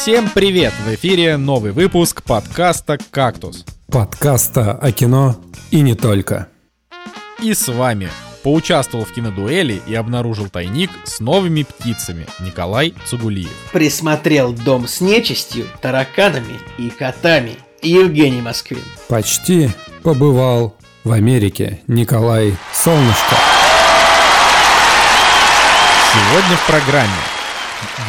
Всем привет! В эфире новый выпуск подкаста «Кактус». Подкаста о кино и не только. И с вами поучаствовал в кинодуэли и обнаружил тайник с новыми птицами Николай Цугулиев. Присмотрел дом с нечистью, тараканами и котами Евгений Москвин. Почти побывал в Америке Николай Солнышко. Сегодня в программе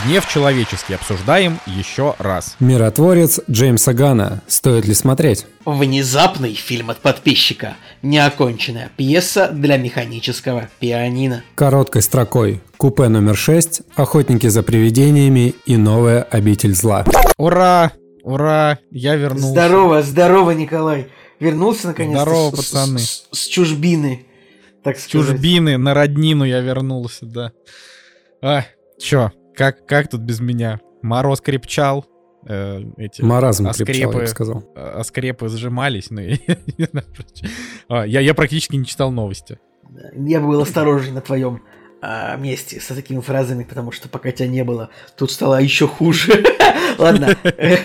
Гнев человеческий обсуждаем еще раз. Миротворец Джеймса Гана. Стоит ли смотреть? Внезапный фильм от подписчика. Неоконченная пьеса для механического пианино. Короткой строкой. Купе номер 6, Охотники за привидениями и Новая обитель зла. Ура! Ура! Я вернулся. Здорово, здорово, Николай. Вернулся наконец-то. Здорово, с, пацаны. С, с, с чужбины. Так С сказать. чужбины на роднину я вернулся, да. А, чё, как, как тут без меня? Мороз крепчал, э, эти Маразм а крепчал, я сказал. а скрепы сжимались, но я, не знаю, короче. А, я, я практически не читал новости. Я бы был осторожней на твоем а, месте с такими фразами, потому что пока тебя не было, тут стало еще хуже. Ладно, э,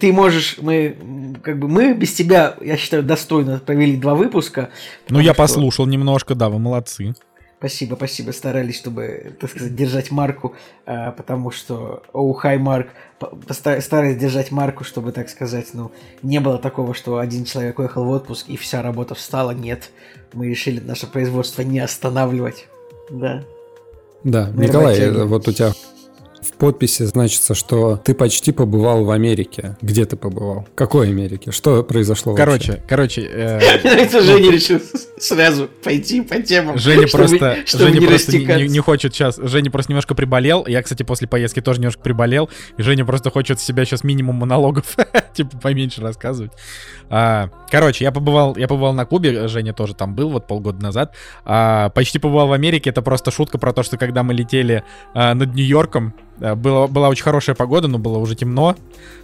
ты можешь, мы, как бы, мы без тебя, я считаю, достойно провели два выпуска. Ну, я что- послушал немножко, да, вы молодцы. Спасибо, спасибо, старались, чтобы, так сказать, держать марку, а, потому что, оу, хай, Марк, старались держать марку, чтобы, так сказать, ну, не было такого, что один человек уехал в отпуск и вся работа встала, нет, мы решили наше производство не останавливать, да. Да, Николай, э, вот у тебя в подписи значится, что ты почти побывал в Америке. Где ты побывал? Какой Америке? Что произошло вообще? Короче, короче, э, Мне нравится, Женя решил сразу пойти по темам. Женя чтобы- просто, чтобы Женя не просто не, хочет сейчас. Женя просто немножко приболел. Я, кстати, после поездки тоже немножко приболел. И Женя просто хочет с себя сейчас минимум монологов, типа, поменьше рассказывать. А, короче, я побывал, я побывал на Кубе, Женя тоже там был вот полгода назад. А, почти побывал в Америке. Это просто шутка про то, что когда мы летели а, над Нью-Йорком, было, была очень хорошая погода, но было уже темно.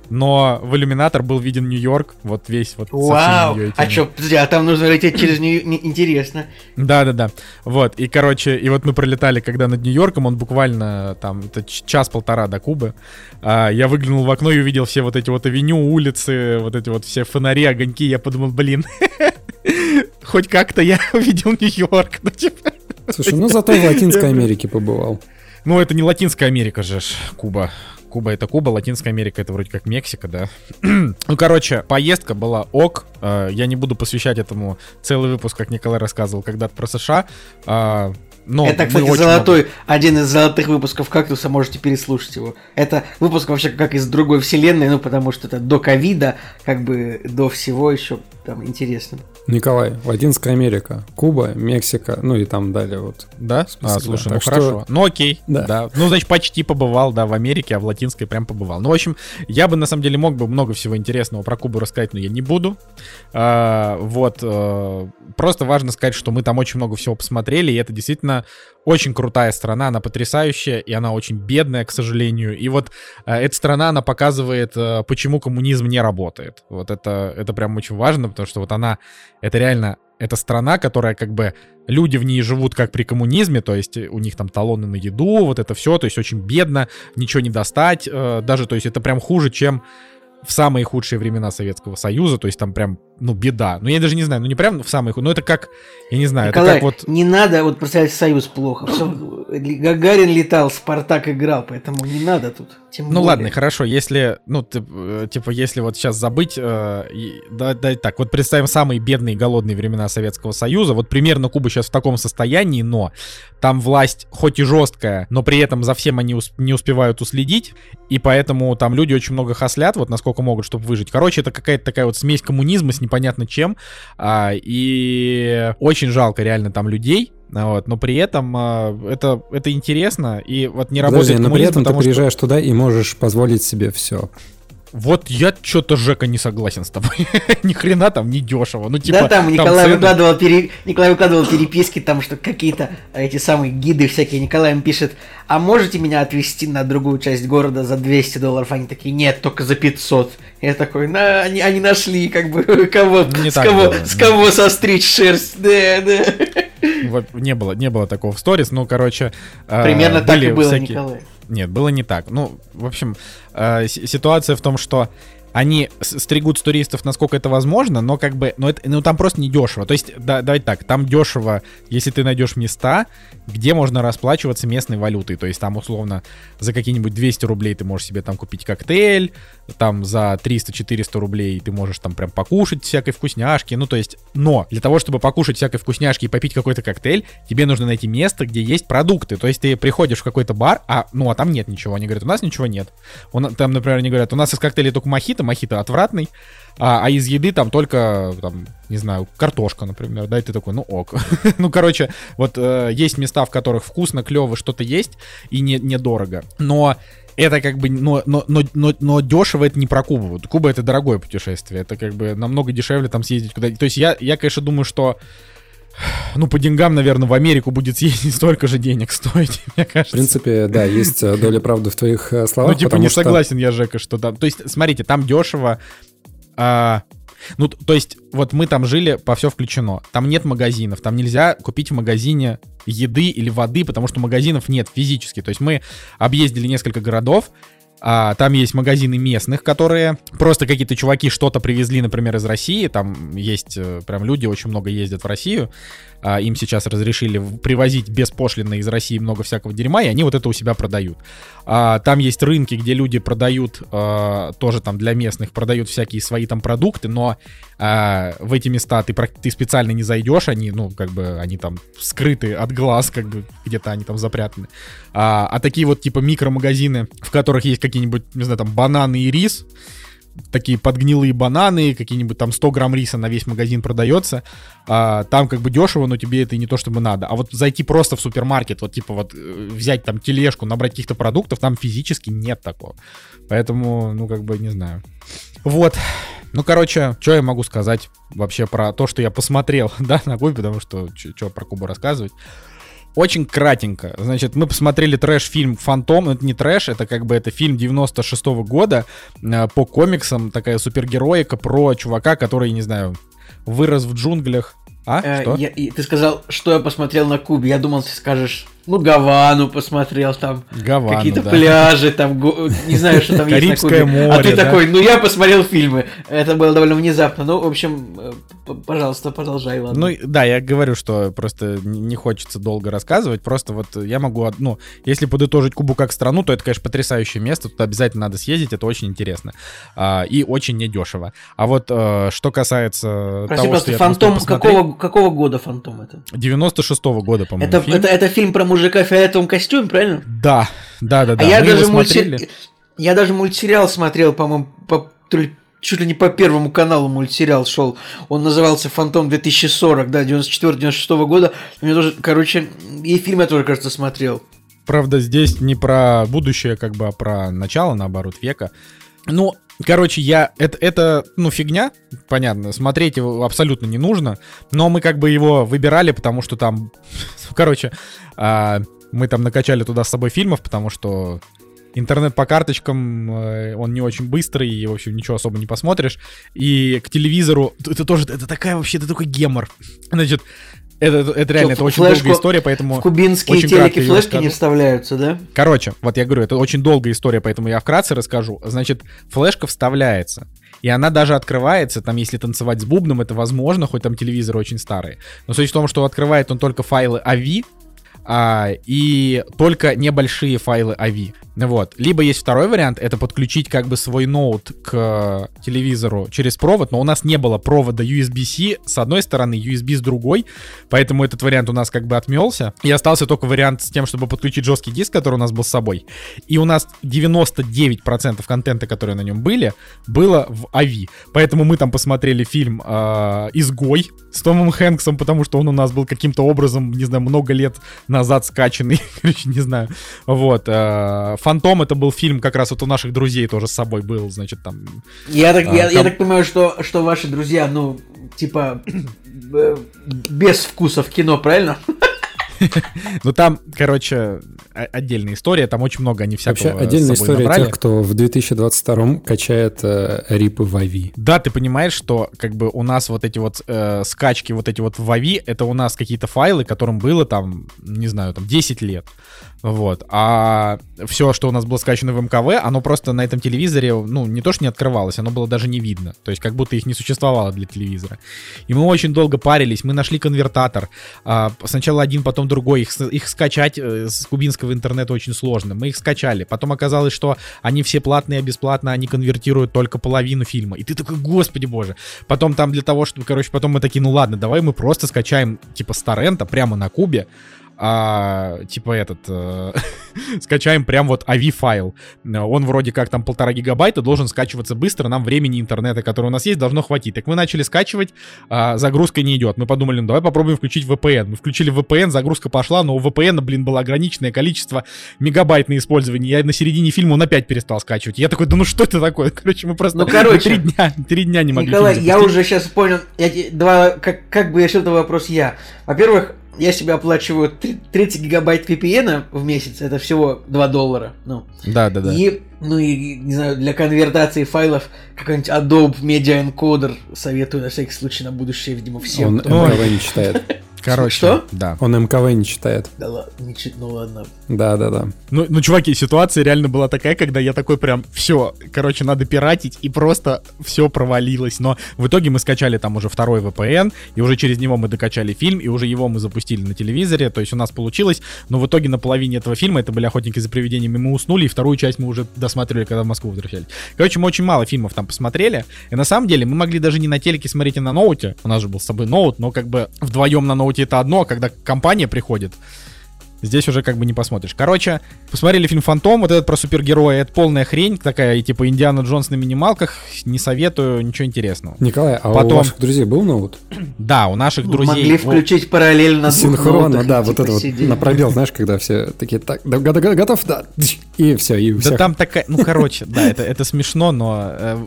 Но в иллюминатор был виден Нью-Йорк, вот весь вот. со всеми Вау, а чё, подожди, а там нужно лететь через не- интересно. да, да, да. Вот. И, короче, и вот мы пролетали, когда над Нью-Йорком, он буквально там это час-полтора до Кубы. А, я выглянул в окно и увидел все вот эти вот авеню, улицы, вот эти вот все фонари, огоньки. Я подумал, блин, хоть как-то я увидел Нью-Йорк. Ну, типа, Слушай, ну зато в Латинской Америке побывал. Ну, это не Латинская Америка же, Куба. Куба это Куба, Латинская Америка это вроде как Мексика, да. ну, короче, поездка была ок. Э, Я не буду посвящать этому целый выпуск, как Николай рассказывал когда-то про США. А, Но Это, кстати, золотой, один из золотых выпусков «Кактуса», можете переслушать его. Это выпуск вообще как из другой вселенной, ну, потому что это до ковида, как бы до всего еще там интересно. Николай, Латинская Америка, Куба, Мексика, ну и там далее вот. Да? список, а, слушай, да. ну Так что- хорошо. Ну окей. Да. Да. Ну, значит, почти побывал, да, в Америке, а в Латинской прям побывал. Ну, в общем, я бы на самом деле мог бы много всего интересного про Кубу рассказать, но я не буду. А, вот. э, просто важно сказать, что мы там очень много всего посмотрели, и это действительно очень крутая страна, она потрясающая, и она очень бедная, к сожалению. И вот э, эта страна, она показывает, э, почему коммунизм не работает. Вот это, это прям очень важно, потому что вот она, это реально, это страна, которая как бы люди в ней живут как при коммунизме, то есть у них там талоны на еду, вот это все, то есть очень бедно, ничего не достать, э, даже, то есть это прям хуже, чем в самые худшие времена Советского Союза, то есть там прям, ну, беда. Ну, я даже не знаю, ну, не прям в самые худшие, но это как, я не знаю, Николай, это как вот... не надо вот представлять Союз плохо. Всё, Гагарин летал, Спартак играл, поэтому не надо тут. Тем Ну более. ладно, хорошо, если, ну, э, типа, если вот сейчас забыть, э, и- да, да, так, вот представим самые бедные и голодные времена Советского Союза, вот примерно Куба сейчас в таком состоянии, но там власть хоть и жесткая, но при этом за всем они ус- не успевают уследить, и поэтому там люди очень много хаслят, вот насколько могут, чтобы выжить. Короче, это какая-то такая вот смесь коммунизма с непонятно чем, а, и очень жалко реально там людей, а, вот, но при этом а, это, это интересно, и вот не Подожди, работает но при этом ты потому что- приезжаешь туда и можешь позволить себе все. Вот я что-то, Жека, не согласен с тобой. Ни хрена там не дешево. Ну, типа, да, там Николай, цены- выкладывал пере- Николай выкладывал переписки, там что какие-то эти самые гиды всякие. Николай им пишет, а можете меня отвезти на другую часть города за 200 долларов? Они такие, нет, только за 500. Я такой, на, они, они нашли, как бы, кого, Не с, кого, было, с кого состричь шерсть. Да, да. не было, не было такого в сторис, ну, короче... э, Примерно так и было, всякие... Николай. Нет, было не так. Ну, в общем, э, ситуация в том, что они стригут с туристов, насколько это возможно, но как бы, ну, это, ну там просто не дешево. То есть, да, давай так, там дешево, если ты найдешь места, где можно расплачиваться местной валютой. То есть там условно за какие-нибудь 200 рублей ты можешь себе там купить коктейль, там за 300-400 рублей ты можешь там прям покушать всякой вкусняшки. Ну, то есть, но для того, чтобы покушать всякой вкусняшки и попить какой-то коктейль, тебе нужно найти место, где есть продукты. То есть ты приходишь в какой-то бар, а, ну, а там нет ничего. Они говорят, у нас ничего нет. Он, там, например, они говорят, у нас из коктейлей только мохито, мохито отвратный, а, а из еды там только, там, не знаю, картошка, например, да, и ты такой, ну ок. ну, короче, вот э, есть места, в которых вкусно, клево что-то есть и не, недорого. Но это как бы, но, но, но, но, но дешево это не про Кубу. Куба это дорогое путешествие. Это как бы намного дешевле там съездить куда То есть я, я, конечно, думаю, что ну, по деньгам, наверное, в Америку будет съездить столько же денег стоить, мне кажется. В принципе, да, есть э, доля правды в твоих э, словах. Ну, типа, не что... согласен я, Жека, что там... То есть, смотрите, там дешево... А... Ну, то есть, вот мы там жили, по все включено. Там нет магазинов, там нельзя купить в магазине еды или воды, потому что магазинов нет физически. То есть мы объездили несколько городов, а, там есть магазины местных, которые просто какие-то чуваки что-то привезли, например, из России. Там есть э, прям люди, очень много ездят в Россию. А, им сейчас разрешили привозить беспошлино из России много всякого дерьма, и они вот это у себя продают. А, там есть рынки, где люди продают, а, тоже там для местных, продают всякие свои там продукты, но а, в эти места ты, ты специально не зайдешь, они, ну, как бы, они там скрыты от глаз, как бы, где-то они там запрятаны. А, а такие вот, типа, микромагазины, в которых есть какие-нибудь, не знаю, там, бананы и рис, такие подгнилые бананы, какие-нибудь там 100 грамм риса на весь магазин продается. А, там как бы дешево, но тебе это не то чтобы надо. А вот зайти просто в супермаркет, вот типа вот э, взять там тележку, набрать каких-то продуктов, там физически нет такого. Поэтому, ну как бы не знаю. Вот. Ну, короче, что я могу сказать вообще про то, что я посмотрел, да, на Кубе, потому что что про Кубу рассказывать. Очень кратенько. Значит, мы посмотрели трэш-фильм «Фантом». Это не трэш, это как бы это фильм 96 -го года э, по комиксам. Такая супергероика про чувака, который, не знаю, вырос в джунглях. А? Э, что? Я, ты сказал, что я посмотрел на Кубе. Я думал, ты скажешь ну, Гавану посмотрел там. Гавану, Какие-то да. пляжи, там, не знаю, что там есть на Кубе. море, А ты да? такой, ну, я посмотрел фильмы. Это было довольно внезапно. Ну, в общем, э, пожалуйста, продолжай, ладно. Ну, да, я говорю, что просто не хочется долго рассказывать. Просто вот я могу, ну, если подытожить Кубу как страну, то это, конечно, потрясающее место. Туда обязательно надо съездить, это очень интересно. А, и очень недешево. А вот э, что касается Прости, того, просто что Фантом, я какого, какого года Фантом это? 96-го года, по-моему, это, это, это фильм про мужика в фиолетовом костюме, правильно? Да, да, да, да. А я даже, мульти... я даже мультсериал смотрел, по-моему, по... чуть ли не по первому каналу мультсериал шел. Он назывался Фантом 2040, да, 94-96 года. Мне тоже, короче, и фильм я тоже, кажется, смотрел. Правда, здесь не про будущее, как бы, а про начало, наоборот, века. Ну, Короче, я... Это, это, ну, фигня, понятно. Смотреть его абсолютно не нужно. Но мы как бы его выбирали, потому что там... Короче, а, мы там накачали туда с собой фильмов, потому что интернет по карточкам, э, он не очень быстрый, и, в общем, ничего особо не посмотришь. И к телевизору, это тоже, это такая вообще, это такой гемор. Значит, это, это реально, это очень флешку, долгая история, поэтому... В кубинские очень телеки флешки не вставляются, да? Короче, вот я говорю, это очень долгая история, поэтому я вкратце расскажу. Значит, флешка вставляется. И она даже открывается, там, если танцевать с бубном, это возможно, хоть там телевизоры очень старые. Но суть в том, что открывает он только файлы AVI, а, и только небольшие файлы AVI. Вот. Либо есть второй вариант, это подключить как бы свой ноут к телевизору через провод, но у нас не было провода USB-C с одной стороны, USB с другой, поэтому этот вариант у нас как бы отмелся. И остался только вариант с тем, чтобы подключить жесткий диск, который у нас был с собой. И у нас 99% контента, которые на нем были, было в AVI. Поэтому мы там посмотрели фильм э, «Изгой» с Томом Хэнксом, потому что он у нас был каким-то образом, не знаю, много лет назад скачанный, короче, не знаю. Вот. Э, Фантом это был фильм, как раз вот у наших друзей тоже с собой был, значит, там. Я так, а, я, там... я так понимаю, что, что ваши друзья, ну, типа, без вкуса в кино, правильно? Ну там, короче, отдельная история, там очень много они всякого Вообще отдельная история тех, кто в 2022 качает э, рипы в Ави. Да, ты понимаешь, что как бы у нас вот эти вот э, скачки вот эти вот в Ави, это у нас какие-то файлы, которым было там, не знаю, там 10 лет. Вот. А все, что у нас было скачано в МКВ, оно просто на этом телевизоре, ну, не то, что не открывалось, оно было даже не видно. То есть как будто их не существовало для телевизора. И мы очень долго парились, мы нашли конвертатор. А, сначала один, потом другой. Их, их скачать э, с кубинского интернета очень сложно. Мы их скачали. Потом оказалось, что они все платные, а бесплатно они конвертируют только половину фильма. И ты такой, господи боже. Потом там для того, чтобы, короче, потом мы такие, ну ладно, давай мы просто скачаем, типа, с торрента прямо на кубе а, типа этот, э, скачаем прям вот AVI файл. Он вроде как там полтора гигабайта, должен скачиваться быстро, нам времени интернета, который у нас есть, должно хватить. Так мы начали скачивать, а, загрузка не идет. Мы подумали, ну давай попробуем включить VPN. Мы включили VPN, загрузка пошла, но у VPN, блин, было ограниченное количество мегабайт на использование. Я на середине фильма он опять перестал скачивать. Я такой, да ну что это такое? Короче, мы просто ну, короче, три дня, три дня не могли Николай, я уже сейчас понял, я, два, как, как бы решил этот вопрос я. Во-первых, я себе оплачиваю 30 гигабайт VPN в месяц, это всего 2 доллара. Ну. Да, да, да. И, ну и, не знаю, для конвертации файлов какой-нибудь Adobe Media Encoder советую на всякий случай на будущее, видимо, всем. Он МКВ не читает. Короче, что? Да. Он МКВ не читает. Да ладно, не чит, ну ладно. Да, да, да. Ну, ну, чуваки, ситуация реально была такая, когда я такой прям, все, короче, надо пиратить, и просто все провалилось. Но в итоге мы скачали там уже второй VPN, и уже через него мы докачали фильм, и уже его мы запустили на телевизоре, то есть у нас получилось. Но в итоге на половине этого фильма, это были «Охотники за привидениями», мы уснули, и вторую часть мы уже досматривали, когда в Москву возвращались. Короче, мы очень мало фильмов там посмотрели, и на самом деле мы могли даже не на телеке смотреть, а на ноуте. У нас же был с собой ноут, но как бы вдвоем на ноуте это одно, а когда компания приходит, Здесь уже как бы не посмотришь. Короче, посмотрели фильм «Фантом», вот этот про супергероя, это полная хрень, такая, типа Индиана Джонс на минималках, не советую, ничего интересного. Николай, а Потом... у ваших друзей был ноут? Да, у наших друзей... Могли включить параллельно Синхронно, да, вот это вот на пробел, знаешь, когда все такие, так, готов, да, и все, и у Да там такая, ну, короче, да, это, это смешно, но... Э,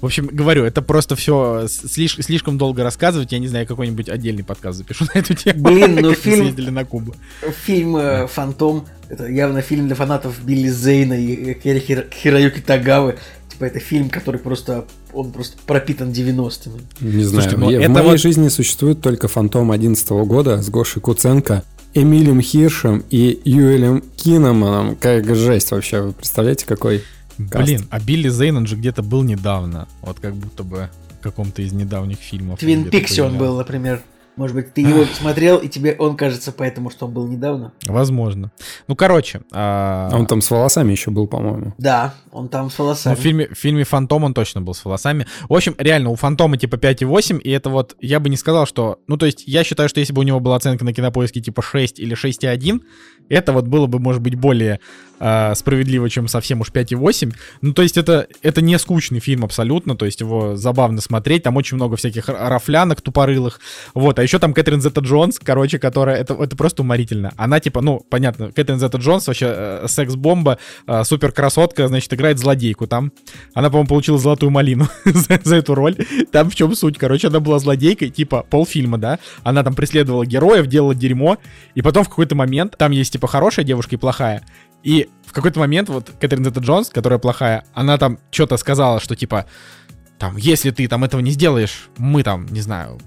в общем, говорю, это просто все слишком, слишком долго рассказывать, я не знаю, какой-нибудь отдельный подкаст запишу на эту тему. Блин, ну фильм... Съездили на Кубу фильм э, «Фантом» — это явно фильм для фанатов Билли Зейна и Хир... Хироюки Тагавы. Типа это фильм, который просто он просто пропитан 90-ми. Не знаю, Слушайте, ну, я, в моей вот... жизни существует только «Фантом» 11 года с Гошей Куценко, Эмилием Хиршем и Юэлем Киноманом. Как жесть вообще, вы представляете, какой каст? Блин, а Билли Зейн, он же где-то был недавно, вот как будто бы в каком-то из недавних фильмов. Твин Пикси он был, например. Может быть, ты его смотрел, и тебе он кажется поэтому, что он был недавно? Возможно. Ну, короче. А... а он там с волосами еще был, по-моему. Да, он там с волосами. Ну, в, фильме, в фильме «Фантом» он точно был с волосами. В общем, реально, у «Фантома» типа 5,8, и это вот, я бы не сказал, что... Ну, то есть, я считаю, что если бы у него была оценка на кинопоиске типа 6 или 6,1, это вот было бы, может быть, более э, справедливо, чем совсем уж 5,8. Ну, то есть, это, это не скучный фильм абсолютно, то есть, его забавно смотреть, там очень много всяких рафлянок тупорылых. Вот, а еще там Кэтрин Зетта Джонс, короче, которая, это, это просто уморительно. Она, типа, ну, понятно, Кэтрин Зетта Джонс вообще э, секс-бомба, э, супер красотка, значит, играет злодейку там. Она, по-моему, получила золотую малину за, за эту роль. Там в чем суть? Короче, она была злодейкой, типа, полфильма, да? Она там преследовала героев, делала дерьмо, и потом в какой-то момент, там есть, типа, хорошая девушка и плохая, и в какой-то момент вот Кэтрин Зетта Джонс, которая плохая, она там что-то сказала, что типа, там, если ты там этого не сделаешь, мы там, не знаю,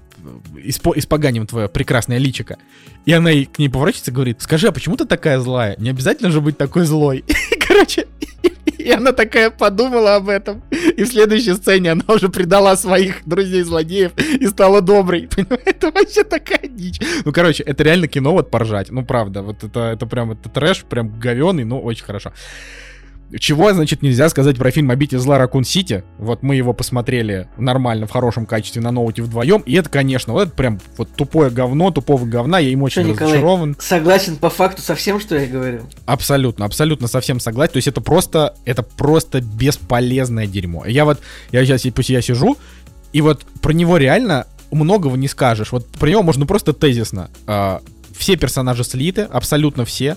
испо испоганим твое прекрасное личико. И она к ней поворачивается и говорит, скажи, а почему ты такая злая? Не обязательно же быть такой злой. Короче, и она такая подумала об этом. И в следующей сцене она уже предала своих друзей-злодеев и стала доброй. Это вообще такая дичь. Ну, короче, это реально кино вот поржать. Ну, правда, вот это, это прям это трэш, прям говеный, но очень хорошо. Чего, значит, нельзя сказать про фильм «Обитель зла Ракун Сити». Вот мы его посмотрели нормально, в хорошем качестве на ноуте вдвоем. И это, конечно, вот это прям вот тупое говно, тупого говна. Я им очень что, Николай, разочарован. согласен по факту со всем, что я говорю? Абсолютно, абсолютно совсем согласен. То есть это просто, это просто бесполезное дерьмо. Я вот, я сейчас, пусть я сижу, и вот про него реально многого не скажешь. Вот про него можно просто тезисно. Э, все персонажи слиты, абсолютно все.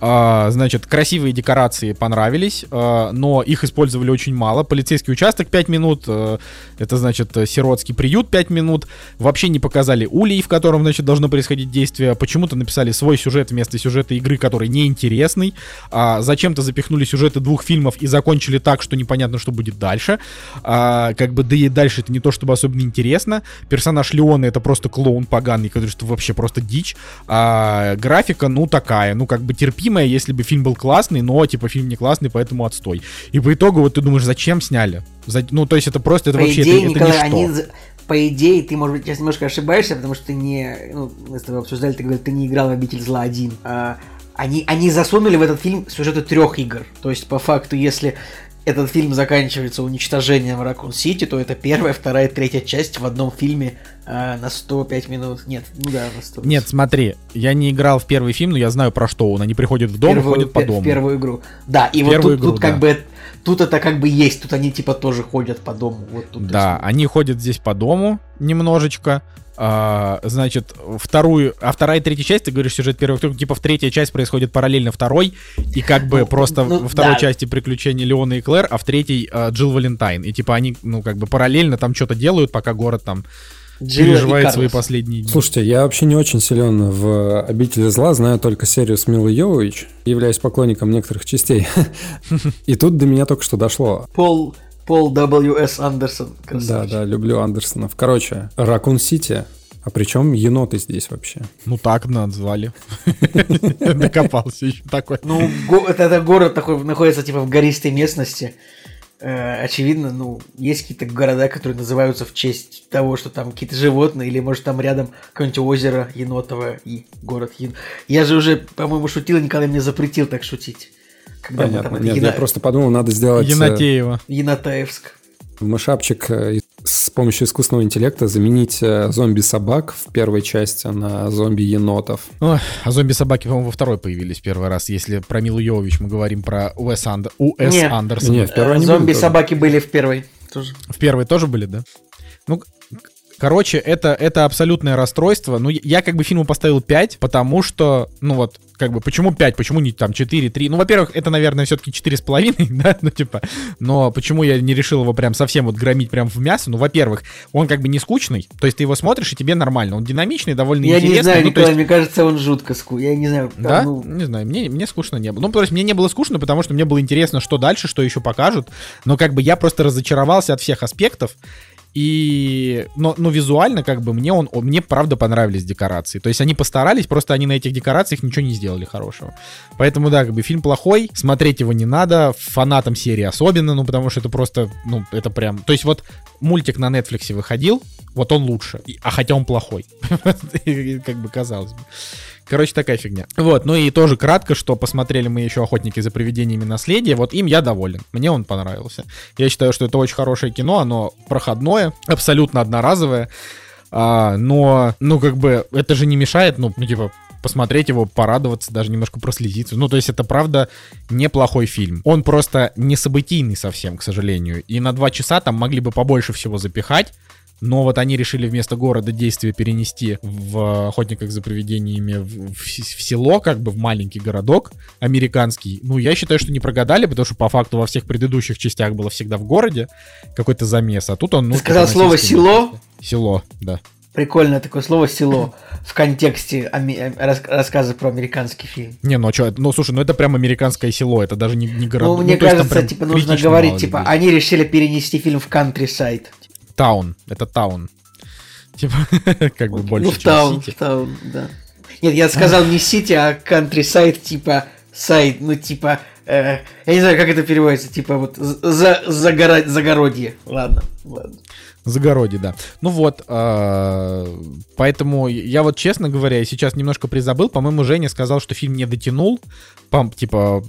А, значит, красивые декорации понравились, а, но их использовали очень мало. Полицейский участок 5 минут, а, это значит сиротский приют 5 минут. Вообще не показали улей, в котором, значит, должно происходить действие. Почему-то написали свой сюжет вместо сюжета игры, который неинтересный. Зачем-то запихнули сюжеты двух фильмов и закончили так, что непонятно, что будет дальше. Как бы, да и дальше это не то, чтобы особенно интересно. Персонаж Леона это просто клоун поганый, который что вообще просто дичь. Графика, ну, такая, ну, как бы терпимая, если бы фильм был классный, но, типа, фильм не классный, поэтому отстой. И по итогу вот ты думаешь, зачем сняли? За, ну, то есть это просто, это по вообще, идее, это, Николай, это ничто. они, по идее, ты, может быть, сейчас немножко ошибаешься, потому что ты не, ну, мы с тобой обсуждали, ты говорил, ты не играл в «Обитель зла 1». А, они, они засунули в этот фильм сюжеты трех игр. То есть, по факту, если этот фильм заканчивается уничтожением Ракун Сити, то это первая, вторая, третья часть в одном фильме э, на 105 минут. Нет, ну да, на 100. Нет, смотри, я не играл в первый фильм, но я знаю про что он. Они приходят в дом первую, и ходят по дому. В первую игру. Да, и первую вот тут, игру, тут да. как бы тут это как бы есть, тут они типа тоже ходят по дому. Вот тут да, есть. они ходят здесь по дому немножечко. А, значит, вторую, а вторая и третья часть, ты говоришь, сюжет первый, типа в третья часть происходит параллельно второй, и как бы Ну, просто ну, во второй да. части приключения Леона и Клэр, а в третьей а, Джилл Валентайн. И типа они, ну, как бы параллельно там что-то делают, пока город там Джилла переживает свои последние дни. Слушайте, я вообще не очень силен в «Обители зла», знаю только серию с Милой Йовович, являюсь поклонником некоторых частей. И тут до меня только что дошло. Пол, Пол W.S. Андерсон. Да, красавчик. да, люблю Андерсонов. Короче, Ракун Сити. А причем еноты здесь вообще? Ну так назвали. Докопался еще такой. Ну, это город такой находится типа в гористой местности. Э, очевидно, ну, есть какие-то города, которые называются в честь того, что там какие-то животные, или может там рядом какое-нибудь озеро енотовое и город Ен... Я же уже, по-моему, шутил, и Николай мне запретил так шутить. Когда мы Понятно. там Нет, Ена- я просто подумал, надо сделать э, Енотеева. Енотаевск. мышапчик э, и с помощью искусственного интеллекта заменить э, зомби-собак в первой части на зомби-енотов. Ой, а зомби-собаки, по-моему, во второй появились первый раз. Если про Милу Йовович мы говорим про Уэс, Андер... Уэс Не. Андерсона. Не, в первой были Зомби-собаки были в первой. Тоже. В первой тоже были, да? Ну, короче, это, это абсолютное расстройство. Ну, я- я как бы фильму поставил 5, потому что, ну вот, как бы, почему 5, почему не там 4, 3? Ну, во-первых, это, наверное, все-таки 4,5, да, ну, типа, но почему я не решил его прям совсем вот громить прям в мясо? Ну, во-первых, он как бы не скучный, то есть ты его смотришь, и тебе нормально, он динамичный, довольно Я интересный. не знаю, ну, Николай, есть- мне кажется, он жутко ску. Я не знаю. там, да? ну, Не знаю, мне, мне скучно не было. Ну, то есть мне не было скучно, потому что мне было интересно, что дальше, что еще покажут. Но как бы я просто разочаровался от всех аспектов. И, но, но визуально, как бы, мне он, мне правда понравились декорации. То есть они постарались, просто они на этих декорациях ничего не сделали хорошего. Поэтому, да, как бы фильм плохой, смотреть его не надо, фанатам серии особенно, ну, потому что это просто, ну, это прям... То есть вот мультик на Netflix выходил, вот он лучше, а хотя он плохой. Как бы казалось бы. Короче, такая фигня. Вот, ну и тоже кратко, что посмотрели мы еще «Охотники за привидениями. Наследие». Вот им я доволен. Мне он понравился. Я считаю, что это очень хорошее кино. Оно проходное, абсолютно одноразовое. А, но, ну, как бы, это же не мешает, ну, ну, типа, посмотреть его, порадоваться, даже немножко прослезиться. Ну, то есть это, правда, неплохой фильм. Он просто не событийный совсем, к сожалению. И на два часа там могли бы побольше всего запихать. Но вот они решили вместо города действия перенести в «Охотниках за привидениями» в, в в село, как бы в маленький городок американский. Ну, я считаю, что не прогадали, потому что по факту во всех предыдущих частях было всегда в городе какой-то замес, а тут он... Ну, Ты сказал слово «село»? Село, да. Прикольное такое слово село в контексте ами- э, рас- рассказа про американский фильм. Не, ну а что, ну слушай, ну это прям американское село, это даже не, не город. Ну, мне то есть там кажется, прям типа нужно говорить, типа, людей. они решили перенести фильм в countryside. Таун, это таун. Типа, как бы больше, ну, в чем таун, Сити. таун, да. Нет, я сказал не сити, а countryside, типа, сайт, ну, типа, э, я не знаю, как это переводится, типа, вот, за, загоро- загородье. Ладно, ладно. Загородье, да. Ну вот, а, поэтому я вот, честно говоря, сейчас немножко призабыл. По-моему, Женя сказал, что фильм не дотянул, по, типа,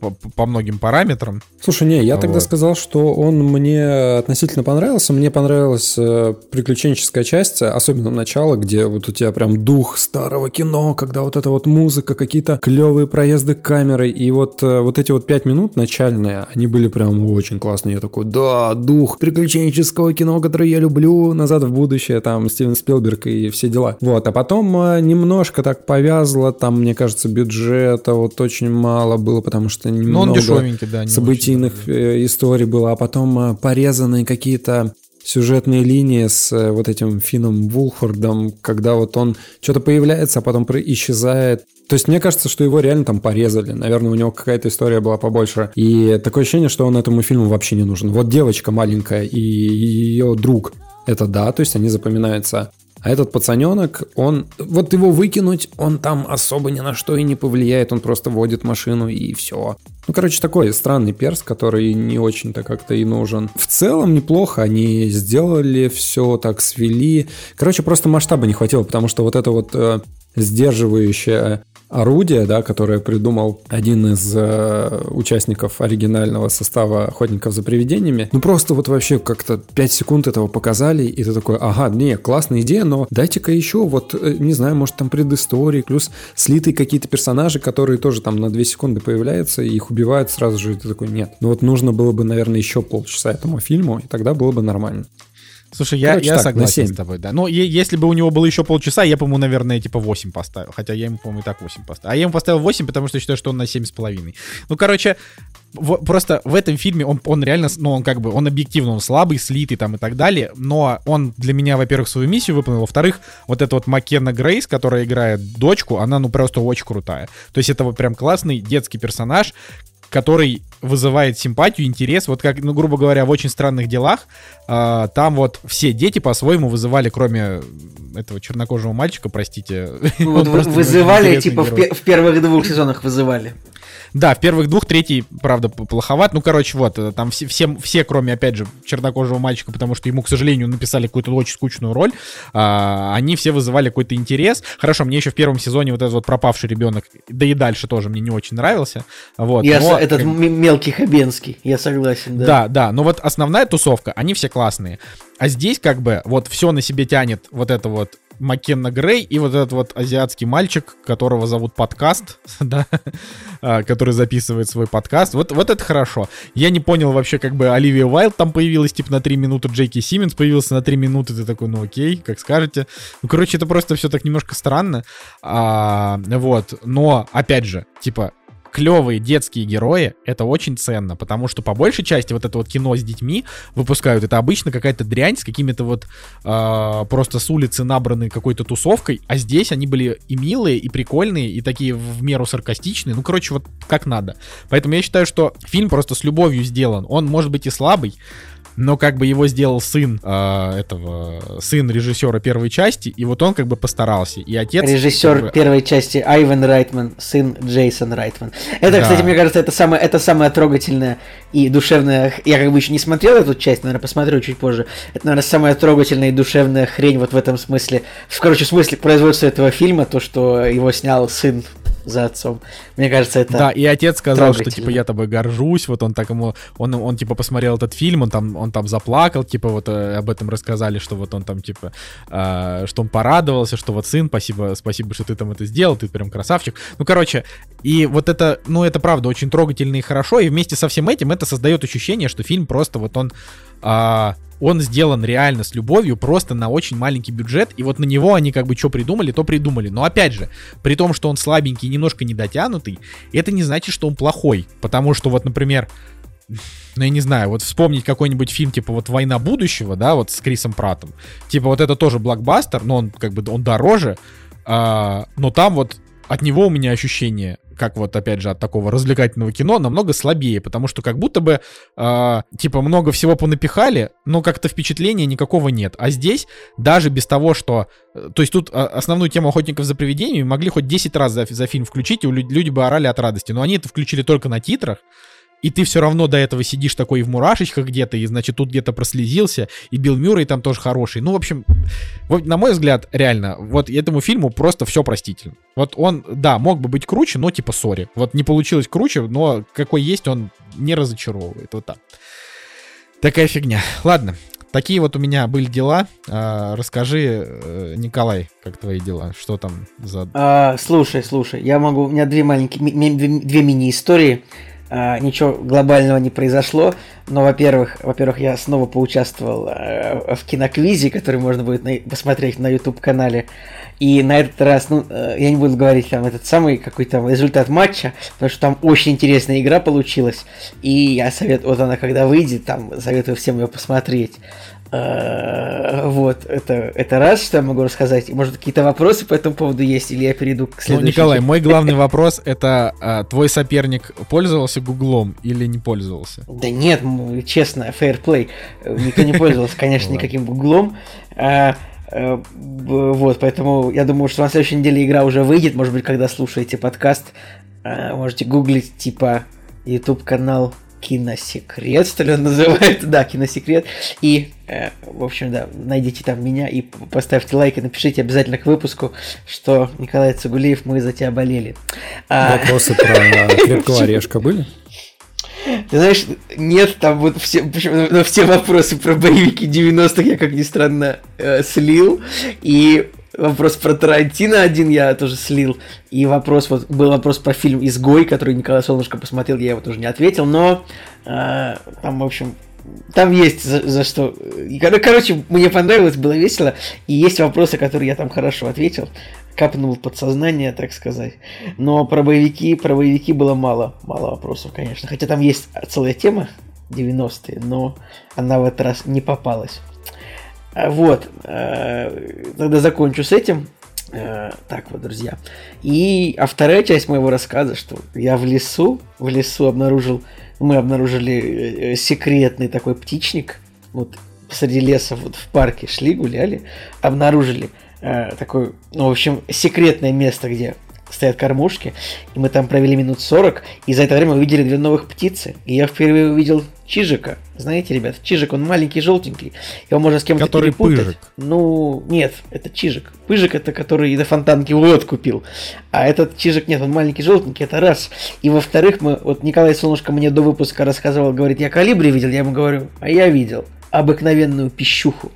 по, по многим параметрам. Слушай, не, я тогда Вот. сказал, что он мне относительно понравился. Мне понравилась э, приключенческая часть, особенно начало, где вот у тебя прям дух старого кино, когда вот эта вот музыка, какие-то клевые проезды камерой. И вот, э, вот эти вот пять минут начальные, они были прям очень классные. Я такой, да, дух приключенческого кино, которое я люблю, «Назад в будущее», там, Стивен Спилберг и все дела. Вот, а потом э, немножко так повязло, там, мне кажется, бюджета вот очень мало было, потому что немного Ну, он дешевенький, да. не событийных очень, да. э, историй было, а потом э, порезанные какие-то сюжетные линии с э, вот этим Финном Вулфордом, когда вот он что-то появляется, а потом исчезает. То есть мне кажется, что его реально там порезали. Наверное, у него какая-то история была побольше. И такое ощущение, что он этому фильму вообще не нужен. Вот девочка маленькая и ее друг. Это да, то есть они запоминаются. А этот пацаненок, он... Вот его выкинуть, он там особо ни на что и не повлияет. Он просто водит машину и все. Ну, короче, такой странный перс, который не очень-то как-то и нужен. В целом неплохо они сделали все, так свели. Короче, просто масштаба не хватило, потому что вот это вот э, сдерживающее орудие, да, которое придумал один из э, участников оригинального состава «Охотников за привидениями». Ну, просто вот вообще как-то 5 секунд этого показали, и ты такой, ага, не, классная идея, но дайте-ка еще, вот, э, не знаю, может, там предыстории, плюс слитые какие-то персонажи, которые тоже там на 2 секунды появляются, и их убивают сразу же, и ты такой, нет. Ну, вот нужно было бы, наверное, еще полчаса этому фильму, и тогда было бы нормально. Слушай, я, Короче, я так, согласен 7. с тобой, да. Ну, е- если бы у него было еще полчаса, я, по-моему, наверное, типа 8 поставил. Хотя я ему, по-моему, и так 8 поставил. А я ему поставил 8, потому что считаю, что он на 7,5. Ну, короче, в- просто в этом фильме он, он реально, ну, он как бы, он объективно, он слабый, слитый там и так далее, но он для меня, во-первых, свою миссию выполнил, во-вторых, вот эта вот Маккена Грейс, которая играет дочку, она, ну, просто очень крутая. То есть это вот прям классный детский персонаж, который вызывает симпатию, интерес. Вот как, ну, грубо говоря, в очень странных делах, а, там вот все дети по-своему вызывали, кроме этого чернокожего мальчика, простите. Ну, вот вызывали, типа, в, в первых двух сезонах вызывали. Да, в первых двух, третий, правда, плоховат. Ну, короче, вот, э, там все, все, все, кроме, опять же, чернокожего мальчика, потому что ему, к сожалению, написали какую-то очень скучную роль, а, они все вызывали какой-то интерес. Хорошо, мне еще в первом сезоне вот этот вот пропавший ребенок, да и дальше тоже мне не очень нравился. Вот, Я но, с- этот как- мелкий Хабенский, я согласен, да. Да, да, но вот основная тусовка, они все классные. А здесь как бы вот все на себе тянет вот это вот Маккенна Грей и вот этот вот азиатский мальчик, которого зовут подкаст, да, а, который записывает свой подкаст. Вот, вот это хорошо. Я не понял вообще, как бы Оливия Уайлд там появилась, типа, на 3 минуты, Джейки Симмонс появился на 3 минуты, ты такой, ну окей, как скажете. Ну, короче, это просто все так немножко странно. А, вот, но, опять же, типа, клевые детские герои, это очень ценно, потому что по большей части вот это вот кино с детьми выпускают, это обычно какая-то дрянь с какими-то вот а, просто с улицы набранной какой-то тусовкой, а здесь они были и милые, и прикольные, и такие в меру саркастичные, ну, короче, вот как надо. Поэтому я считаю, что фильм просто с любовью сделан, он может быть и слабый, но как бы его сделал сын а, этого, сын режиссера первой части, и вот он как бы постарался, и отец... Режиссер как бы, первой части Айвен Райтман, сын Джейсон Райтман. Это, Да. кстати, мне кажется, это самое, это самое трогательное и душевное. Я как бы еще не смотрел эту часть, наверное, посмотрю чуть позже. Это, наверное, самая трогательная и душевная хрень вот в этом смысле. В, короче, в смысле производства этого фильма, то, что его снял сын за отцом. Мне кажется, это... Да, и отец сказал, что типа я тобой горжусь, вот он так ему, он, он типа посмотрел этот фильм, он там, он там заплакал, типа вот э, об этом рассказали, что вот он там типа, э, что он порадовался, что вот сын, спасибо, спасибо, что ты там это сделал, ты прям красавчик. Ну, короче, и вот это, ну, это правда очень трогательно и хорошо, и вместе со всем этим это создает ощущение, что фильм просто вот он, а, он сделан реально с любовью, просто на очень маленький бюджет, и вот на него они как бы что придумали, то придумали. Но опять же, при том, что он слабенький, немножко недотянутый, это не значит, что он плохой. Потому что вот, например, ну я не знаю, вот вспомнить какой-нибудь фильм типа вот «Война будущего», да, вот с Крисом Пратом. Типа вот это тоже блокбастер, но он как бы он дороже, а, но там вот от него у меня ощущение, как вот опять же от такого развлекательного кино, намного слабее, потому что как будто бы а, типа много всего понапихали, но как-то впечатления никакого нет. А здесь даже без того, что... э, То есть тут а, основную тему охотников за привидениями могли хоть 10 раз за, за фильм включить, и люди бы орали от радости. Но они это включили только на титрах, и ты все равно до этого сидишь такой в мурашечках где-то, и, значит, тут где-то прослезился, и Билл Мюррей там тоже хороший. Ну, в общем, вот, на мой взгляд, реально, вот этому фильму просто все простительно. Вот он, да, мог бы быть круче, но типа сори. Вот не получилось круче, но какой есть, он не разочаровывает. Вот так. Такая фигня. Ладно, такие вот у меня были дела. А, расскажи, э, Николай, как твои дела? Что там за... А, слушай, слушай, я могу, у меня две маленькие, ми- ми- две, мини-истории. А, ничего глобального не произошло, но, во-первых, во-первых, я снова поучаствовал а, в киноквизе, который можно будет на, посмотреть на YouTube-канале. И на этот раз, ну, э, я не буду говорить там этот самый какой-то результат матча, потому что там очень интересная игра получилась. И я советую, вот она когда выйдет, там советую всем ее посмотреть. Э, вот, это, это раз, что я могу рассказать. Может, какие-то вопросы по этому поводу есть, или я перейду к Ну, следующему. Николай, мой главный вопрос это а, твой соперник пользовался Гуглом или не пользовался? Да нет, честно, фейерплей. Никто не пользовался, конечно, Ладно. никаким гуглом. А, э, Вот, поэтому я думаю, что на следующей неделе игра уже выйдет. Может быть, когда слушаете подкаст, а, можете гуглить, типа, YouTube канал Киносекрет, что ли он называется? Да, Киносекрет. И, э, в общем, да, найдите там меня и поставьте лайк и напишите обязательно к выпуску, что Николай Цугулиев, мы за тебя болели. А, Вопросы про крепкого орешка были? Ты знаешь, нет, там вот все, ну, все вопросы про боевики 90-х я, как ни странно, э, слил. И вопрос про Тарантино один я тоже слил. И вопрос, вот был вопрос про фильм «Изгой», который Николай Солнышко посмотрел, я его тоже не ответил. Но э, там, в общем, там есть за, за что. Кор- короче, мне понравилось, было весело. И есть вопросы, которые я там хорошо ответил. Капнул подсознание, так сказать. Но про боевики, про боевики было мало. Мало вопросов, конечно. Хотя там есть целая тема 90-е, но она в этот раз не попалась. А, Вот. э, Тогда закончу с этим. Э, Так вот, друзья. И, а вторая часть моего рассказа, что я в лесу, в лесу обнаружил, мы обнаружили э, э, секретный такой птичник, вот посреди леса, вот в парке шли, гуляли, обнаружили э, такое, ну, в общем, секретное место, где стоят кормушки, и мы там провели минут 40, и за это время увидели две новых птицы, и я впервые увидел Чижика. Знаете, ребят, Чижик, он маленький, желтенький, его можно с кем-то Который перепутать. Пыжик. Ну, нет, это Чижик. Пыжик это который на фонтанке вот купил. А этот Чижик нет, он маленький, желтенький, это раз. И во-вторых, мы, вот Николай Солнышко мне до выпуска рассказывал, говорит, я калибри видел, я ему говорю, а я видел обыкновенную пищуху.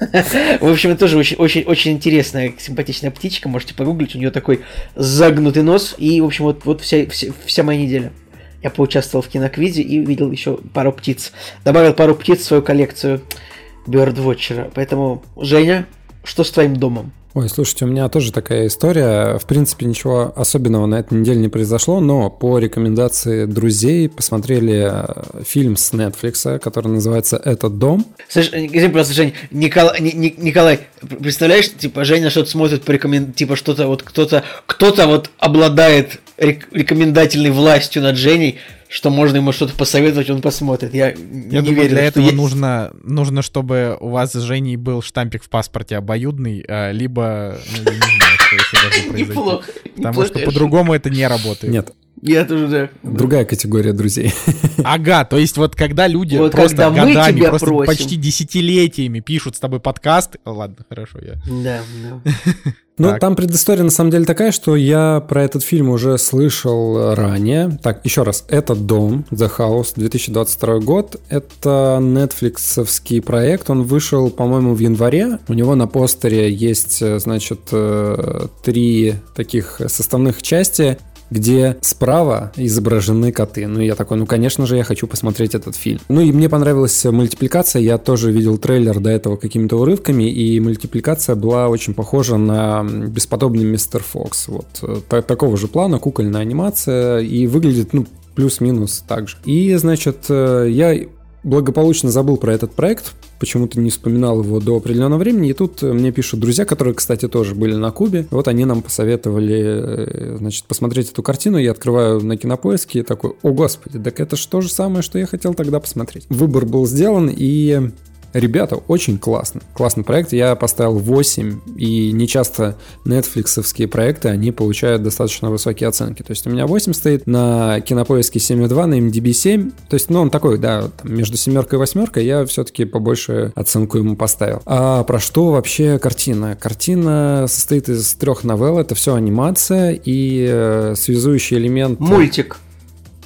В общем, это тоже очень, очень, очень интересная, симпатичная птичка. Можете погуглить. У нее такой загнутый нос. И, в общем, вот, вот вся, вся, вся моя неделя. Я поучаствовал в киноквизе и видел еще пару птиц. Добавил пару птиц в свою коллекцию Бёрдвотчера. Поэтому, Женя, что с твоим домом? Ой, слушайте, у меня тоже такая история. В принципе, ничего особенного на этой неделе не произошло, но по рекомендации друзей посмотрели э, фильм с Netflix, который называется «Этот дом». Слушай, скажи просто, Жень, Николай, Ни- Ни- Николай, представляешь, типа, Женя что-то смотрит по рекомен... типа, что-то вот кто-то, кто-то вот обладает рек- рекомендательной властью над Женей, что можно ему что-то посоветовать, он посмотрит. Я, Я не думаю, верю, для этого есть. нужно, нужно, чтобы у вас с Женей был штампик в паспорте обоюдный, а, либо, ну, я не знаю, что еще должно произойти. Неплохо. Потому неплохо, что по-другому это не работает. Нет, Я тоже, да. другая категория друзей. Ага, то есть вот когда люди Вот просто когда годами, просто просим. почти десятилетиями пишут с тобой подкаст. Ладно, хорошо, я. Да, да. Ну, там предыстория на самом деле такая, что я про этот фильм уже слышал ранее. Так, еще раз, «Этот дом», The House, 2022 год. Это нетфликсовский проект, он вышел, по-моему, в январе. У него на постере есть, э, значит, э, три таких составных части где справа изображены коты. Ну, я такой, ну, конечно же, я хочу посмотреть этот фильм. Ну, и мне понравилась мультипликация. Я тоже видел трейлер до этого какими-то урывками, и мультипликация была очень похожа на бесподобный Мистер Фокс. Вот э, та- такого же плана, кукольная анимация, и выглядит, ну, плюс-минус так же. И, значит, э, я благополучно забыл про этот проект, почему-то не вспоминал его до определенного времени, и тут э, мне пишут друзья, которые, кстати, тоже были на Кубе, вот они нам посоветовали, э, значит, посмотреть эту картину, я открываю на кинопоиске и такой, о господи, так это же то же самое, что я хотел тогда посмотреть. Выбор был сделан, и Ребята, очень классно. Классный проект. Я поставил 8, и не часто нетфликсовские проекты, они получают достаточно высокие оценки. То есть у меня 8 стоит, на кинопоиске 7,2, на MDB 7. То есть, ну, он такой, да, там, между семеркой и восьмеркой я все-таки побольше оценку ему поставил. А про что вообще картина? Картина состоит из трех новелл. Это все анимация и э, связующий элемент... Мультик.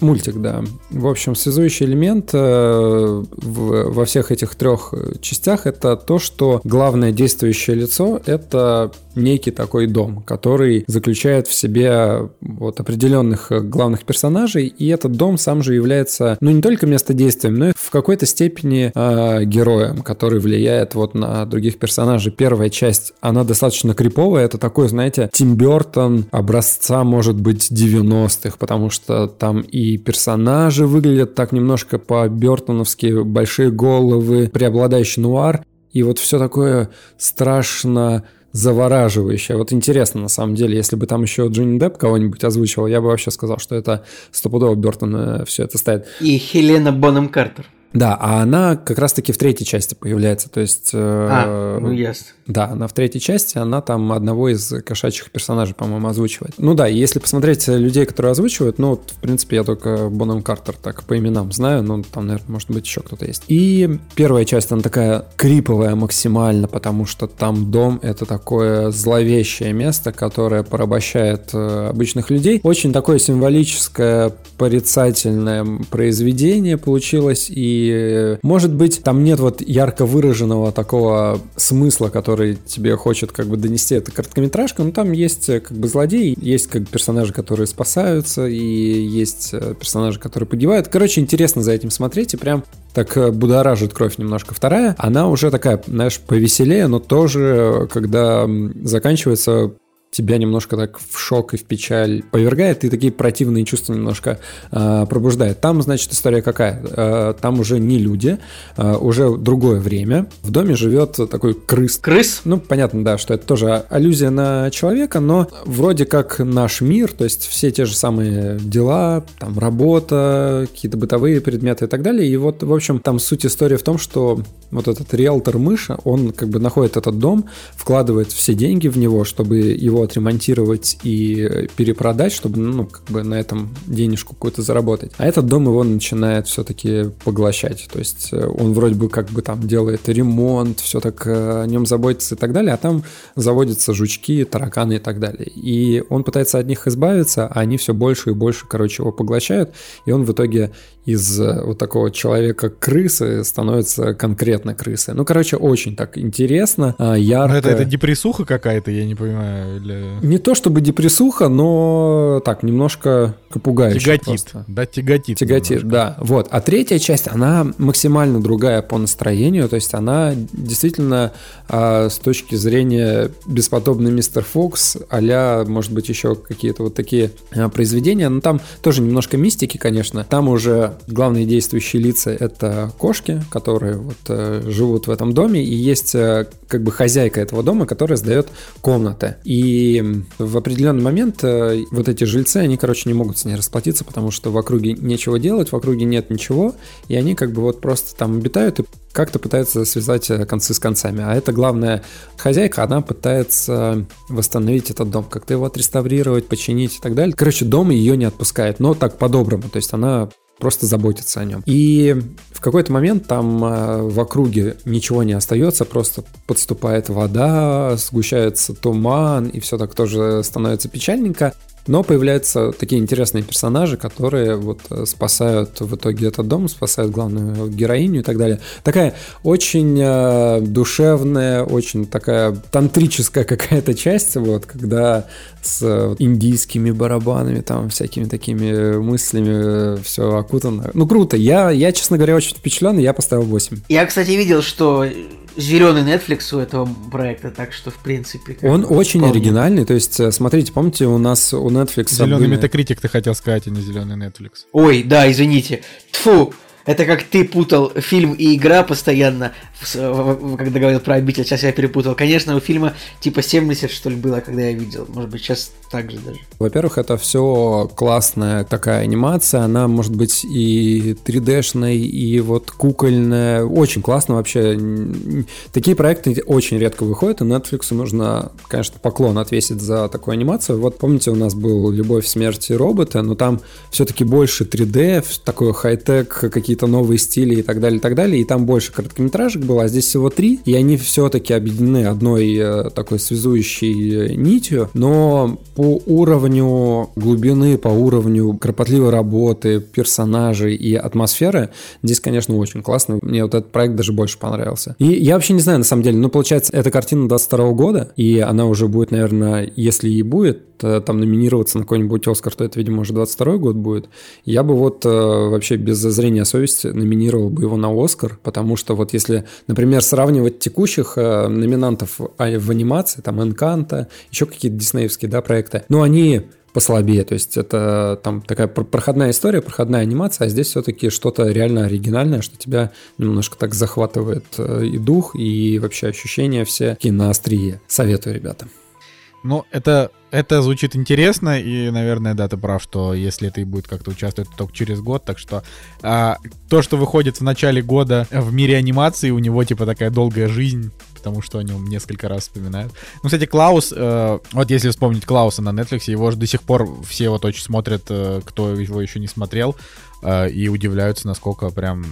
Мультик, да. В общем, связующий элемент э, в- во всех этих трех частях это то, что главное действующее лицо это некий такой дом, который заключает в себе вот определенных главных персонажей, и этот дом сам же является, ну, не только местодействием, но и в какой-то степени э, героем, который влияет вот на других персонажей. Первая часть, она достаточно криповая, это такой, знаете, Тим Бертон образца, может быть, 90-х, потому что там и персонажи выглядят так немножко по-бертоновски, большие головы, преобладающий нуар, и вот все такое страшно завораживающее. Вот интересно, на самом деле, если бы там еще Джонни Депп кого-нибудь озвучивал, я бы вообще сказал, что это стопудово Бертон все это ставит. И Хелена Бонем Картер. Да, а она как раз-таки в третьей части появляется, то есть... Э, а, ну ясно. Да, она в третьей части, она там одного из кошачьих персонажей, по-моему, озвучивает. Ну да, если посмотреть людей, которые озвучивают, ну, в принципе, я только Боном Картер так по именам знаю, но там, наверное, может быть, еще кто-то есть. И первая часть, она такая криповая максимально, потому что там дом — это такое зловещее место, которое порабощает э, обычных людей. Очень такое символическое, порицательное произведение получилось, и может быть, там нет вот ярко выраженного такого смысла, который тебе хочет как бы донести эта короткометражка, но там есть э, как бы злодеи, есть как бы персонажи, которые спасаются, и есть э, персонажи, которые погибают. Короче, интересно за этим смотреть, и прям так э, будоражит кровь немножко. Вторая, она уже такая, знаешь, повеселее, но тоже, когда заканчивается тебя немножко так в шок и в печаль повергает, и такие противные чувства немножко э, пробуждает. Там, значит, история какая? Э, там уже не люди, э, уже другое время. В доме живет такой крыс. Крыс? Ну, понятно, да, что это тоже аллюзия на человека, но вроде как наш мир, то есть все те же самые дела, там работа, какие-то бытовые предметы и так далее. И вот, в общем, там суть истории в том, что вот этот риэлтор Мыша, он как бы находит этот дом, вкладывает все деньги в него, чтобы его отремонтировать и перепродать, чтобы, ну, как бы на этом денежку какую-то заработать. А этот дом его начинает все-таки поглощать. То есть э, он вроде бы как бы там делает ремонт, все так э, о нем заботится и так далее, а там заводятся жучки, тараканы и так далее. И он пытается от них избавиться, а они все больше и больше, короче, его поглощают, и он в итоге из э, вот такого человека-крысы становится конкретно крысой. Ну, короче, очень так интересно, а, ярко. Но это, это депрессуха какая-то, я не понимаю. Или... Не то чтобы депрессуха, но так, немножко пугающе. Тяготит, просто. да, тяготит. Тяготит, немножко. да. Вот. А третья часть, она максимально другая по настроению, то есть она действительно а, с точки зрения бесподобный мистер Фокс, а может быть, еще какие-то вот такие а, произведения, но там тоже немножко мистики, конечно. Там уже главные действующие лица это кошки, которые вот э, живут в этом доме, и есть э, как бы хозяйка этого дома, которая сдает комнаты. И в определенный момент э, вот эти жильцы, они, короче, не могут с ней расплатиться, потому что в округе нечего делать, в округе нет ничего, и они как бы вот просто там обитают и как-то пытаются связать концы с концами. А это главная хозяйка, она пытается восстановить этот дом, как-то его отреставрировать, починить и так далее. Короче, дом ее не отпускает, но так по-доброму. То есть она просто заботиться о нем. И в какой-то момент там э, в округе ничего не остается, просто подступает вода, сгущается туман, и все так тоже становится печальненько. Но появляются такие интересные персонажи, которые вот э, спасают в итоге этот дом, спасают главную героиню и так далее. Такая очень э, душевная, очень такая тантрическая какая-то часть, вот, когда с э, индийскими барабанами, там, всякими такими мыслями э, все окутано. Ну, круто. Я, я, честно говоря, очень впечатлен, и я поставил 8. Я, кстати, видел, что зеленый Netflix у этого проекта, так что в принципе. Он очень вполне. оригинальный, то есть, э, смотрите, помните, у нас у Netflix. Зеленый были... Metacritic ты хотел сказать, а не зеленый Netflix. Ой, да, извините. Тфу, это как ты путал фильм и игра постоянно, когда говорил про обитель, сейчас я перепутал. Конечно, у фильма типа 70, что ли, было, когда я видел. Может быть, сейчас так же даже. Во-первых, это все классная такая анимация. Она может быть и 3D-шной, и вот кукольная. Очень классно вообще. Такие проекты очень редко выходят, и Netflix нужно, конечно, поклон отвесить за такую анимацию. Вот помните, у нас был «Любовь, смерть и роботы», но там все-таки больше 3D, такой хай-тек, какие какие-то новые стили и так далее, и так далее. И там больше короткометражек было, а здесь всего три, и они все-таки объединены одной э, такой связующей э, нитью, но по уровню глубины, по уровню кропотливой работы, персонажей и атмосферы здесь, конечно, очень классно. Мне вот этот проект даже больше понравился. И я вообще не знаю, на самом деле, ну, получается, эта картина 22 года, и она уже будет, наверное, если и будет, э, там номинироваться на какой-нибудь Оскар, то это, видимо, уже 22 год будет. Я бы вот вообще без зазрения совести номинировал бы его на Оскар, потому что вот если, например, сравнивать текущих э, номинантов а, в анимации, там Энканта, еще какие-то диснеевские, да, проекты, ну, они послабее. То есть это там такая проходная история, проходная анимация, а здесь все-таки что-то реально оригинальное, что тебя немножко так захватывает э, и дух, и вообще ощущения все такие на острие. Советую, ребята. Ну, это, это звучит интересно, и, наверное, да, ты прав, что если это и будет как-то участвовать, то только через год. Так что а, то, что выходит в начале года в мире анимации, у него типа такая долгая жизнь, потому что о нем несколько раз вспоминают. Ну, кстати, Клаус, э, вот если вспомнить Клауса на Netflix, его же до сих пор все вот очень смотрят, э, кто его еще не смотрел, э, и удивляются, насколько прям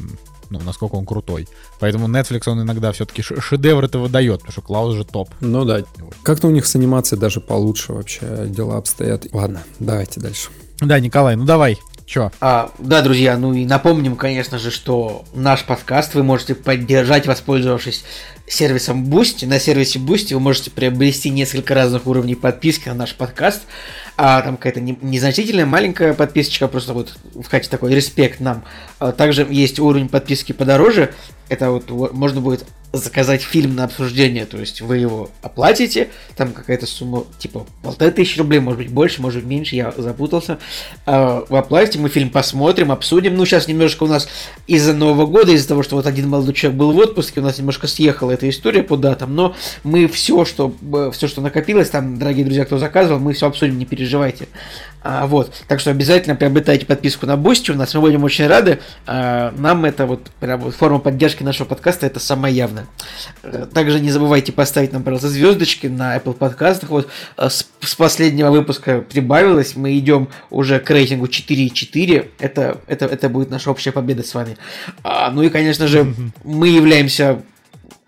ну, насколько он крутой. Поэтому Netflix, он иногда все-таки шедевр это выдает, потому что Клаус же топ. Ну да. Как-то у них с анимацией даже получше вообще дела обстоят. Ладно, давайте дальше. Да, Николай, ну давай, Чё? А, да, друзья, ну и напомним, конечно же, что наш подкаст вы можете поддержать, воспользовавшись сервисом Boosty. На сервисе Boosty вы можете приобрести несколько разных уровней подписки на наш подкаст. А там какая-то незначительная маленькая подписочка, просто вот в качестве такой респект нам. А, также есть уровень подписки подороже. Это вот можно будет заказать фильм на обсуждение, то есть вы его оплатите, там какая-то сумма, типа полторы тысячи рублей, может быть больше, может быть меньше, я запутался. А, вы оплатите, мы фильм посмотрим, обсудим. Ну, сейчас немножко у нас из-за Нового года, из-за того, что вот один молодой человек был в отпуске, у нас немножко съехала эта история по датам, но мы все, что, все, что накопилось, там, дорогие друзья, кто заказывал, мы все обсудим, не переживайте. А, вот, так что обязательно приобретайте подписку на Boosty, у нас мы будем очень рады. А, нам это вот прям вот форма поддержки нашего подкаста, это самое явное. Э, также не забывайте поставить нам, пожалуйста, звездочки на Apple подкастах. Вот э, с, с последнего выпуска прибавилось, мы идем уже к рейтингу 4,4. Это, это, это будет наша общая победа с вами. А, ну и, конечно же, мы являемся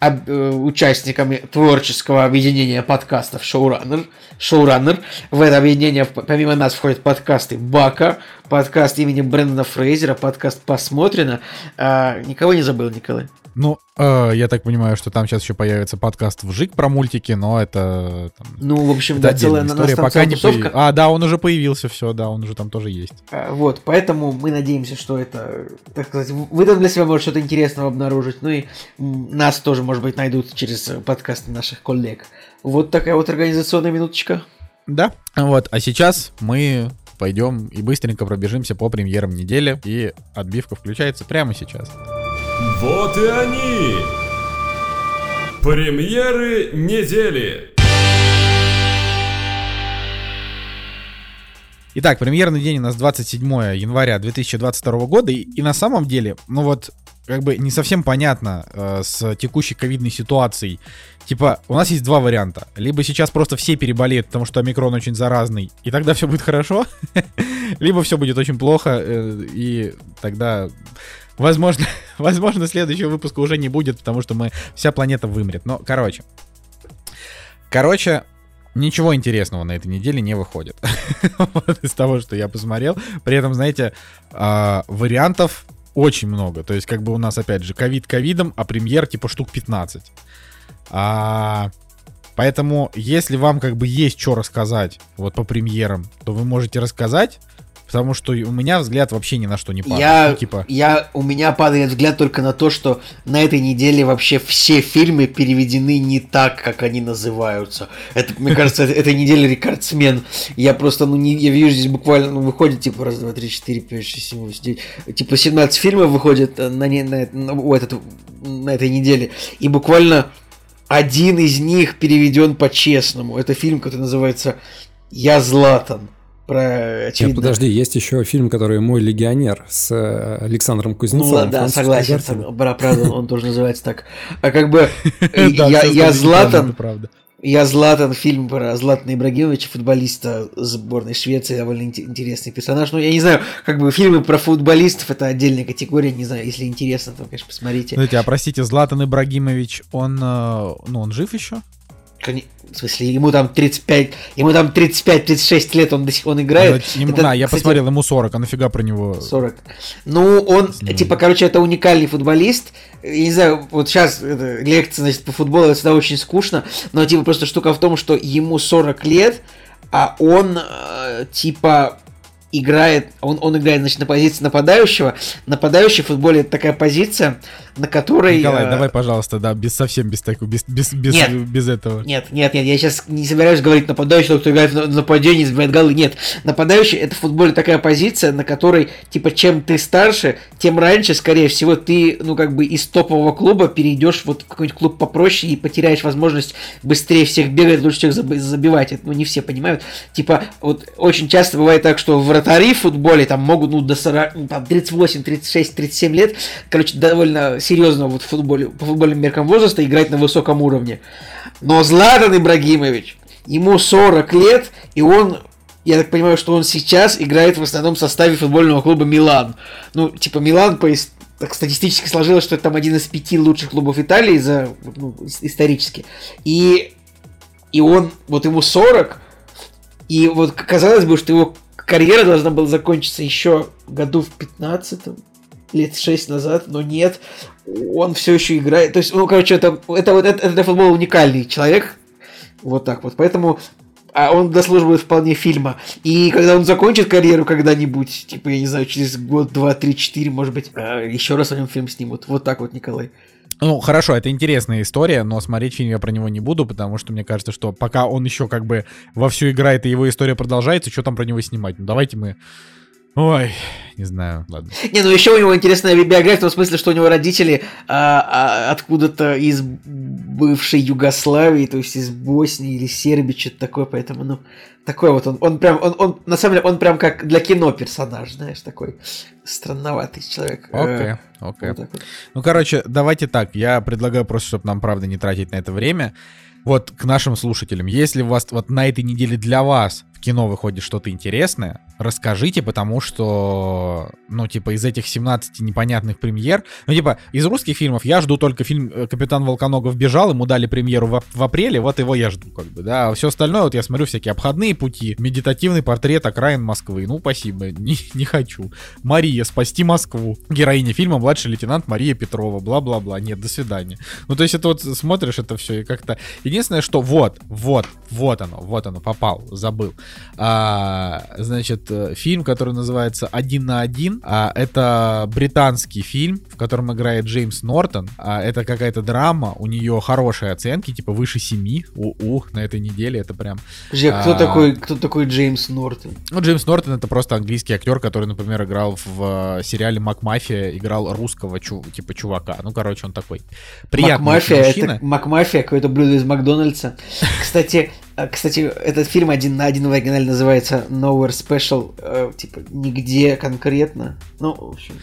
участниками творческого объединения подкастов Showrunner. Showrunner. В это объединение помимо нас входят подкасты Бака, подкаст имени Брэндона Фрейзера, подкаст Посмотрено. А, никого не забыл, Николай? Ну, э, я так понимаю, что там сейчас еще появится подкаст Вжик про мультики, но это... Там, ну, в общем, да, целая история. Пока не появ... А, да, он уже появился, все, да, он уже там тоже есть. А, вот, поэтому мы надеемся, что это, так сказать, вы там для себя может что-то интересного обнаружить, ну и нас тоже, может быть, найдут через подкасты наших коллег. Вот такая вот организационная минуточка. Да, вот, а сейчас мы пойдем и быстренько пробежимся по премьерам недели, и отбивка включается прямо сейчас. Вот и они! Премьеры недели! Итак, премьерный день у нас 27 января 2022 года, и, и на самом деле, ну вот, как бы не совсем понятно э, с текущей ковидной ситуацией. Типа, у нас есть два варианта. Либо сейчас просто все переболеют, потому что омикрон очень заразный, и тогда все будет хорошо, либо все будет очень плохо, э, и тогда Возможно, возможно, следующего выпуска уже не будет, потому что мы вся планета вымрет. Но, короче. Короче, ничего интересного на этой неделе не выходит. из того, что я посмотрел. При этом, знаете, э, вариантов очень много. То есть, как бы у нас, опять же, ковид ковидом, а премьер типа штук 15. А, поэтому, если вам как бы есть что рассказать вот по премьерам, то вы можете рассказать. Потому что у меня взгляд вообще ни на что не падает. Я, ну, типа... я, у меня падает взгляд только на то, что на этой неделе вообще все фильмы переведены не так, как они называются. Это, мне кажется, эта неделя рекордсмен. Я просто, ну, не, я вижу здесь буквально, ну, выходит, типа, раз, два, три, четыре, пять, шесть, семь, восемь, девять. Типа, 17 фильмов выходит на, на, на, на, этот, на этой неделе. И буквально один из них переведен по-честному. Это фильм, который называется «Я Златан» про очевидно. Нет, подожди, есть еще фильм, который «Мой легионер» с э, Александром Кузнецовым. Ну да, согласен, правда, он тоже называется так. А как бы я Златан, Я Златан, фильм про Златана Ибрагимовича, футболиста сборной Швеции, довольно ин- интересный персонаж. Ну, я не знаю, как бы фильмы про футболистов это отдельная категория, не знаю, если интересно, то, конечно, посмотрите. Подождите, а простите, Златан Ибрагимович, он, э, ну, он жив еще? Кони- В смысле, ему там 35, ему там 35-36 лет, он до сих он играет. Ему- Это, да, я кстати, посмотрел, ему 40, а нафига про него... 40. Ну, он, типа, короче, это уникальный футболист. Я не знаю, вот сейчас лекция, значит, по футболу, это всегда очень скучно, но, типа, просто штука в том, что ему 40 лет, а он, э, типа, играет, он, он играет, значит, на позиции нападающего. Нападающий в футболе это такая позиция, на которой... Николай, э, давай, пожалуйста, да, без совсем без такого, без, без, без, Нет. без этого. Нет, нет, нет, я сейчас не собираюсь говорить нападающий, кто играет в нападении, забивает голы. Нет, нападающий это в футболе такая позиция, на которой, типа, чем ты старше, тем раньше, скорее всего, ты, ну, как бы из топового клуба перейдешь вот в какой-нибудь клуб попроще и потеряешь возможность быстрее всех бегать, лучше всех заб- забивать. Это, ну, не все понимают. Типа, вот очень часто бывает так, что вратари в футболе там могут, ну, до 40, ну, там, 38, 36, 37 лет, короче, довольно серьезно вот в футболе, по футбольным меркам возраста играть на высоком уровне. Но Златан Ибрагимович, ему 40 лет, и он, я так понимаю, что он сейчас играет в основном в составе футбольного клуба Милан. Ну, типа Милан по так статистически сложилось, что это там один из пяти лучших клубов Италии за ну, ис- исторически. И, и он, вот ему 40, и вот казалось бы, что его карьера должна была закончиться еще году в 15 лет 6 назад, но нет, он все еще играет. То есть, ну, короче, это, это, это, это для футбола уникальный человек. Вот так вот. Поэтому а он дослуживает вполне фильма. И когда он закончит карьеру когда-нибудь, типа, я не знаю, через год, два, три, четыре, может быть, а, еще раз о нем фильм снимут. Вот так вот, Николай. Ну, хорошо, это интересная история, но смотреть фильм я про него не буду, потому что мне кажется, что пока он еще как бы вовсю играет и его история продолжается, что там про него снимать? Ну, давайте мы... Ой, не знаю, ладно. Не, ну еще у него интересная биография, в том смысле, что у него родители а, а, откуда-то из бывшей Югославии, то есть из Боснии или Сербии, что-то такое, поэтому, ну, такой вот он, он прям, он, он, на самом деле, он прям как для кино персонаж, знаешь, такой странноватый человек. Э, Окей, окей. вот так вот. Ну, короче, давайте так. Я предлагаю просто, чтобы нам, правда, не тратить на это время. Вот к нашим слушателям. Если у вас вот на этой неделе для вас кино выходит что-то интересное, расскажите, потому что, ну, типа, из этих 17 непонятных премьер, ну, типа, из русских фильмов я жду только фильм э, «Капитан Волконогов бежал», ему дали премьеру в, в апреле, вот его я жду, как бы, да. А все остальное, вот я смотрю всякие обходные пути, медитативный портрет окраин Москвы, ну, спасибо, не, не хочу. Мария, спасти Москву. Героиня фильма «Младший лейтенант Мария Петрова», бла-бла-бла, нет, до свидания. Ну, то есть это вот смотришь это все и как-то... Единственное, что вот, вот, вот оно, вот оно, попал, забыл. А, значит, э, фильм, который называется «Один на один», а, это британский фильм, в котором играет Джеймс Нортон. А, это какая-то драма, у нее хорошие оценки, типа выше 7, у, на этой неделе, это прям... Подожди, а кто, А. такой, кто такой Джеймс Нортон? Ну, Джеймс Нортон это просто английский актер, который, например, играл в э, сериале Макмафия, играл русского чу- типа чувака. Ну, короче, он такой приятный Макмафия, мужчина. это Макмафия, какое-то блюдо из Макдональдса. Кстати, кстати, этот фильм один на один в оригинале называется Nowhere Special, э, типа нигде конкретно. Ну, в общем.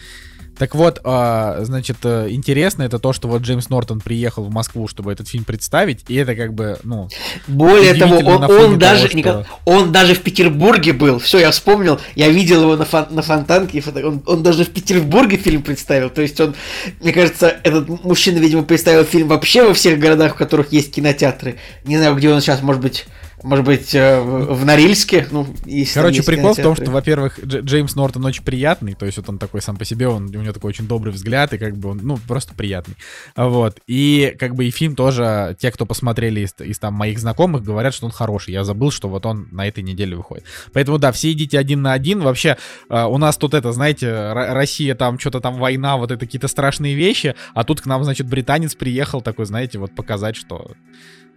Так вот, а, значит, э, интересно это то, что вот Джеймс Нортон приехал в Москву, чтобы этот фильм представить, и это как бы, ну, Более того, он, он даже того, что- он даже в Петербурге был. Все, я вспомнил. Я видел его на, фон- на фонтанке. Он, он даже в Петербурге фильм представил. То есть он, мне кажется, этот мужчина, видимо, представил фильм вообще во всех городах, в которых есть кинотеатры. Не знаю, где он сейчас, может быть, может быть, э, в Норильске. Ну, если Короче, прикол в том, кинотеатры. что, во-первых, Дж- Джеймс Нортон очень приятный, то есть вот он такой сам по себе, он, у него такой очень добрый взгляд, и как бы он, ну, просто приятный. А Вот. И как бы и фильм тоже, те, кто посмотрели из, из там моих знакомых, говорят, что он хороший. Я забыл, что вот он на этой неделе выходит. Поэтому, да, все идите один на один. Вообще, э, у нас тут это, знаете, Россия там, что-то там война, вот это какие-то страшные вещи, а тут к нам, значит, британец приехал такой, знаете, вот показать, что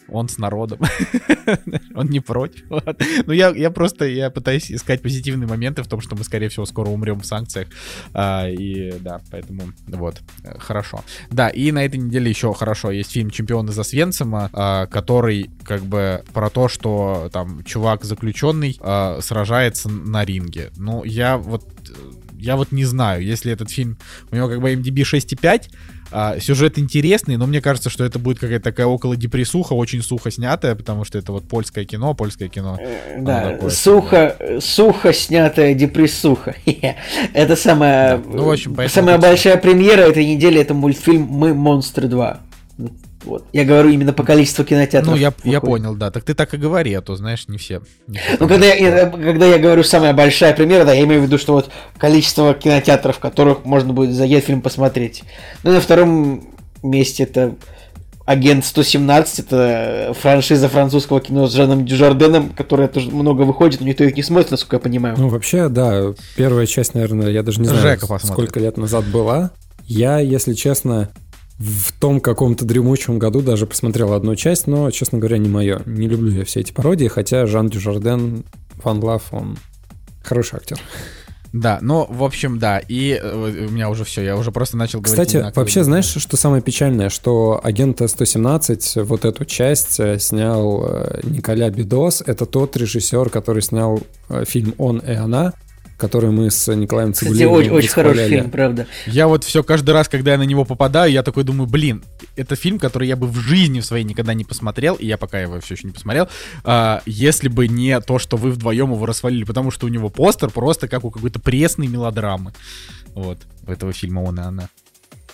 он с народом. он не против. Ну, я, я просто я пытаюсь искать позитивные моменты в том, что мы, скорее всего, скоро умрем в санкциях. А, и да, поэтому вот, хорошо. Да, и на этой неделе еще хорошо. Есть фильм «Чемпионы за Свенцема», а, который как бы про то, что там чувак заключенный а, сражается на ринге. Ну, я вот э, я вот не знаю, если этот фильм, у него как бы MDB 6,5, а, сюжет интересный, но мне кажется, что это будет какая-то такая около депрессуха, очень сухо снятая, потому что это вот польское кино, польское кино. Э, да, сухо, сухо снятая депрессуха. это самая, да. ну, в общем, самая большая премьера этой недели, это мультфильм «Мы монстры 2». Вот. Я говорю именно по количеству кинотеатров. Ну, я, я понял, да. Так ты так и говори, а то, знаешь, не все. Не все ну, когда я, когда я говорю самая большая премьера, да, я имею в виду, что вот количество кинотеатров, в которых можно будет заехать фильм посмотреть. Ну, на втором месте это Агент 117, это франшиза французского кино с Жаном Дюжарденом, которая тоже много выходит, но никто их не смотрит, насколько я понимаю. Ну, вообще, да, первая часть, наверное, я даже не знаю, сколько лет назад была. Я, если честно, в том каком-то дремучем году даже посмотрел одну часть, но, честно говоря, не мое. Не люблю я все эти пародии, хотя Жан Дюжарден, Ван Лав, он хороший актер. Да, ну, в общем, да, и э, у меня уже все, я уже просто начал говорить. Кстати, вообще, знаешь, что самое печальное, что агента 117, вот эту часть э, снял э, Николя Бедос, это тот режиссер, который снял фильм «Он и она», который мы с Николаем Цигулиевым Кстати, очень, очень хороший фильм, правда. Я вот все каждый раз, когда я на него попадаю, я такой думаю, блин, это фильм, который я бы в жизни в своей никогда не посмотрел, и я пока его все еще не посмотрел, а, если бы не то, что вы вдвоем его расвалили, потому что у него постер просто как у какой-то пресной мелодрамы. Вот, у этого фильма он и она.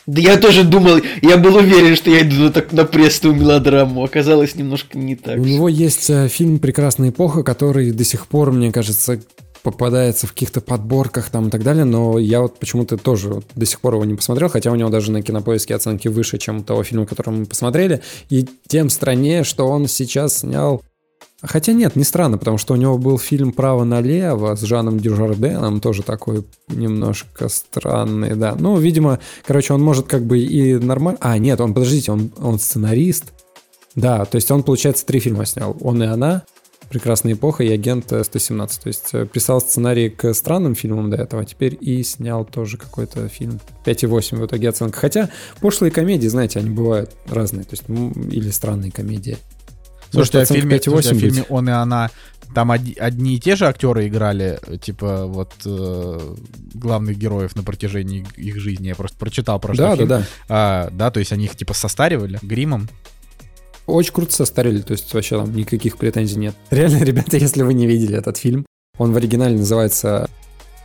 Да я тоже думал, я был уверен, что я иду на, так, на пресную мелодраму. Оказалось немножко не так. У него есть э, фильм «Прекрасная эпоха», который до сих пор, мне кажется, попадается в каких-то подборках там и так далее, но я вот почему-то тоже до сих пор его не посмотрел, хотя у него даже на кинопоиске оценки выше, чем у того фильма, который мы посмотрели, и тем страннее, что он сейчас снял Хотя нет, не странно, потому что у него был фильм «Право налево» с Жаном Дюжарденом, тоже такой немножко странный, да. Ну, видимо, короче, он может как бы и нормально... А, нет, он, подождите, он, он сценарист. Да, то есть он, получается, три фильма снял. «Он и она», «Прекрасная эпоха» и «Агент 117». То есть э, писал сценарий к странным фильмам до этого, а теперь и снял тоже какой-то фильм. 5,8 в итоге оценка. Хотя пошлые комедии, знаете, они бывают разные. То есть, или странные комедии. Слушайте, а в фильме, слушайте, а в фильме «Он и она» там одни, одни и те же актеры играли, типа, вот, э, главных героев на протяжении их жизни. Я просто прочитал про да, фильм. Да, да, а, да. То есть они их, типа, состаривали гримом. Очень круто состарили, то есть вообще там никаких претензий нет. Реально, ребята, если вы не видели этот фильм, он в оригинале называется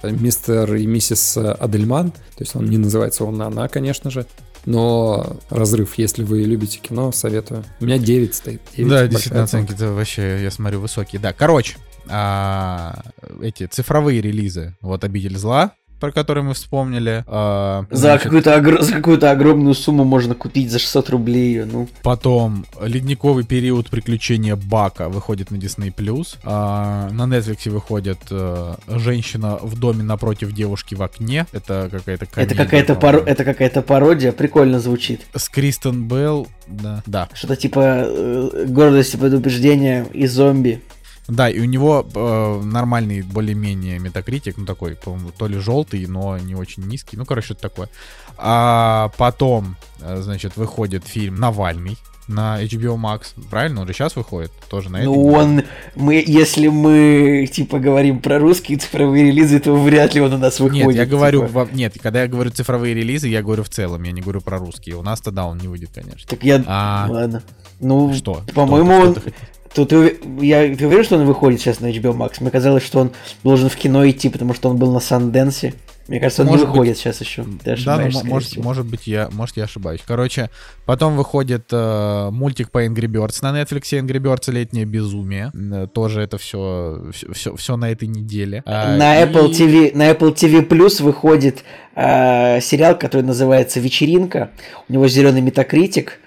«Мистер и миссис Адельман», то есть он не называется «Он на она», конечно же, но разрыв, если вы любите кино, советую. У меня 9 стоит. 9 да, действительно, оценки это вообще, я смотрю, высокие. Да, короче, а, эти цифровые релизы. Вот «Обитель зла», про который мы вспомнили. А, за, какую-то огр... за какую-то огромную сумму можно купить за 600 рублей ее, ну. Потом «Ледниковый период приключения Бака» выходит на Disney+. А, на Netflix выходит а, «Женщина в доме напротив девушки в окне». Это какая-то комедия. Это какая-то, пар... это какая-то пародия, прикольно звучит. С Кристен Белл, да. да. Что-то типа э, гордость и предубеждение и зомби. Да, и у него э, нормальный более-менее метакритик, ну такой, по-моему, то ли желтый, но не очень низкий. Ну, короче, что-то такое. А потом, э, значит, выходит фильм «Навальный», на HBO Max, правильно? Он же сейчас выходит, тоже на Ну, он, мы, если мы, типа, говорим про русские цифровые релизы, то вряд ли он у нас выходит. Нет, я типа. говорю, во, нет, когда я говорю цифровые релизы, я говорю в целом, я не говорю про русские. У нас тогда он не выйдет, конечно. Так я, а... ладно. Ну, что? По-моему, он, Тут я ты уверен, что он выходит сейчас на HBO Max? Мне казалось, что он должен в кино идти, потому что он был на Санденсе. Мне кажется, он может не выходит быть, сейчас еще. Ты да, ну, может, может быть, я, может, я ошибаюсь. Короче, потом выходит э, мультик по Angry Birds на Netflix, Angry Birds летнее безумие. Э, тоже это все, все, все, все на этой неделе. А, на, и... Apple TV, на Apple TV Plus выходит э, сериал, который называется Вечеринка. У него зеленый метакритик.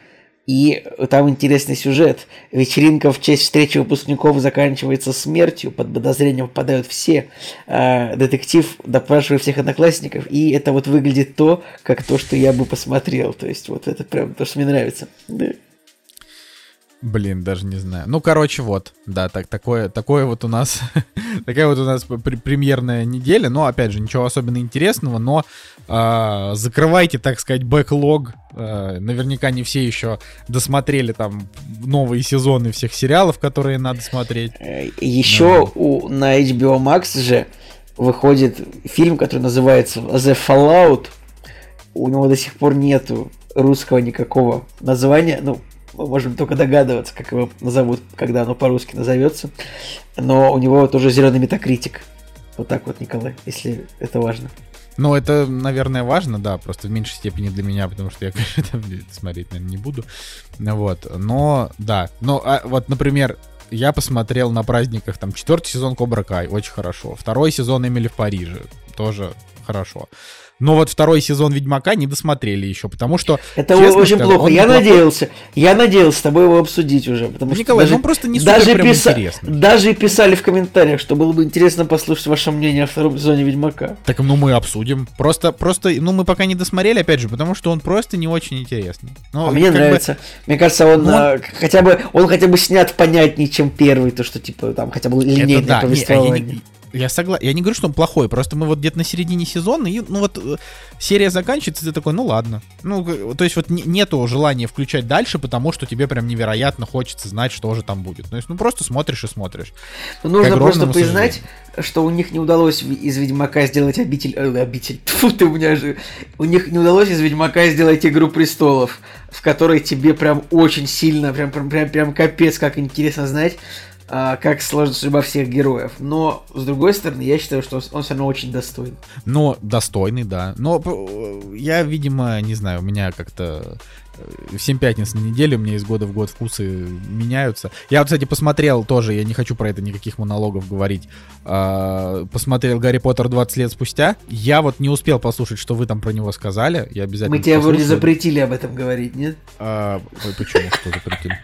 И там интересный сюжет. Вечеринка в честь встречи выпускников заканчивается смертью. Под подозрением попадают все. А, детектив допрашивает всех одноклассников. И это вот выглядит то, как то, что я бы посмотрел. То есть вот это прям то, что мне нравится. Да. Блин, даже не знаю. Ну, короче, вот, да, так, такое, такое вот у нас, такая вот у нас премьерная неделя, но, опять же, ничего особенно интересного, но э, закрывайте, так сказать, бэклог, э, наверняка не все еще досмотрели там новые сезоны всех сериалов, которые надо смотреть. Еще да. у, на HBO Max же выходит фильм, который называется The Fallout. У него до сих пор нету русского никакого названия. Ну, мы можем только догадываться, как его назовут, когда оно по-русски назовется. Но у него тоже зеленый метакритик. Вот так вот, Николай, если это важно. Ну, это, наверное, важно, да, просто в меньшей степени для меня, потому что я, конечно, это смотреть, наверное, не буду. Вот, но, да. Но, а, вот, например, я посмотрел на праздниках, там, четвертый сезон Кобра Кай, очень хорошо. Второй сезон Эмили в Париже, тоже хорошо. Но вот второй сезон Ведьмака не досмотрели еще, потому что... Это очень скажу, плохо. Я неплохой... надеялся, я надеялся с тобой его обсудить уже, потому Николай, что... Николай, ну просто не даже писа... интересно. Даже писали в комментариях, что было бы интересно послушать ваше мнение о втором сезоне Ведьмака. Так, ну мы обсудим. Просто, просто, ну мы пока не досмотрели, опять же, потому что он просто не очень интересный. Но, а мне нравится. Бы... Мне кажется, он, ну, а, хотя бы, он хотя бы снят понятнее, чем первый, то, что, типа, там, хотя бы линейное да. повествование. Не, я, я согласен. Я не говорю, что он плохой, просто мы вот где-то на середине сезона, и, ну вот э, серия заканчивается, и ты такой, ну ладно. Ну, то есть вот нету желания включать дальше, потому что тебе прям невероятно хочется знать, что же там будет. То есть, ну просто смотришь и смотришь. Ну, нужно просто признать, что у них не удалось из Ведьмака сделать обитель... Э, обитель. Фу, ты у меня же... У них не удалось из Ведьмака сделать Игру Престолов, в которой тебе прям очень сильно, прям, прям, прям, прям капец, как интересно знать, как сложится судьба всех героев. Но, с другой стороны, я считаю, что он все равно очень достойный. Ну, достойный, да. Но э, я, видимо, не знаю, у меня как-то э, в 7 пятниц на неделю, у меня из года в год вкусы меняются. Я кстати, посмотрел тоже, я не хочу про это никаких монологов говорить, а, посмотрел Гарри Поттер 20 лет спустя. Я вот не успел послушать, что вы там про него сказали. Я обязательно Мы тебе вроде запретили об этом говорить, нет? А, почему? Что запретили?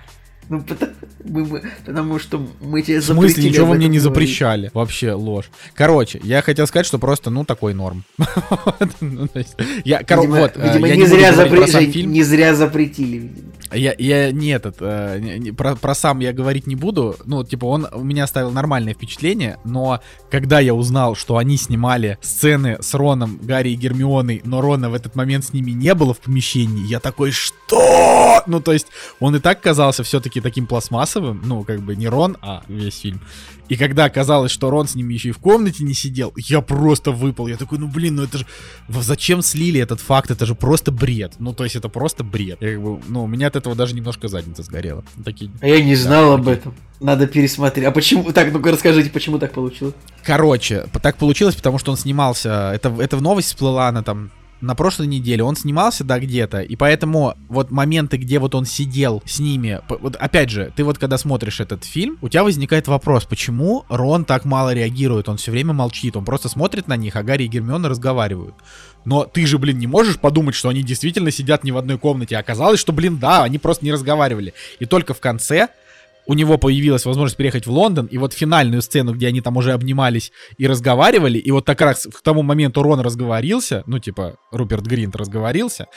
Ну, потому, мы, потому что мы тебе запретили. В смысле, ничего вы мне не запрещали. Вообще ложь. Короче, я хотел сказать, что просто, ну, такой норм. Ну, я, видимо, вот, э, видимо, не, зря запретили, не зря запретили, Я, я не этот, э, не, про, про сам я говорить не буду. Ну, типа, он у меня оставил нормальное впечатление, но когда я узнал, что они снимали сцены с Роном, Гарри и Гермионой, но Рона в этот момент с ними не было в помещении, я такой, что? Ну, то есть, он и так казался все-таки таким пластмассовым, ну, как бы не Рон, а весь фильм. И когда оказалось, что Рон с ними еще и в комнате не сидел, я просто выпал. Я такой, ну, блин, ну это же... Зачем слили этот факт? Это же просто бред. Ну, то есть это просто бред. Я, как бы, ну, у меня от этого даже немножко задница сгорела. Такие, а я не знал об такие. этом. Надо пересмотреть. А почему? Так, ну-ка расскажите, почему так получилось? Короче, так получилось, потому что он снимался... Это, это в новость всплыла, она там на прошлой неделе он снимался, да, где-то, и поэтому вот моменты, где вот он сидел с ними, вот опять же, ты вот когда смотришь этот фильм, у тебя возникает вопрос, почему Рон так мало реагирует, он все время молчит, он просто смотрит на них, а Гарри и Гермиона разговаривают. Но ты же, блин, не можешь подумать, что они действительно сидят не в одной комнате. А оказалось, что, блин, да, они просто не разговаривали. И только в конце у него появилась возможность переехать в Лондон, и вот финальную сцену, где они там уже обнимались и разговаривали, и вот так раз к тому моменту Рон разговорился, ну, типа, Руперт Гринт разговорился,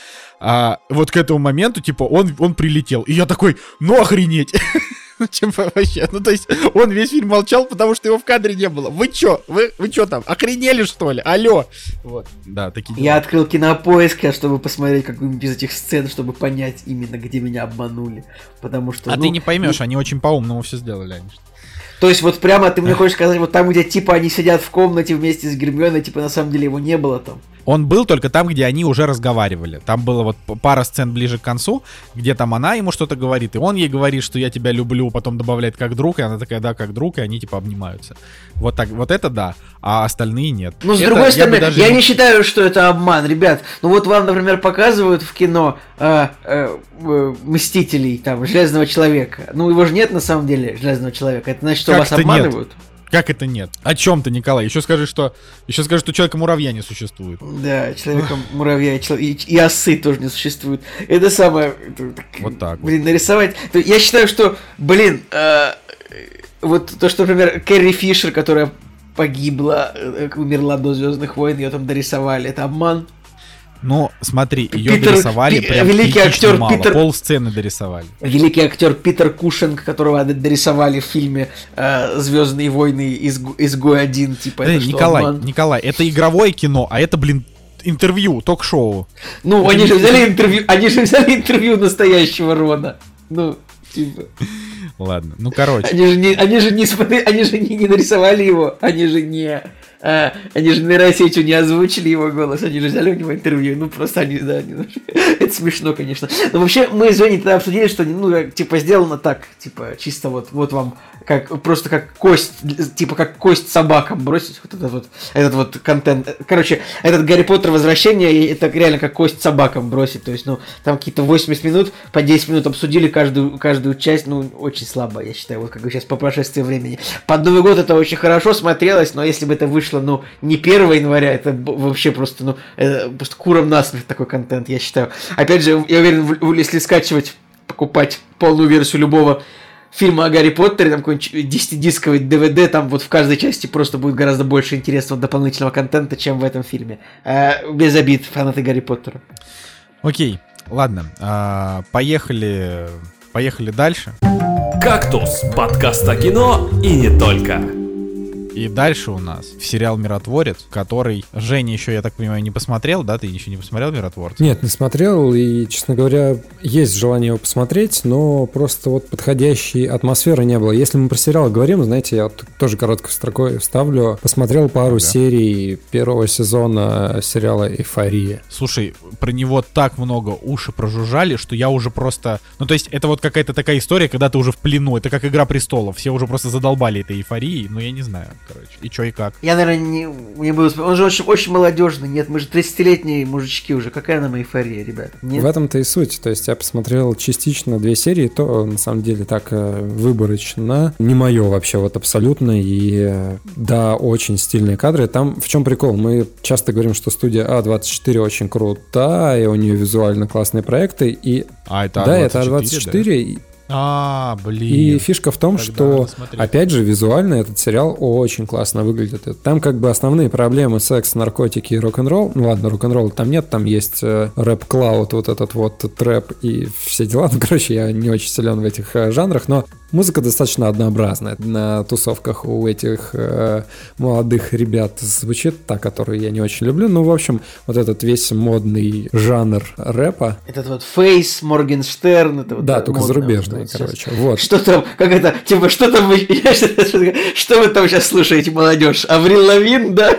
а вот к этому моменту, типа, он, он прилетел. И я такой, ну охренеть! Ну, чем вообще? Ну, то есть, он весь фильм молчал, потому что его в кадре не было. Вы чё? Вы, вы чё там? Охренели, что ли? Алло! Вот. Да, такие дела. Я открыл кинопоиск, а чтобы посмотреть какую-нибудь из этих сцен, чтобы понять именно, где меня обманули. Потому что... А ну, ты не поймешь, ну... они очень по-умному все сделали, они. То есть вот прямо ты мне хочешь сказать, вот там, где типа они сидят в комнате вместе с Гермионой, типа на самом деле его не было там. Он был только там, где они уже разговаривали. Там было вот пара сцен ближе к концу, где там она ему что-то говорит, и он ей говорит, что я тебя люблю, потом добавляет как друг, и она такая, да, как друг, и они типа обнимаются. Вот так, вот это да, а остальные нет. Ну, с это, другой стороны, я, даже... я не считаю, что это обман, ребят. Ну вот вам, например, показывают в кино э, э, э, Мстителей, там, Железного Человека. Ну, его же нет на самом деле, Железного Человека. Это значит, что как вас обманывают? Нет? Как это нет? О чем ты, Николай? Еще скажи, что еще скажи, что человека-муравья не существует. Да, человека-муравья и, и, и осы тоже не существует. Это самое... Вот так. Блин, вот. нарисовать... Я считаю, что, блин, э, вот то, что, например, Кэрри Фишер, которая погибла, э, умерла до Звездных войн, ее там дорисовали, это обман. Ну, смотри, ее Питер, дорисовали Пи- прям великий актер мало, Питер, пол сцены дорисовали. Великий актер Питер Кушинг, которого дорисовали в фильме э, Звездные войны из изгой один, типа. Да, это Николай, что, Николай, это игровое кино, а это, блин, интервью, ток-шоу. Ну, это они же взяли интервью, они же взяли интервью настоящего Рона. Ну, типа. Ладно, ну короче. Они же не, они же не, они же не, не нарисовали его, они же не А, они же нейросетью не озвучили его голос, они же взяли у него интервью, ну просто они, да, немножко. Это смешно, конечно. Но вообще мы с Женей тогда обсудили, что, ну, типа, сделано так, типа, чисто вот, вот вам, как, просто как кость, типа, как кость собакам бросить, вот этот вот, этот вот контент. Короче, этот Гарри Поттер возвращение, это реально как кость собакам бросить, то есть, ну, там какие-то 80 минут, по 10 минут обсудили каждую, каждую часть, ну, очень слабо, я считаю, вот как бы сейчас по прошествии времени. Под Новый год это очень хорошо смотрелось, но если бы это вышло, ну, не 1 января, это вообще просто, ну, это просто куром насмех такой контент, я считаю. Опять же, я уверен, если скачивать, покупать полную версию любого фильма о Гарри Поттере, там какой-нибудь 10-дисковый DVD, там вот в каждой части просто будет гораздо больше интересного дополнительного контента, чем в этом фильме. А, без обид, фанаты Гарри Поттера. Окей, ладно, а, поехали, поехали дальше. «Кактус» — подкаст о кино и не только. И дальше у нас сериал «Миротворец», который Женя еще, я так понимаю, не посмотрел, да? Ты еще не посмотрел «Миротворца»? Нет, не смотрел, и, честно говоря, есть желание его посмотреть, но просто вот подходящей атмосферы не было. Если мы про сериал говорим, знаете, я вот тоже короткой строкой вставлю. Посмотрел пару ага. серий первого сезона сериала «Эйфория». Слушай, про него так много уши прожужжали, что я уже просто... Ну, то есть, это вот какая-то такая история, когда ты уже в плену. Это как «Игра престолов». Все уже просто задолбали этой эйфорией, но я не знаю короче. И чё, и как? Я, наверное, не, не буду... Он же очень, очень молодежный. Нет, мы же 30-летние мужички уже. Какая нам эйфория, ребят? Нет? В этом-то и суть. То есть я посмотрел частично две серии, то на самом деле так э, выборочно. Не мое вообще вот абсолютно. И э, да, очень стильные кадры. Там в чем прикол? Мы часто говорим, что студия А24 очень крута, и у нее визуально классные проекты. И а, это Да, это А24. Да? А, блин. И фишка в том, Тогда что, опять же, визуально этот сериал очень классно выглядит. Там как бы основные проблемы секс, наркотики и рок-н-ролл. Ну ладно, рок-н-ролл там нет, там есть э, рэп-клауд, вот этот вот трэп и все дела. Ну, короче, я не очень силен в этих э, жанрах, но Музыка достаточно однообразная. На тусовках у этих э, молодых ребят звучит та, которую я не очень люблю. Ну, в общем, вот этот весь модный жанр рэпа. Этот вот Фейс, Моргенштерн. Это вот да, только зарубежный, вот короче. Вот. Что там, как это, типа, что там вы, что вы там сейчас слушаете, молодежь? Аврил Лавин, да?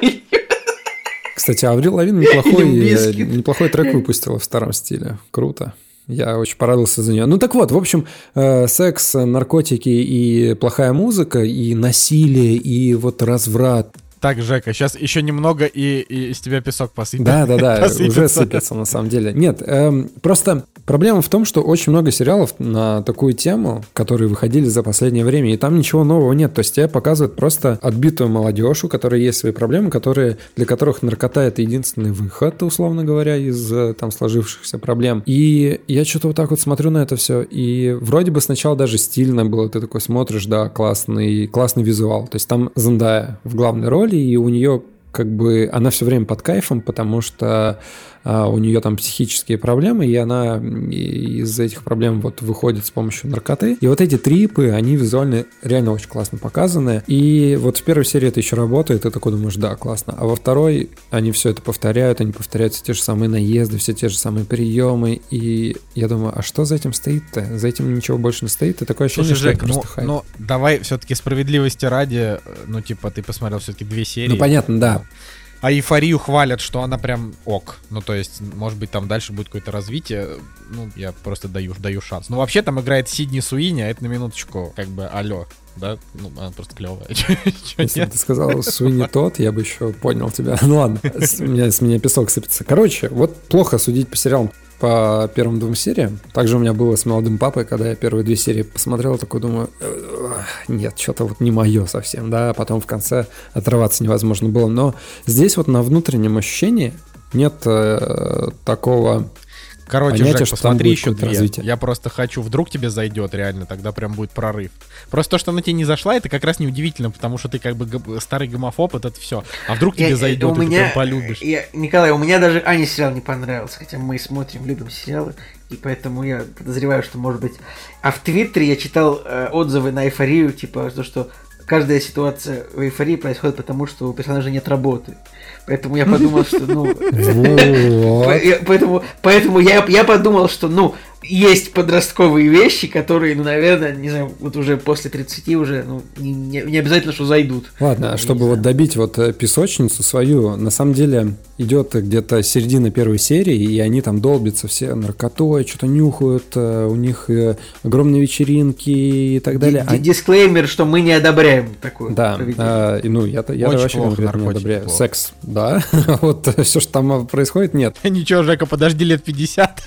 Кстати, Аврил Лавин неплохой, неплохой трек выпустила в старом стиле. Круто. Я очень порадовался за нее. Ну так вот, в общем, э, секс, наркотики и плохая музыка, и насилие, и вот разврат. Так, Жека, сейчас еще немного, и, и из тебя песок посыпется. Да, да, да, уже сыпется на самом деле. Нет, эм, просто Проблема в том, что очень много сериалов на такую тему, которые выходили за последнее время, и там ничего нового нет. То есть тебе показывают просто отбитую молодежь, у которой есть свои проблемы, которые, для которых наркота это единственный выход, условно говоря, из э, там сложившихся проблем. И я что-то вот так вот смотрю на это все, и вроде бы сначала даже стильно было, ты такой смотришь, да, классный, классный визуал. То есть там Зендая в главной роли, и у нее как бы она все время под кайфом, потому что у нее там психические проблемы, и она из этих проблем вот выходит с помощью наркоты. И вот эти трипы, они визуально реально очень классно показаны. И вот в первой серии это еще работает, и ты такой думаешь, да, классно. А во второй они все это повторяют, они повторяют все те же самые наезды, все те же самые приемы. И я думаю, а что за этим стоит-то? За этим ничего больше не стоит. И такое ощущение, Слушай, что Жек, ну, хайп. Ну, давай все-таки справедливости ради, ну, типа, ты посмотрел все-таки две серии. Ну, понятно, да. А эйфорию хвалят, что она прям ок. Ну, то есть, может быть, там дальше будет какое-то развитие. Ну, я просто даю, даю шанс. Ну, вообще, там играет Сидни Суини, а это на минуточку, как бы, алло. Да, ну, она просто клевая. Если бы ты сказал Суини тот, я бы еще понял тебя. Ну ладно, с меня, песок сыпется. Короче, вот плохо судить по сериалам по первым двум сериям. Также у меня было с молодым папой, когда я первые две серии посмотрел, такой думаю, нет, что-то вот не мое совсем, да, потом в конце отрываться невозможно было. Но здесь вот на внутреннем ощущении нет э, такого Короче, Понятие, Жек, посмотри еще две. Развитие. Я просто хочу, вдруг тебе зайдет реально, тогда прям будет прорыв. Просто то, что она тебе не зашла, это как раз неудивительно, потому что ты как бы старый гомофоб, это все. А вдруг тебе я, зайдет, у и меня, ты прям полюбишь. Я, Николай, у меня даже Ани сериал не понравился, хотя мы смотрим, любим сериалы, и поэтому я подозреваю, что может быть... А в Твиттере я читал э, отзывы на эйфорию, типа, то, что каждая ситуация в эйфории происходит потому, что у персонажа нет работы. Поэтому я подумал, что, ну... Поэтому, поэтому я, я подумал, что, ну, есть подростковые вещи, которые, ну, наверное, не знаю, вот уже после 30 уже, ну, не, не, обязательно, что зайдут. Ладно, чтобы вот добить вот э, песочницу свою, на самом деле идет где-то середина первой серии, и они там долбятся все наркотой, что-то нюхают, э, у них э, огромные вечеринки и так далее. Ди- Дисклеймер, что мы не одобряем такое. Да, а, ну я, я вообще плохо, конкретно не одобряю. плохо. Секс, да, вот все, что там происходит, нет. Ничего, Жека, подожди лет 50.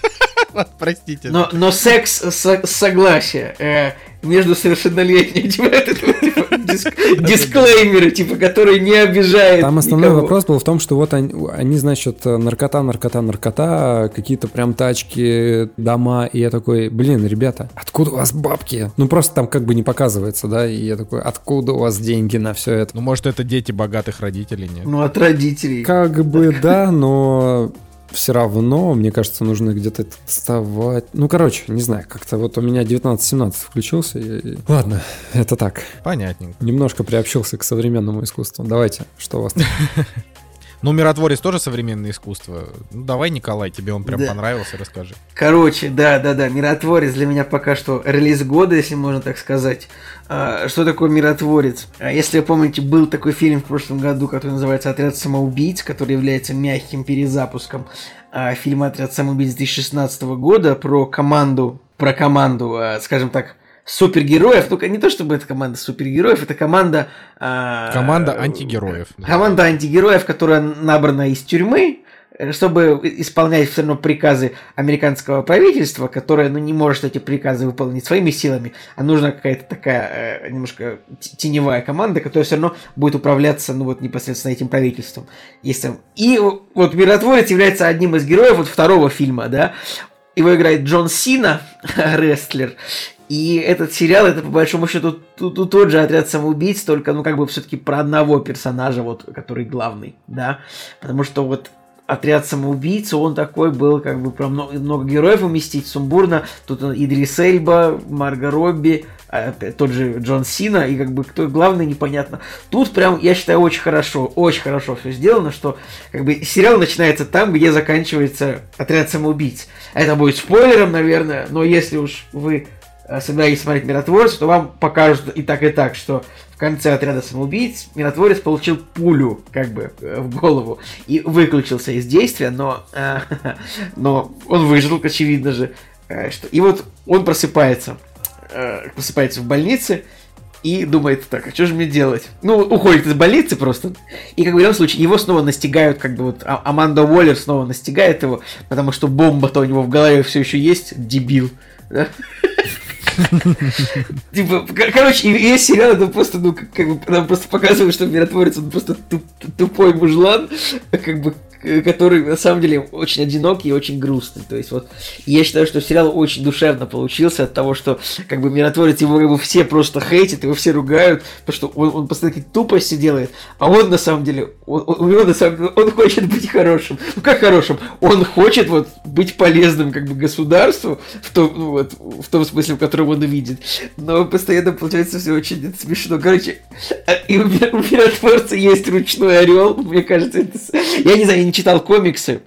Простите. Но, но секс со- согласие э, между совершеннолетними, типа, это, типа, диск- дисклеймеры, типа, которые не обижают Там основной никого. вопрос был в том, что вот они, они, значит, наркота, наркота, наркота, какие-то прям тачки, дома, и я такой, блин, ребята, откуда у вас бабки? Ну просто там как бы не показывается, да, и я такой, откуда у вас деньги на все это? Ну, может, это дети богатых родителей, нет? Ну, от родителей. Как бы да, но все равно, мне кажется, нужно где-то это доставать. Ну, короче, не знаю, как-то вот у меня 19-17 включился. и- Ладно, это так. Понятненько. Немножко приобщился к современному искусству. Давайте, что у вас там? Ну, миротворец тоже современное искусство. Ну, давай, Николай, тебе он прям Да. понравился, расскажи. Короче, да, да, да, миротворец для меня пока что релиз года, если можно так сказать. А, что такое миротворец? А, если вы помните, был такой фильм в прошлом году, который называется «Отряд самоубийц», который является мягким перезапуском а, фильма «Отряд самоубийц» 2016 года про команду, про команду, скажем так, супергероев. Ну, не то чтобы это команда супергероев, это команда... а, Команда антигероев. Команда антигероев, которая набрана из тюрьмы, э, чтобы исполнять все равно приказы американского правительства, которое ну, не может эти приказы выполнить своими силами, а нужна какая-то такая э, немножко теневая команда, которая все равно будет управляться ну, вот, непосредственно этим правительством. Там- И вот Миротворец является одним из героев вот второго фильма, да, его играет Джон Сина, рестлер. И этот сериал, это по большому счету т- т- тот же отряд самоубийц, только, ну, как бы все-таки про одного персонажа, вот, который главный, да. Потому что вот отряд самоубийц, он такой был, как бы, про много, много героев уместить, сумбурно. Тут Идрис Эльба, Марго Робби, тот же Джон Сина, и как бы кто главный, непонятно. Тут прям, я считаю, очень хорошо, очень хорошо все сделано, что как бы сериал начинается там, где заканчивается отряд самоубийц. Это будет спойлером, наверное, но если уж вы э, собираетесь смотреть миротворец, то вам покажут и так, и так, что в конце отряда самоубийц миротворец получил пулю, как бы, э, в голову и выключился из действия, но, э, но он выжил, очевидно же. что- И вот он просыпается, просыпается в больнице, и думает, так, а что же мне делать? Ну, уходит из больницы просто. И, как в любом случае, его снова настигают, как бы вот А- Аманда Уоллер снова настигает его, потому что бомба-то у него в голове все еще есть, дебил. Типа, кор- короче, весь сериал это просто, ну, как, бы, нам просто показывает, что миротворец, он просто туп- тупой мужлан, как бы, который на самом деле очень одинокий и очень грустный. То есть вот, я считаю, что сериал очень душевно получился от того, что, как бы, миротворец, его как бы все просто хейтят, его все ругают, потому что он, он постоянно какие-то тупости делает, а он на самом деле, он- он- у него на самом деле, он хочет быть хорошим. Ну, как хорошим? Он хочет вот быть полезным, как бы, государству, в том, ну, вот, в том смысле, в котором он видит. Но постоянно получается все очень смешно. Короче, а, и у, ми- у миротворца есть ручной орел. Мне кажется, это... Я не знаю, я не читал комиксы.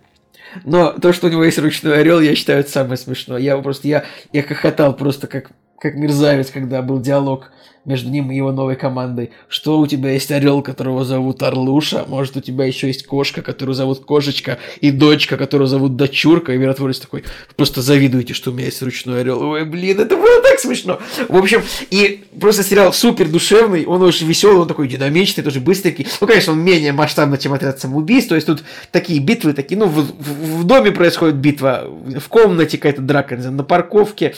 Но то, что у него есть ручной орел, я считаю, это самое смешное. Я просто, я, я хохотал просто как, как мерзавец, когда был диалог между ним и его новой командой. Что у тебя есть орел, которого зовут Орлуша, может у тебя еще есть кошка, которую зовут Кошечка, и дочка, которую зовут Дочурка, и миротворец такой, «Вы просто завидуете, что у меня есть ручной орел. Ой, блин, это было так смешно. В общем, и просто сериал супер душевный, он очень веселый, он такой динамичный, тоже быстренький. Ну, конечно, он менее масштабный, чем отряд самоубийств, то есть тут такие битвы, такие, ну, в, в- в доме происходит битва, в комнате какая-то драка, знаю, на парковке,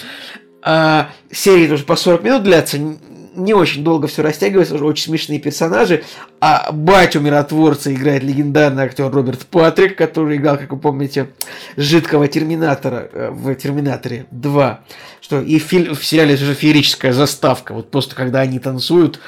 а, серии тоже по 40 минут длятся, не очень долго все растягивается, уже очень смешные персонажи. А батю миротворца играет легендарный актер Роберт Патрик, который играл, как вы помните, жидкого терминатора э, в Терминаторе 2. Что и в, филь- в сериале же феерическая заставка. Вот просто когда они танцуют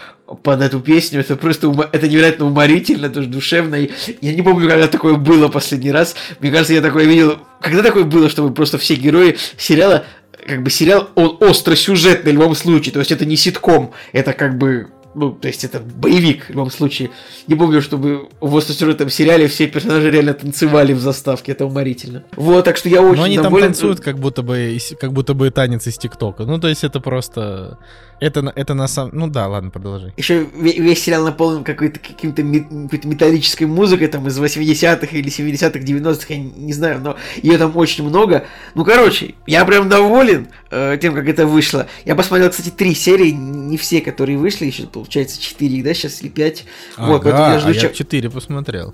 под эту песню, это просто ума- это невероятно уморительно, тоже душевно. И я не помню, когда такое было последний раз. Мне кажется, я такое видел. Когда такое было, чтобы просто все герои сериала как бы сериал, он остросюжетный в любом случае, то есть это не ситком, это как бы ну, то есть это боевик в любом случае. Не помню, чтобы в остросюжетном сериале все персонажи реально танцевали в заставке, это уморительно. Вот, так что я очень Но они там доволен. танцуют, как будто бы, как будто бы танец из ТикТока. Ну, то есть это просто... Это, это на самом... Ну да, ладно, продолжи. Еще весь сериал наполнен какой-то каким-то какой-то металлической музыкой там из 80-х или 70-х, 90-х, я не, не знаю, но ее там очень много. Ну, короче, я прям доволен э, тем, как это вышло. Я посмотрел, кстати, три серии, не все, которые вышли, еще получается четыре, да, сейчас или пять. вот, поэтому Ага, я жду а я чё- 4 посмотрел.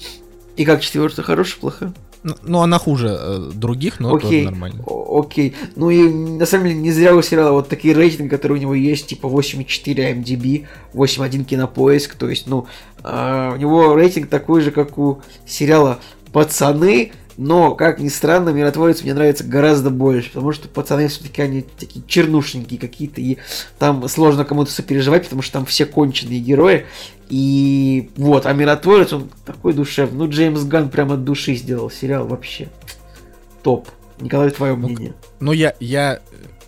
И как четвертая, хорошая, плохая? Ну, Ну, она хуже э, других, но тоже Окей, нормально. о- окей. Ну и на самом деле не зря у сериала вот такие рейтинги, которые у него есть, типа 8,4 MDB, 8,1 кинопоиск, то есть, ну, а, у него рейтинг такой же, как у сериала «Пацаны», но, как ни странно, «Миротворец» мне нравится гораздо больше, потому что «Пацаны» все-таки они такие чернушенькие какие-то, и там сложно кому-то сопереживать, потому что там все конченые герои, и вот, а «Миротворец», он такой душевный, ну, Джеймс Ганн прямо от души сделал сериал вообще. Топ. Николай, твое Ну, мнение. Ну, я, я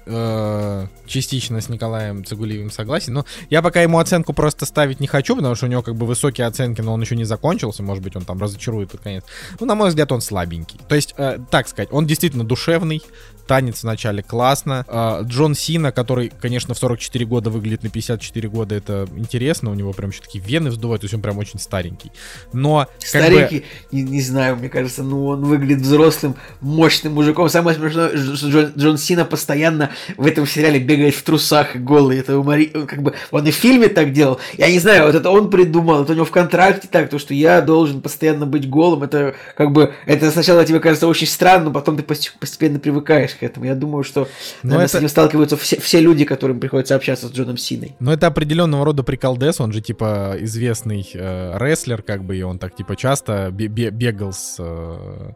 э, частично с Николаем Цигулиевым согласен, но я пока ему оценку просто ставить не хочу, потому что у него как бы высокие оценки, но он еще не закончился, может быть, он там разочарует под конец. Ну, на мой взгляд, он слабенький. То есть, э, так сказать, он действительно душевный, танец вначале классно. Э, Джон Сина, который, конечно, в 44 года выглядит на 54 года, это интересно, у него прям еще такие вены вздувают, то есть он прям очень старенький. Но как бы- Старенький, не, не знаю, мне кажется, ну он выглядит взрослым, мощным мужиком. Самое смешное, Дж- Джон, Джон Сина постоянно в этом сериале бегает в трусах и голый. Это умори... как бы он и в фильме так делал. Я не знаю, вот это он придумал, это у него в контракте так, то, что я должен постоянно быть голым. Это как бы, это сначала тебе кажется очень странно, но потом ты пост- постепенно привыкаешь к этому. Я думаю, что Но наверное, с это- этим сталкиваются все, все люди, которым приходится общаться с Джоном Синой. Ну, это определенного рода приколдес, он же, типа, известный э, рестлер, как бы, и он так, типа, часто бе- бе- бегал с... э,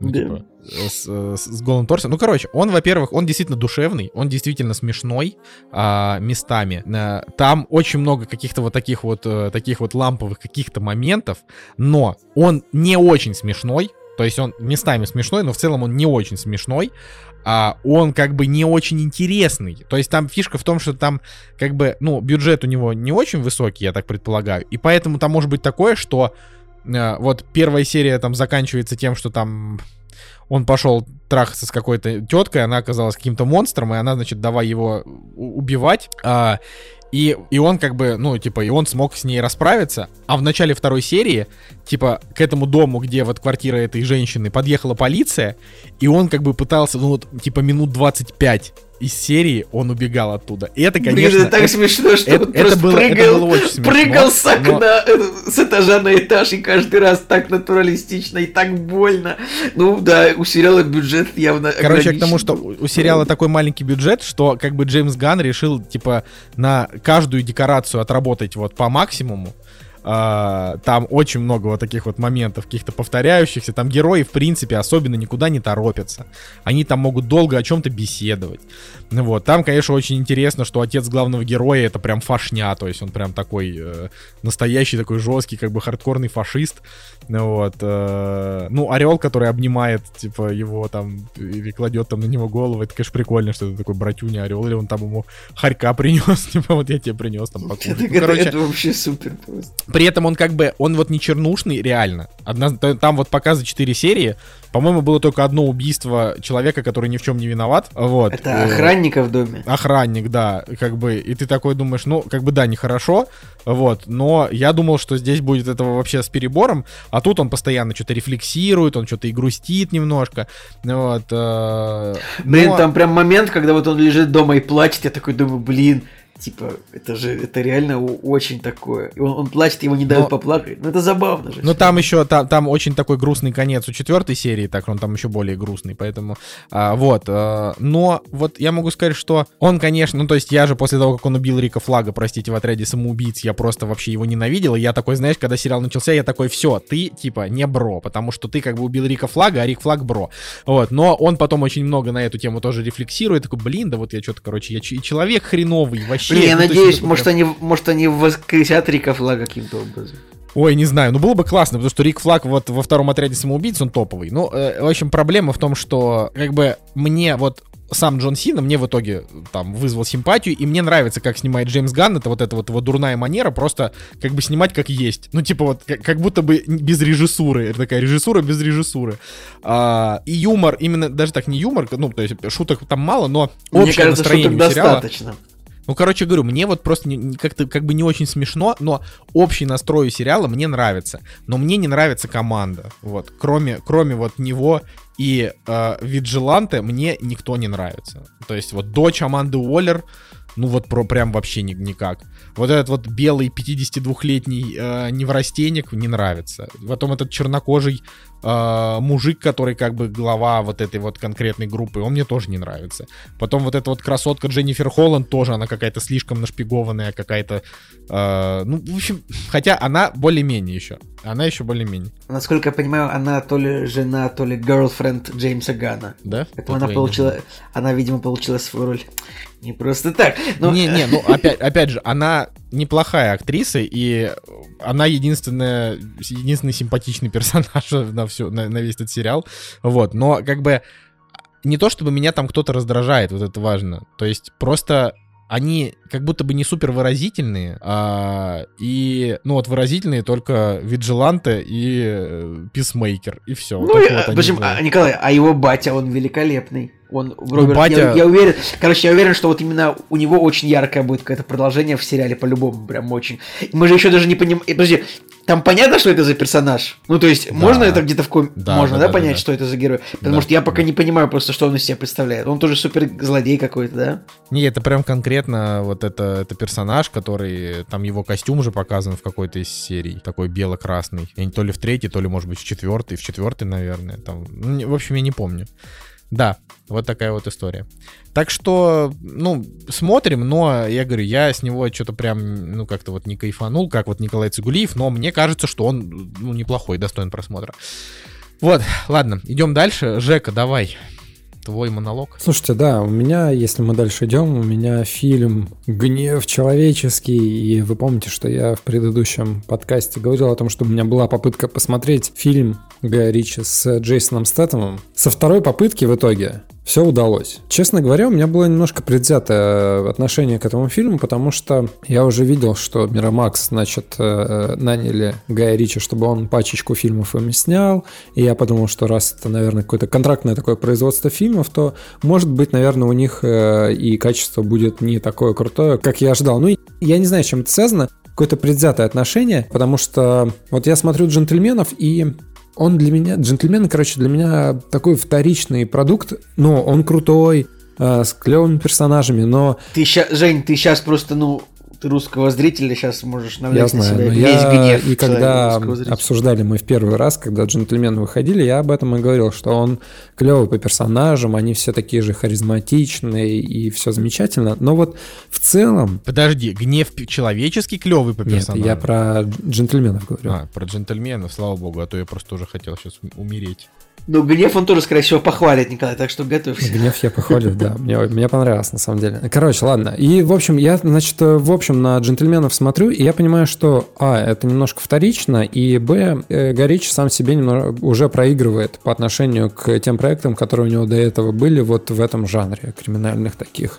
ну, Да. типа, с, э, с- с голым торсом. Ну, короче, он, во-первых, он действительно душевный, он действительно смешной а, местами. Э, Там очень много каких-то вот таких вот, э, таких вот ламповых каких-то моментов, но он не очень смешной, то есть он местами смешной, но в целом он не очень смешной, а он как бы не очень интересный. То есть там фишка в том, что там как бы, ну, бюджет у него не очень высокий, я так предполагаю, и поэтому там может быть такое, что э, вот первая серия там заканчивается тем, что там он пошел трахаться с какой-то теткой, она оказалась каким-то монстром, и она, значит, давай его убивать. А, и, и он как бы, ну, типа, и он смог с ней расправиться. А в начале второй серии, типа, к этому дому, где вот квартира этой женщины, подъехала полиция, и он как бы пытался, ну, вот, типа, минут 25 из серии он убегал оттуда. И это, конечно... Блин, это так это- смешно, что это- он это просто было- это прыгал, было очень смешно, прыгал с но- окна, э, с этажа на этаж, и каждый раз так натуралистично и так больно. Ну да, у сериала бюджет явно Короче, к тому, ограничен. что у сериала такой маленький бюджет, что как бы Джеймс Ганн решил, типа, на каждую декорацию отработать вот по максимуму. А, там очень много вот таких вот моментов, каких-то повторяющихся. Там герои, в принципе, особенно никуда не торопятся. Они там могут долго о чем-то беседовать. Вот. Там, конечно, очень интересно, что отец главного героя это прям фашня, то есть он прям такой э, настоящий, такой жесткий, как бы хардкорный фашист. Вот. э, ну, орел, который обнимает, типа, его там или кладет там на него голову, это, конечно, прикольно, что это такой братюня орел, или он там ему харька принес, типа, вот я тебе принес там покушать. Это, Ну, короче, это вообще супер просто. При этом он как бы, он вот не чернушный, реально. Одна, там вот пока за 4 серии, по-моему, было только одно убийство человека, который ни в чем не виноват. Вот. Это охранника в доме. Охранник, да, как бы, и ты такой думаешь, ну, как бы, да, нехорошо, вот, но я думал, что здесь будет этого вообще с перебором, а тут он постоянно что-то рефлексирует, он что-то и грустит немножко, вот. э, Блин, но- там прям момент, когда вот он лежит дома и плачет, я такой думаю, блин, типа, это же, это реально очень такое. И он, он плачет, его не дают Но- поплакать. Ну это забавно же. Ну там еще там, там очень такой грустный конец у четвертой серии, так он там еще более грустный, поэтому а, вот. а, но вот я могу сказать, что он, конечно, ну то есть я же после того, как он убил Рика Флага, простите, в отряде самоубийц, я просто вообще его ненавидел, и я такой, знаешь, когда сериал начался, я такой, все, ты типа не бро, потому что ты как бы убил Рика Флага, а Рик Флаг бро. Вот, но он потом очень много на эту тему тоже рефлексирует, такой, блин, да вот я что-то, короче, я ч- человек хреновый, вообще. Блин, я надеюсь, может они, может они воскресят Рика Флага каким-то образом. Ой, не знаю, ну было бы классно, потому что Рик Флаг вот во втором отряде самоубийц, он топовый. Ну, э, в общем, проблема в том, что как бы мне вот сам Джон Сина мне в итоге там вызвал симпатию, и мне нравится, как снимает Джеймс Ганн, это вот эта вот его дурная манера, просто как бы снимать как есть. Ну, типа вот, как, как будто бы без режиссуры, это такая режиссура без режиссуры. А, и юмор, именно, даже так не юмор, ну, то есть шуток там мало, но общее Мне кажется, настроение шуток сериала... достаточно. Ну, короче говорю, мне вот просто как-то как бы не очень смешно, но общий настрой сериала мне нравится. Но мне не нравится команда. Вот, кроме, кроме вот него и э, Виджиланте мне никто не нравится. То есть вот дочь Аманды Уоллер, ну вот про прям вообще ни- никак. Вот этот вот белый 52-летний э, неврастенник не нравится. Потом этот чернокожий э, мужик, который как бы глава вот этой вот конкретной группы, он мне тоже не нравится. Потом вот эта вот красотка Дженнифер Холланд тоже, она какая-то слишком нашпигованная, какая-то... э, ну, в общем, хотя она более-менее еще. Она еще более-менее. Насколько я понимаю, она то ли жена, то ли girlfriend Джеймса Гана. Да? Поэтому она получила, она, видимо, получила свою роль не просто так. Но... Не-не, ну опять, опять же, она неплохая актриса, и она единственная, единственный симпатичный персонаж на, всю, на, на весь этот сериал. Вот, но как бы не то, чтобы меня там кто-то раздражает, вот это важно. То есть просто они как будто бы не супер выразительные, а, и, ну вот выразительные только Виджиланте и э, Писмейкер, и все. Ну, я- почему- а, Николай, а его батя, он великолепный. Он, Роберт, Ну, батя- я, я уверен, короче, я уверен, что вот именно у него очень яркое будет какое-то продолжение в сериале по-любому, прям очень. И мы же еще даже не понимаем, подожди, там понятно, что это за персонаж? Ну, то есть, можно это где-то в ком... Да, можно, да, да, да, понять, да. что это за герой? Потому Да, что я пока да. не понимаю просто, что он из себя представляет. Он тоже супер злодей какой-то, да? Не, это прям конкретно вот это, это персонаж, который, там его костюм уже показан в какой-то из серий, такой бело-красный. То ли в третьей, то ли, может быть, в четвертой, в четвертой, наверное. Там, ну, в общем, я не помню. Да, вот такая вот история. Так что, ну, смотрим, но я говорю, я с него что-то прям, ну, как-то вот не кайфанул, как вот Николай Цигулиев, но мне кажется, что он, ну, неплохой, достоин просмотра. Вот, ладно, идем дальше. Жека, давай, твой монолог. Слушайте, да, у меня, если мы дальше идем, у меня фильм «Гнев человеческий», и вы помните, что я в предыдущем подкасте говорил о том, что у меня была попытка посмотреть фильм Гая Ричи с Джейсоном Стэттемом. Со второй попытки в итоге все удалось. Честно говоря, у меня было немножко предвзятое отношение к этому фильму, потому что я уже видел, что Мирамакс, значит, э, наняли Гая Ричи, чтобы он пачечку фильмов им снял, и я подумал, что раз это, наверное, какое-то контрактное такое производство фильмов, то, может быть, наверное, у них э, и качество будет не такое крутое, как я ожидал. Ну, я не знаю, чем это связано, какое-то предвзятое отношение, потому что вот я смотрю «Джентльменов», и он для меня, «Джентльмены», короче, для меня такой вторичный продукт, но он крутой, э, с клевыми персонажами, но Ты ща, Жень, ты сейчас просто, ну, ты русского зрителя сейчас можешь я навлечь на знаю, себя но весь я гнев и когда обсуждали мы в первый раз, когда джентльмены выходили, я об этом и говорил, что он клевый по персонажам, они все такие же харизматичные и все замечательно, но вот в целом Подожди, гнев человеческий клевый по нет, персонажу? я про джентльменов говорю. А, про джентльменов, слава богу, а то я просто уже хотел сейчас умереть. Ну, гнев он тоже, скорее всего, похвалит, Николай, так что готовься. Гнев я похвалю, да. Мне, мне понравилось, на самом деле. Короче, ладно. И, в общем, я, значит, в общем, на джентльменов смотрю, и я понимаю, что, а, это немножко вторично, и, б, э, Горич сам себе уже проигрывает по отношению к тем проектам, которые у него до этого были вот в этом жанре криминальных таких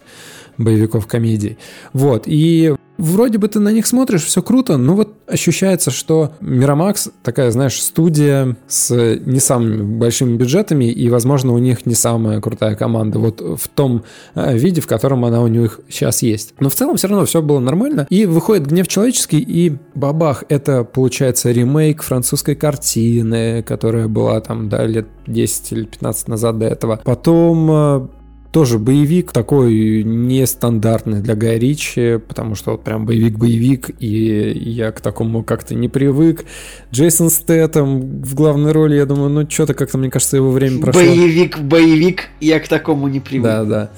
боевиков комедий. Вот, и вроде бы ты на них смотришь, все круто, но вот ощущается, что Мирамакс такая, знаешь, студия с не самыми большими бюджетами, и, возможно, у них не самая крутая команда вот в том э, виде, в котором она у них сейчас есть. Но в целом все равно все было нормально, и выходит «Гнев человеческий», и бабах, это, получается, ремейк французской картины, которая была там, да, лет 10 или 15 назад до этого. Потом э, тоже боевик такой нестандартный для Гая Ричи, потому что вот прям боевик-боевик, и я к такому как-то не привык. Джейсон Стэттем в главной роли, я думаю, ну что-то как-то, мне кажется, его время прошло. Боевик, боевик, я к такому не привык. Да, да.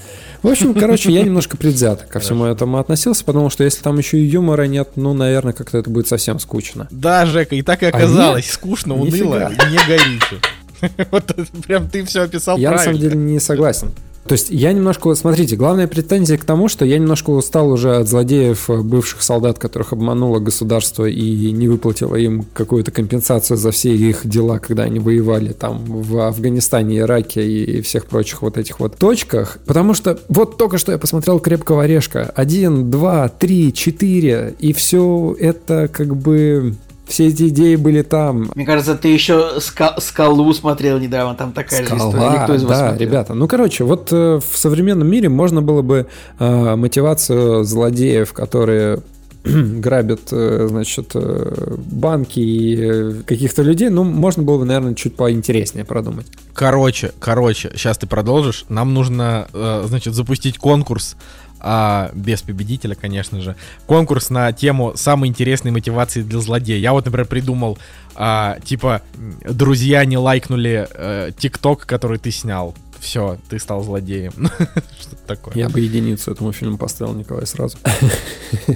В общем, короче, я немножко предвзято ко всему этому относился, потому что если там еще и юмора нет, ну, наверное, как-то это будет совсем скучно. Да, Жека, и так и А оказалось. нет, Скучно, нифига. уныло, не горите. Вот прям ты все описал Я на правильно. самом деле не согласен. То есть я немножко, смотрите, главная претензия к тому, что я немножко устал уже от злодеев, э, бывших солдат, которых обмануло государство и не выплатило им какую-то компенсацию за все их дела, когда они воевали там в Афганистане, Ираке и всех прочих вот этих вот точках. Потому что вот только что я посмотрел «Крепкого орешка». Один, два, три, четыре, и все это как бы все эти идеи были там. Мне кажется, ты еще ска- скалу смотрел недавно, там такая Скала, же история. Никто из вас да, смотрел? ребята. Ну, короче, вот э, в современном мире можно было бы э, мотивацию злодеев, которые грабят, э, значит, э, банки и э, каких-то людей, ну, можно было бы, наверное, чуть поинтереснее продумать. Короче, короче, сейчас ты продолжишь. Нам нужно, значит, запустить конкурс, а, без победителя, конечно же. Конкурс на тему самой интересной мотивации для злодея. Я вот, например, придумал, а, типа, друзья не лайкнули э, ТикТок, который ты снял. Все, ты стал злодеем. Что-то такое. Я бы единицу этому фильму поставил, Николай, сразу.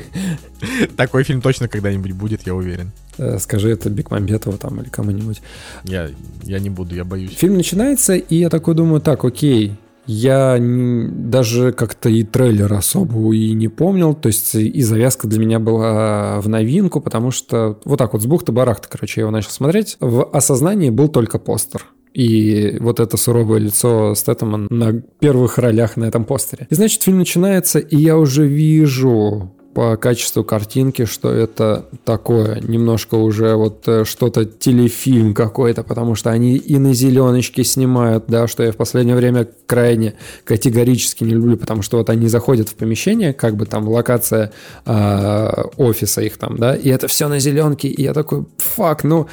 Такой фильм точно когда-нибудь будет, я уверен. Э, Скажи это Бекмамбетову там или кому-нибудь. Я, я не буду, я боюсь. Фильм начинается, и я такой думаю, так, окей, я даже как-то и трейлер особо и не помнил, то есть и завязка для меня была в новинку, потому что вот так вот с бухты-барахта, короче, я его начал смотреть. В осознании был только постер. И вот это суровое лицо Стэттема на первых ролях на этом постере. И значит, фильм начинается, и я уже вижу по качеству картинки, что это такое. Немножко уже вот э, что-то телефильм какой-то, потому что они и на зеленочке снимают, да, что я в последнее время крайне категорически не люблю, потому что вот они заходят в помещение, как бы там локация а, офиса их там, да, и это все на зеленке, и я такой, фак, ну,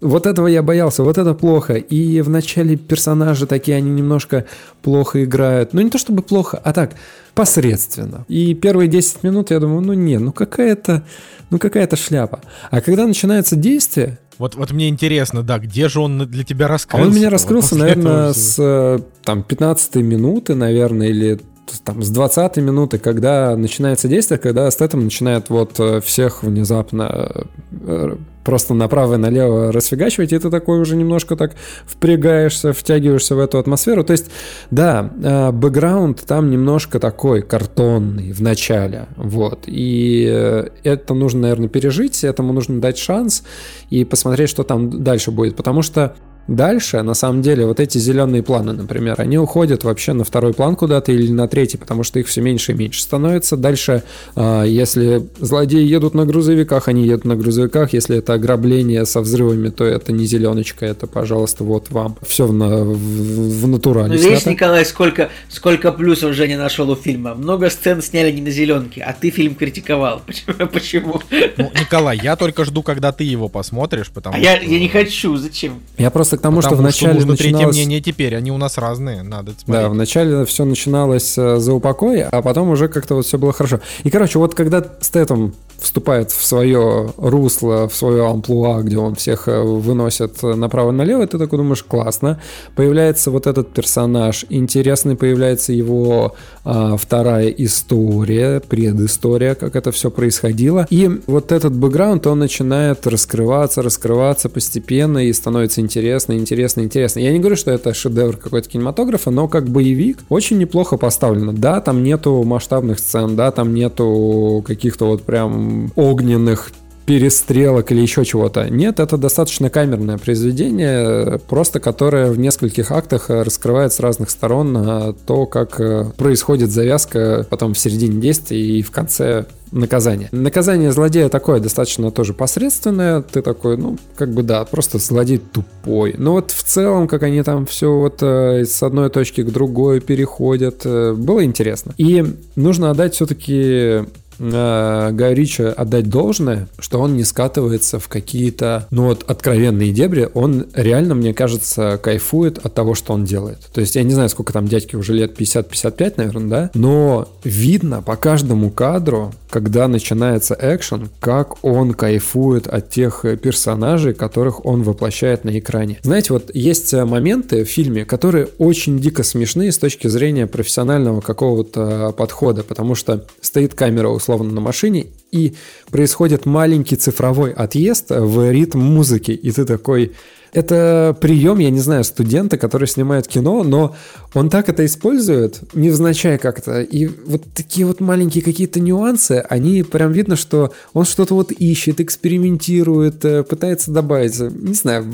вот этого я боялся, вот это плохо. И в начале персонажи такие, они немножко плохо играют. Ну, не то чтобы плохо, а так, посредственно. И первые 10 минут я думаю, ну не, ну какая-то, ну какая-то шляпа. А когда начинается действие, Вот, вот мне интересно, да, где же он для тебя а раскрылся? он у меня раскрылся, Вот наверное, этого с э, там 15 минуты, наверное, или там с 20 минуты, когда начинается действие, когда Стэттем начинает вот э, всех внезапно э, просто направо и налево расфигачивать, и ты такой уже немножко так впрягаешься, втягиваешься в эту атмосферу. То есть, да, э, бэкграунд там немножко такой картонный в начале, вот. И э, это нужно, наверное, пережить, этому нужно дать шанс и посмотреть, что там дальше будет, потому что Дальше, на самом деле, вот эти зеленые планы, например, они уходят вообще на второй план куда-то или на третий, потому что их все меньше и меньше становится. Дальше, а, если злодеи едут на грузовиках, они едут на грузовиках. Если это ограбление со взрывами, то это не зеленочка, это, пожалуйста, вот вам. Все в, на- в, в натурале Ну, видишь, снято. Николай, сколько, сколько плюсов Женя нашел у фильма. Много сцен сняли не на зеленке, а ты фильм критиковал. Почему? Почему? Ну, Николай, я только жду, когда ты его посмотришь, потому А я, что... я не хочу, зачем? Я просто к тому, что потому вначале нужно третье начиналось... мнение теперь, они у нас разные, надо смотреть. Да, вначале все начиналось э, за упокой, а потом уже как-то вот все было хорошо. И, короче, вот когда Стэттем вступает в свое русло, в свое амплуа, где он всех э, выносит направо и налево, ты такой думаешь, классно. Появляется вот этот персонаж, интересный появляется его а, вторая история, предыстория, как это все происходило. И вот этот бэкграунд, он начинает раскрываться, раскрываться постепенно и становится интересно, интересно, интересно. Я не говорю, что это шедевр какой-то кинематографа, но как боевик очень неплохо поставлено. Да, там нету масштабных сцен, да, там нету каких-то вот прям огненных перестрелок или еще чего-то. Нет, это достаточно камерное произведение, просто которое в нескольких актах э, раскрывает с разных сторон э, то, как э, происходит завязка потом в середине действия и в конце наказание. Наказание злодея такое достаточно тоже посредственное. Ты такой, ну, как бы да, просто злодей тупой. Но вот в целом, как они там все вот с одной точки к другой переходят, было интересно. И нужно отдать все-таки э, Гаю Ричи отдать должное, что он не скатывается в какие-то, ну вот, откровенные дебри. Он реально, мне кажется, кайфует от того, что он делает. То есть я не знаю, сколько там дядьки уже лет, 50-55, наверное, да? Но видно по каждому кадру, когда начинается экшен, как он кайфует от тех э, персонажей, которых он воплощает на экране. Знаете, вот есть э, моменты в фильме, которые очень дико смешные с точки зрения профессионального какого-то подхода, потому что стоит камера условно на машине, и происходит маленький цифровой отъезд в ритм музыки, и ты такой, это прием, я не знаю, студента, который снимает кино, но он так это использует, невзначай как-то. И вот такие вот маленькие какие-то нюансы, они прям видно, что он что-то вот ищет, экспериментирует, э, пытается добавить. Не знаю,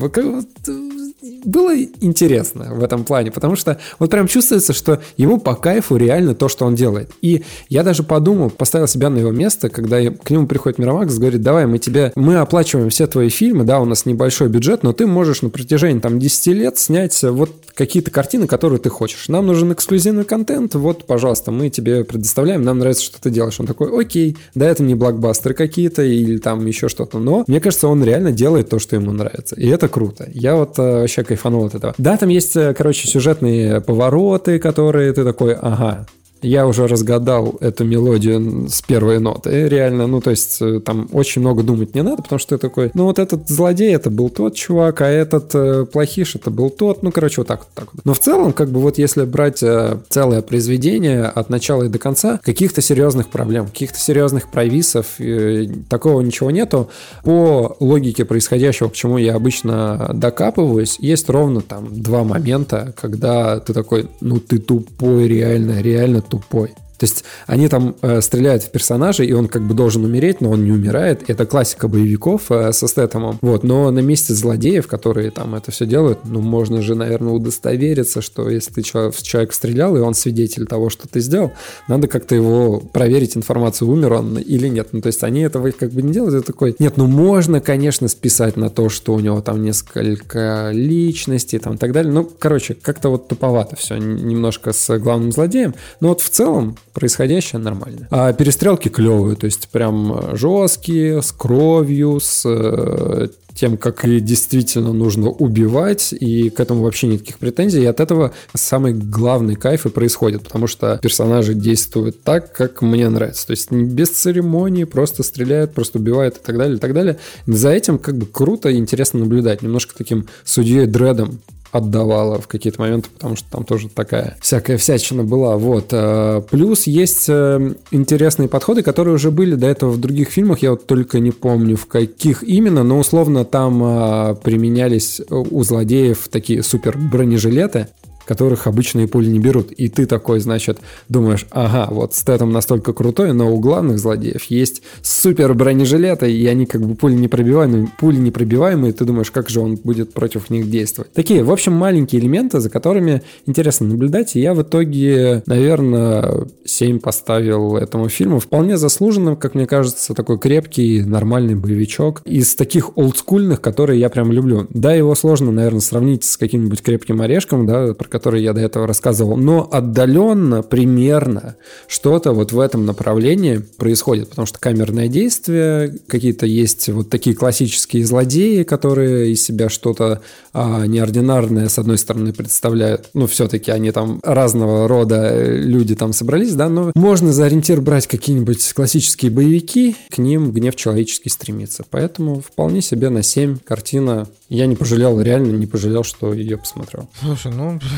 было интересно в этом плане, потому что вот прям чувствуется, что ему по кайфу реально то, что он делает. И я даже подумал, поставил себя на его место, когда к нему приходит Миромакс, говорит, давай, мы тебе, мы оплачиваем все твои фильмы, да, у нас небольшой бюджет, но ты можешь на протяжении там 10 лет снять вот какие-то картины, которые ты хочешь. Нам нужен эксклюзивный контент, вот, пожалуйста, мы тебе предоставляем, нам нравится, что ты делаешь. Он такой, окей, да, это не блокбастеры какие-то или там еще что-то, но мне кажется, он реально делает то, что ему нравится. И это круто. Я вот э, вообще кайфанул от этого. Да, там есть, э, короче, сюжетные повороты, которые ты такой, ага, я уже разгадал эту мелодию с первой ноты, реально, ну, то есть э, там очень много думать не надо, потому что ты такой, ну, вот этот злодей, это был тот чувак, а этот э, плохиш, это был тот, ну, короче, вот так вот, так. Но в целом, как бы вот если брать э, целое произведение от начала и до конца, каких-то серьезных проблем, каких-то серьезных провисов, э, такого ничего нету. По логике происходящего, к чему я обычно докапываюсь, есть ровно там два момента, когда ты такой, ну, ты тупой, реально, реально тупой. То есть они там э, стреляют в персонажей, и он как бы должен умереть, но он не умирает. Это классика боевиков э, со Стэтомом. Вот. Но на месте злодеев, которые там это все делают, ну, можно же, наверное, удостовериться, что если ты человек, человек стрелял, и он свидетель того, что ты сделал, надо как-то его проверить информацию, умер он или нет. Ну, то есть они этого как бы не делают. Это такой, нет, ну, можно, конечно, списать на то, что у него там несколько личностей, там, и так далее. Ну, короче, как-то вот туповато все немножко с главным злодеем. Но вот в целом происходящее нормально. А перестрелки клевые, то есть прям жесткие, с кровью, с э, тем, как и действительно нужно убивать, и к этому вообще никаких претензий. И от этого самый главный кайф и происходит, потому что персонажи действуют так, как мне нравится. То есть без церемонии, просто стреляют, просто убивают и так далее, и так далее. За этим как бы круто и интересно наблюдать. Немножко таким судьей Дредом отдавала в какие-то моменты, потому что там тоже такая всякая всячина была. Вот. Э, плюс есть э, интересные подходы, которые уже были до этого в других фильмах. Я вот только не помню, в каких именно, но условно там э, применялись у злодеев такие супер бронежилеты, которых обычные пули не берут. И ты такой, значит, думаешь, ага, вот стэтом настолько крутой, но у главных злодеев есть супер бронежилеты, и они как бы пули непробиваемые, пули непробиваемые, ты думаешь, как же он будет против них действовать. Такие, в общем, маленькие элементы, за которыми интересно наблюдать, и я в итоге, наверное, 7 поставил этому фильму. Вполне заслуженно, как мне кажется, такой крепкий, нормальный боевичок из таких олдскульных, которые я прям люблю. Да, его сложно, наверное, сравнить с каким-нибудь крепким орешком, да, про который я до этого рассказывал, но отдаленно, примерно что-то вот в этом направлении происходит, потому что камерное действие, какие-то есть вот такие классические злодеи, которые из себя что-то а, неординарное, с одной стороны, представляют, ну, все-таки они там разного рода э, люди там собрались, да, но можно за ориентир брать какие-нибудь классические боевики, к ним гнев человеческий стремится, поэтому вполне себе на 7 картина я не пожалел, реально не пожалел, что ее посмотрел. Слушай, ну...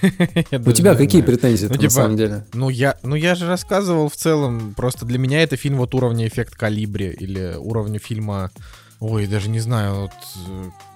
У тебя какие претензии ну, на типа, самом деле? Ну я, ну я же рассказывал в целом, просто для меня это фильм вот уровня эффект калибри или уровня фильма... Ой, даже не знаю, вот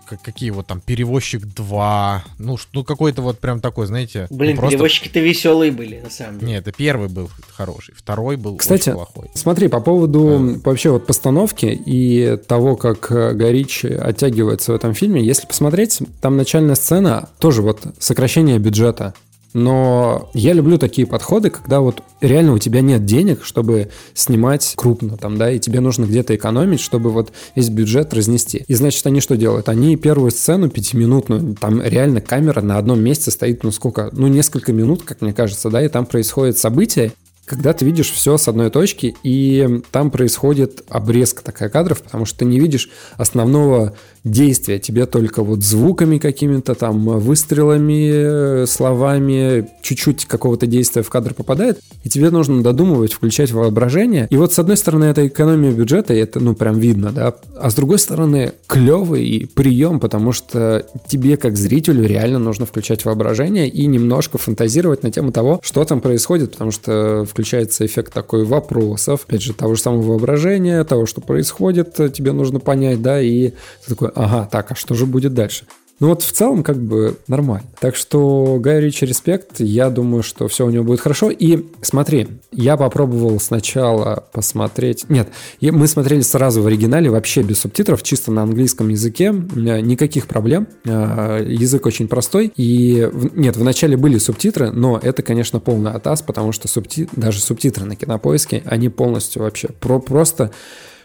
какие вот там перевозчик 2, ну, ну какой-то вот прям такой, знаете. Блин, ну, просто... перевозчики-то веселые были, на самом деле. Нет, это первый был хороший, второй был Кстати, очень плохой. Смотри, по поводу а... вообще вот постановки и того, как э, Горич оттягивается в этом фильме, если посмотреть, там начальная сцена тоже вот сокращение бюджета. Но я люблю такие подходы, когда вот реально у тебя нет денег, чтобы снимать крупно там, да, и тебе нужно где-то экономить, чтобы вот весь бюджет разнести. И значит, они что делают? Они первую сцену пятиминутную, там реально камера на одном месте стоит, ну сколько, ну несколько минут, как мне кажется, да, и там происходит событие, когда ты видишь все с одной точки, и там происходит обрезка такая кадров, потому что ты не видишь основного действия. Тебе только вот звуками какими-то там, выстрелами, словами, чуть-чуть какого-то действия в кадр попадает, и тебе нужно додумывать, включать воображение. И вот с одной стороны это экономия бюджета, и это ну прям видно, да, а с другой стороны клевый прием, потому что тебе как зрителю реально нужно включать воображение и немножко фантазировать на тему того, что там происходит, потому что включается эффект такой вопросов, опять же, того же самого воображения, того, что происходит, тебе нужно понять, да, и ты такой, ага, так, а что же будет дальше? Ну вот в целом как бы нормально. Так что Гай Ричи респект, я думаю, что все у него будет хорошо. И смотри, я попробовал сначала посмотреть... Нет, мы смотрели сразу в оригинале, вообще без субтитров, чисто на английском языке, никаких проблем. А, язык очень простой. И нет, вначале были субтитры, но это, конечно, полный атас, потому что субти... даже субтитры на кинопоиске, они полностью вообще про просто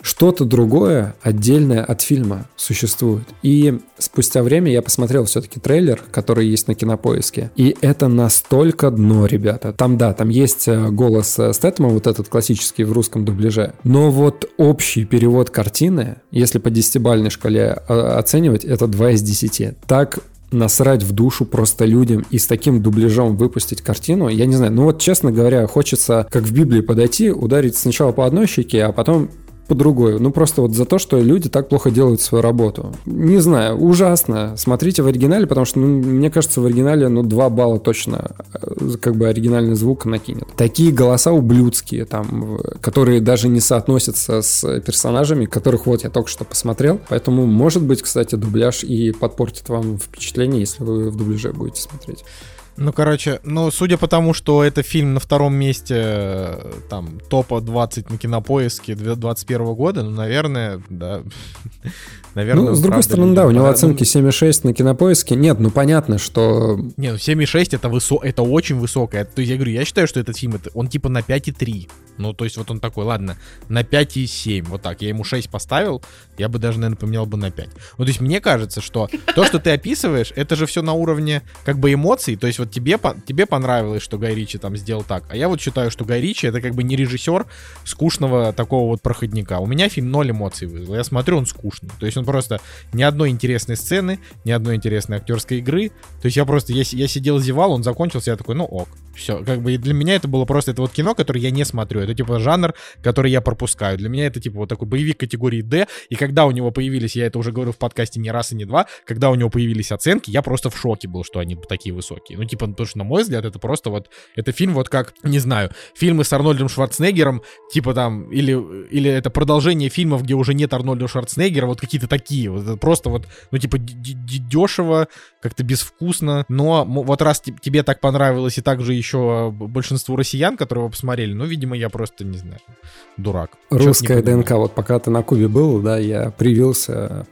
что-то другое отдельное от фильма существует. И спустя время я посмотрел все-таки трейлер, который есть на кинопоиске. И это настолько дно, ребята. Там, да, там есть э, голос э, Стэттема, вот этот классический в русском дубляже. Но вот общий перевод картины, если по десятибальной шкале э, оценивать, это 2 из 10. Так насрать в душу просто людям и с таким дубляжом выпустить картину, я не знаю, ну вот честно говоря, хочется как в Библии подойти, ударить сначала по одной щеке, а потом по другой. Ну, просто вот за то, что люди так плохо делают свою работу. Не знаю, ужасно. Смотрите в оригинале, потому что, ну, мне кажется, в оригинале, ну, 2 балла точно э, как бы оригинальный звук накинет. Такие голоса ублюдские, там, которые даже не соотносятся с персонажами, которых вот я только что посмотрел. Поэтому, может быть, кстати, дубляж и подпортит вам впечатление, если вы в дубляже будете смотреть. Ну, короче, ну, судя по тому, что это фильм на втором месте э, там топа 20 на кинопоиске 2021 года, ну, наверное, да. Наверное, ну, с другой стороны, да, у него оценки 7,6 на кинопоиске. Нет, ну понятно, что... Не, ну 7,6 это, высо... это очень высокое. То есть я говорю, я считаю, что этот фильм, это... он типа на 5,3. Ну, то есть вот он такой, ладно, на 5,7. Вот так. Я ему 6 поставил, я бы даже, наверное, поменял бы на 5. Ну, то есть мне кажется, что то, что ты описываешь, это же все на уровне как бы эмоций. То есть вот тебе, тебе понравилось, что Гай Ричи там сделал так. А я вот считаю, что Гай Ричи это как бы не режиссер скучного такого вот проходника. У меня фильм ноль эмоций вызвал. Я смотрю, он скучный. То есть он просто ни одной интересной сцены, ни одной интересной актерской игры. То есть я просто, я, я сидел, зевал, он закончился, я такой, ну ок. Все, как бы и для меня это было просто, это вот кино, которое я не смотрю. Это типа жанр, который я пропускаю. Для меня это типа вот такой боевик категории D. И когда у него появились, я это уже говорю в подкасте не раз и не два, когда у него появились оценки, я просто в шоке был, что они такие высокие. Ну типа, потому что, на мой взгляд, это просто вот, это фильм вот как, не знаю, фильмы с Арнольдом Шварценеггером, типа там, или, или это продолжение фильмов, где уже нет Арнольда Шварценеггера, вот какие-то такие, вот, просто вот, ну, типа, дешево, как-то безвкусно, но вот раз тебе так понравилось и также еще большинству россиян, которые его посмотрели, ну, видимо, я просто, не знаю, дурак. Русская ДНК, вот пока ты на Кубе был, да, я привился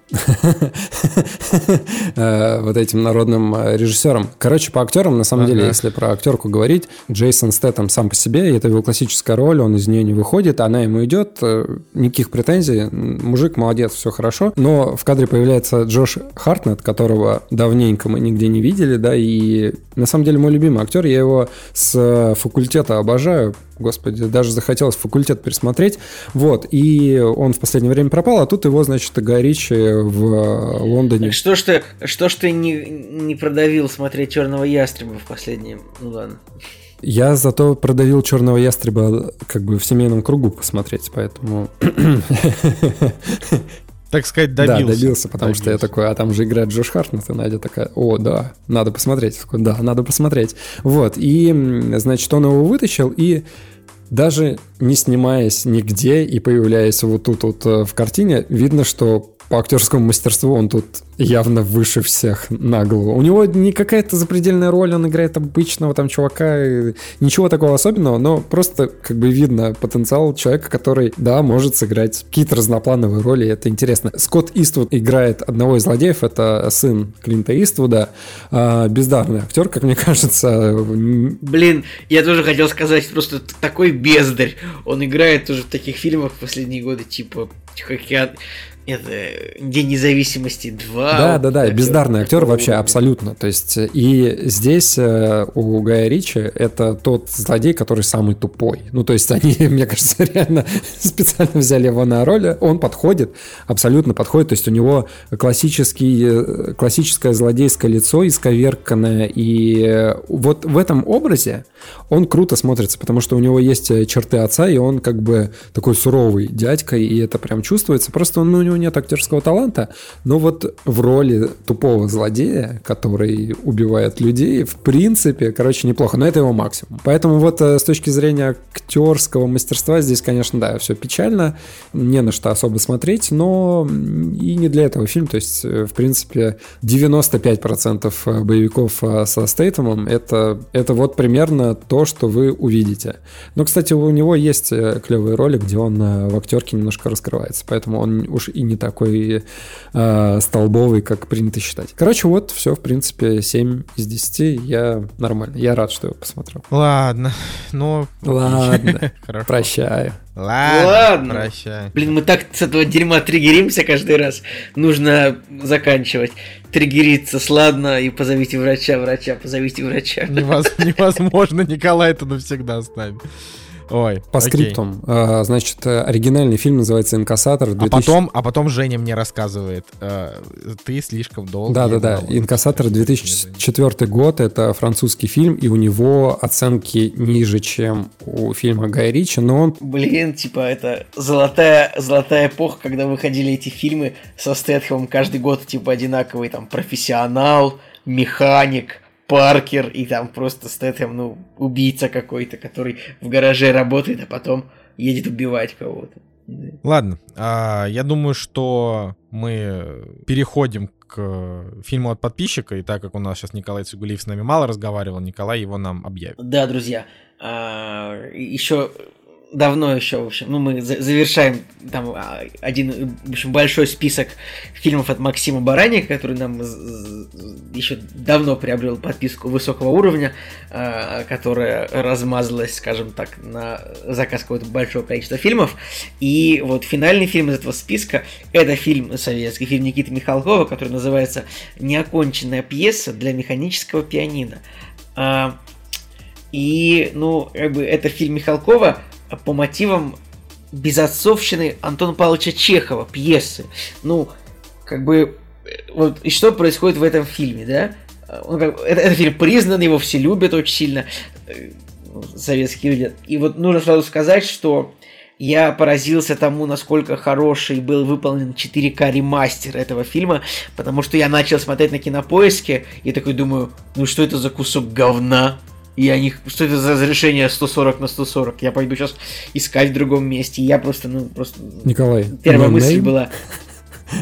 э, вот этим народным э, режиссером. Короче, по актерам, на самом деле, если про актерку говорить, Джейсон Стэттем сам по себе, это его классическая роль, он из нее не выходит, она ему идет, э, никаких претензий, мужик молодец, все хорошо, но в кадре появляется Джош Хартнет, которого давненько мы нигде не видели, да, и на самом деле мой любимый актер, я его с факультета обожаю, господи, даже захотелось факультет пересмотреть, вот, и он в последнее время пропал, а тут его, значит, Гай Ричи в Лондоне. Что ж ты, что ж ты не, не продавил смотреть Черного ястреба в последнем, ну ладно. Я зато продавил черного ястреба как бы в семейном кругу посмотреть, поэтому так сказать, добился. Да, добился, потому добился. что я такой, а там же играет Джош Хартнет, и Надя такая, о, да, надо посмотреть. Я такой, да, надо посмотреть. Вот, и, значит, он его вытащил, и даже не снимаясь нигде и появляясь вот тут вот э, в картине, видно, что по актерскому мастерству он тут явно выше всех на голову. У него не какая-то запредельная роль, он играет обычного там чувака, ничего такого особенного, но просто как бы видно потенциал человека, который, да, может сыграть какие-то разноплановые роли, это интересно. Скотт Иствуд играет одного из злодеев, это сын Клинта Иствуда, а, бездарный актер, как мне кажется. Блин, я тоже хотел сказать, просто такой бездарь. Он играет тоже в таких фильмах в последние годы, типа, как это День независимости 2. Да, да, да, бездарный актер вообще абсолютно. То есть и здесь э, у Гая Ричи это тот злодей, который самый тупой. Ну, то есть они, мне кажется, реально специально взяли его на роль. Он подходит, абсолютно подходит. То есть у него классический, э, классическое злодейское лицо исковерканное. И э, вот в этом образе он круто смотрится, потому что у него есть черты отца, и он как бы такой суровый дядька, и это прям чувствуется. Просто он, ну, у него нет актерского таланта, но вот в роли тупого злодея, который убивает людей, в принципе, короче, неплохо, но это его максимум. Поэтому вот э, с точки зрения актерского мастерства здесь, конечно, да, все печально, не на что особо смотреть, но и не для этого фильм, то есть, э, в принципе, 95% э, боевиков со Стейтемом это, это вот примерно то, что вы увидите. Но, кстати, у него есть клевые роли, где он в актерке немножко раскрывается, поэтому он уж и не такой э, столбовый, как принято считать. Короче, вот все, в принципе, 7 из 10. Я нормально. Я рад, что его посмотрел. Ладно, ну... Ладно, прощаю. Ладно, Ладно. прощай. Блин, мы так с этого дерьма триггеримся каждый раз. Нужно заканчивать. Триггериться, сладно, и позовите врача, врача, позовите врача. Невоз- Невозможно, Николай это навсегда оставим. Ой, По окей. скриптам. А, Значит, э, оригинальный фильм называется «Инкассатор». А 2000 потом, а потом Женя мне рассказывает, э, ты слишком долго. Да-да-да. «Инкассатор» 2004 год, это французский фильм, и у него оценки ниже, чем у фильма Гая Ричи, но он Блин, типа, это золотая, золотая эпоха, когда выходили эти фильмы со Стэтхэмом каждый год, типа, одинаковый, там, профессионал, механик, Паркер, и там просто Стэтхэм, ну, убийца какой-то, который в гараже работает, а потом едет убивать кого-то. Ладно, а, я думаю, что мы переходим к фильму от подписчика, и так как у нас сейчас Николай Цугулиев с нами мало разговаривал, Николай его нам объявит. Да, друзья, еще давно еще, в общем, ну, мы за- завершаем там а, один, в общем, большой список фильмов от Максима Бараника, который нам еще давно приобрел подписку высокого уровня, а, которая размазалась, скажем так, на заказ какого-то большого количества фильмов. И вот финальный фильм из этого списка – это фильм советский, фильм Никиты Михалкова, который называется «Неоконченная пьеса для механического пианино». А, И, ну, как бы это фильм Михалкова по мотивам безотцовщины Антона Павловича Чехова, пьесы. Ну, как бы, э, вот, и что происходит в этом фильме, да? Он как это, это фильм признан, его все любят очень сильно, э, советские люди. И вот нужно сразу сказать, что я поразился тому, насколько хороший был выполнен 4К ремастер этого фильма, потому что я начал смотреть на кинопоиске и такой думаю, ну что это за кусок говна? И они, что это за разрешение 140 на 140? Я пойду сейчас искать в другом месте. Я просто, ну, просто... Николай, Первая мысль name? была,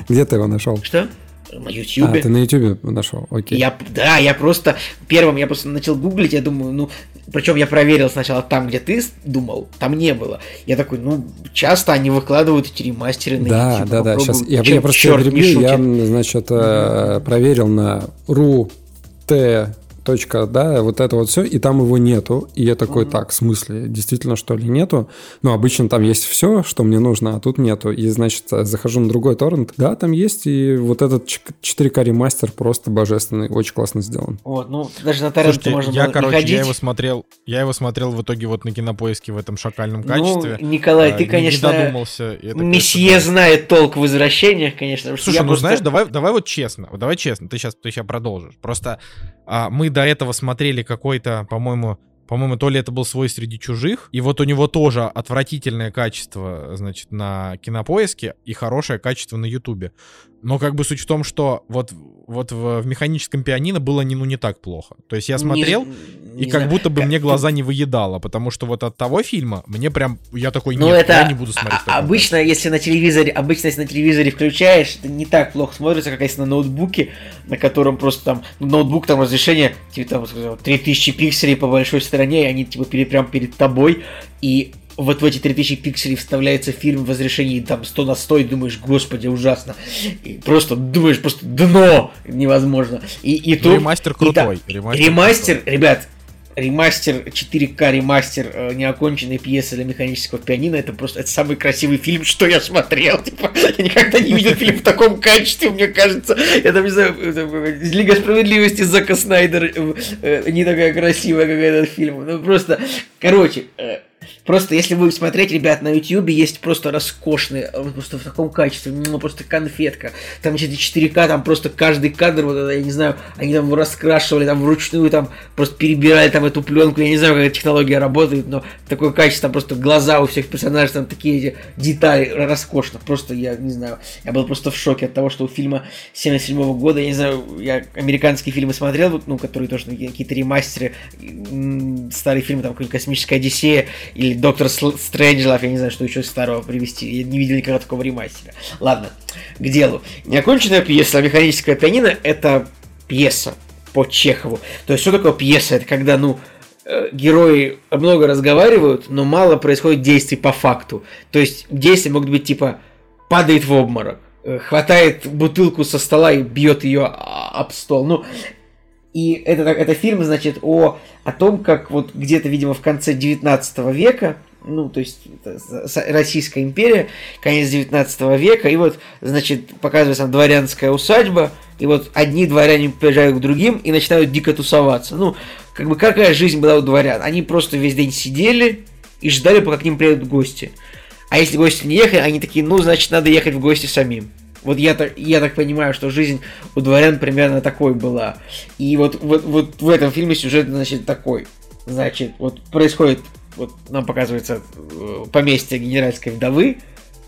Где ты его нашел? что? На А, Ютьюбе. ты на Ютубе нашел, окей. Я, да, я просто первым я просто начал гуглить, я думаю, ну, причем я проверил сначала там, где ты думал, там не было. Я такой, ну, часто они выкладывают эти ремастеры на Да, YouTube, да, да. попробую, Сейчас я, чем я просто чёрт не перебью, я, значит, э, проверил на ru t точка, да, вот это вот все, и там его нету. И я такой, так, в смысле, действительно, что ли, нету? Ну, обычно там есть все, что мне нужно, а тут нету. И, значит, э, захожу на другой торрент, да, там есть, и вот этот ч- 4К ремастер просто божественный, очень классно сделан. Вот, ну, даже на торренты Слушайте, можно я, было короче, ходить. я его смотрел, я его смотрел в итоге вот на кинопоиске в этом шакальном Ну, качестве. Николай, А, ты, не- конечно, Не додумался. это, месье конечно, знает толк в возвращениях, конечно. Слушай, ну просто- знаешь, давай, давай вот честно, давай честно, ты сейчас, ты сейчас продолжишь. Просто а, мы до этого смотрели какой-то, по-моему, по-моему, то ли это был свой среди чужих, и вот у него тоже отвратительное качество, значит, на кинопоиске и хорошее качество на Ютубе. Но как бы суть в том, что вот, вот в, в механическом пианино было не, ну, не так плохо. То есть я Не- смотрел, не и как знаю. будто бы Как- мне глаза не выедало, потому что вот от того фильма мне прям, я такой, Ну, нет, это я не буду смотреть. а- обычно, если на телевизоре, обычно, если на телевизоре включаешь, это не так плохо смотрится, как если на ноутбуке, на котором просто там, ну, ноутбук там разрешение, типа там, сказал, 3000 пикселей по большой стороне, и они типа перед, прям перед тобой, и вот в эти 3000 пикселей вставляется фильм в разрешении там 100 на 100, и думаешь, господи, ужасно. И просто думаешь, просто дно невозможно. И, и тут- ремастер и та- крутой, ремастер ремастер, ребят, ремастер 4К ремастер э, неоконченной пьесы для механического пианино это просто это самый красивый фильм, что я смотрел. Типа, я никогда не видел фильм в таком качестве, мне кажется. Я там не знаю, это, Лига справедливости Зака Снайдер э, э, не такая красивая, как этот фильм. Ну просто, короче, э, Просто если вы смотреть, ребят, на YouTube есть просто роскошные, э, просто в таком качестве, ну, просто конфетка. Там эти 4К, там просто каждый кадр, вот это, я не знаю, они там раскрашивали, там вручную, там просто перебирали там эту пленку. Я не знаю, как эта технология работает, но такое качество, там просто глаза у всех персонажей, там такие эти детали, роскошно. Просто, я не знаю, я был просто в шоке от того, что у фильма 77 -го года, я не знаю, я американские фильмы смотрел, ну, которые тоже какие-то ремастеры, старые фильмы, там, какой-нибудь «Космическая Одиссея» или «Доктор Стрэнджлов», я не знаю, что еще старого привести, я не видел никогда такого ремастера. Ладно, к делу. Неоконченная пьеса «Механическая пианино» — это пьеса по Чехову. То есть, что такое пьеса? Это когда, ну, э, герои много разговаривают, но мало происходит действий по факту. То есть действия могут быть типа падает в обморок, э, хватает бутылку со стола и бьет ее об стол. Ну, и это, это фильм, значит, о, о том, как вот где-то, видимо, в конце 19 века, ну, то есть Российская империя, конец 19 века, и вот, значит, показывается там дворянская усадьба, и вот одни дворяне приезжают к другим и начинают дико тусоваться. Ну, как бы какая жизнь была у дворян? Они просто весь день сидели и ждали, пока к ним приедут гости. А если гости не ехали, они такие, ну, значит, надо ехать в гости самим. Вот я так, я так понимаю, что жизнь у дворян примерно такой была. И вот, вот, вот в этом фильме сюжет, значит, такой. Значит, вот происходит, вот нам показывается э, поместье генеральской вдовы,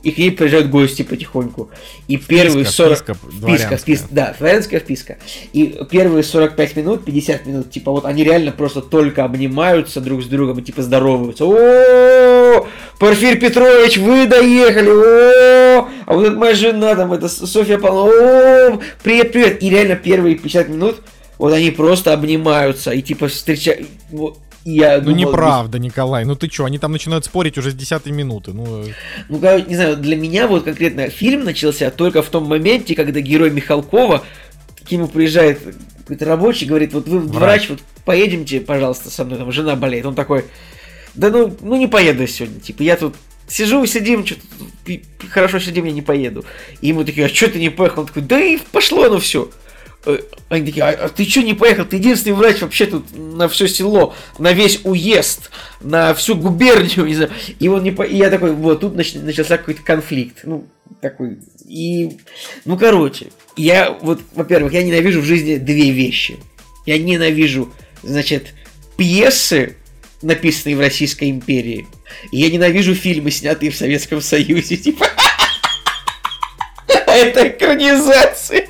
и к ней приезжают гости потихоньку. И первые 40... Вписка, вписка, вписка, да, дворянская вписка. И первые 45 минут, 50 минут, типа вот они реально просто только обнимаются друг с другом и типа здороваются. О, Порфирь Петрович, вы доехали! О, а вот это моя жена, там, это Софья Павловна, о, привет, привет! И реально первые 50 минут вот они просто обнимаются и типа встречают я ну думал, неправда, Николай. Ну ты что, они там начинают спорить уже с десятой минуты. Ну, ну не знаю, для меня вот конкретно фильм начался только в том моменте, когда герой Михалкова к нему приезжает какой-то рабочий, говорит, вот вы врач, врач вот поедемте, пожалуйста, со мной, там жена болеет. Он такой, да ну, ну не поеду сегодня, типа я тут сижу, сидим, что-то хорошо сидим, я не поеду. И ему такие, а что ты не поехал? Он такой, да и пошло оно все. Э, они такие, а, а ты что не поехал? Ты единственный врач вообще тут на все село, на весь уезд, на всю губернию, не знаю. И он не по... И я такой, вот, тут нач... начался какой-то конфликт. Ну, такой. И, ну, короче, я, вот, во-первых, я ненавижу в жизни две вещи. Я ненавижу, значит, пьесы, написанные в Российской империи. И я ненавижу фильмы, снятые в Советском Союзе. Типа, это экранизация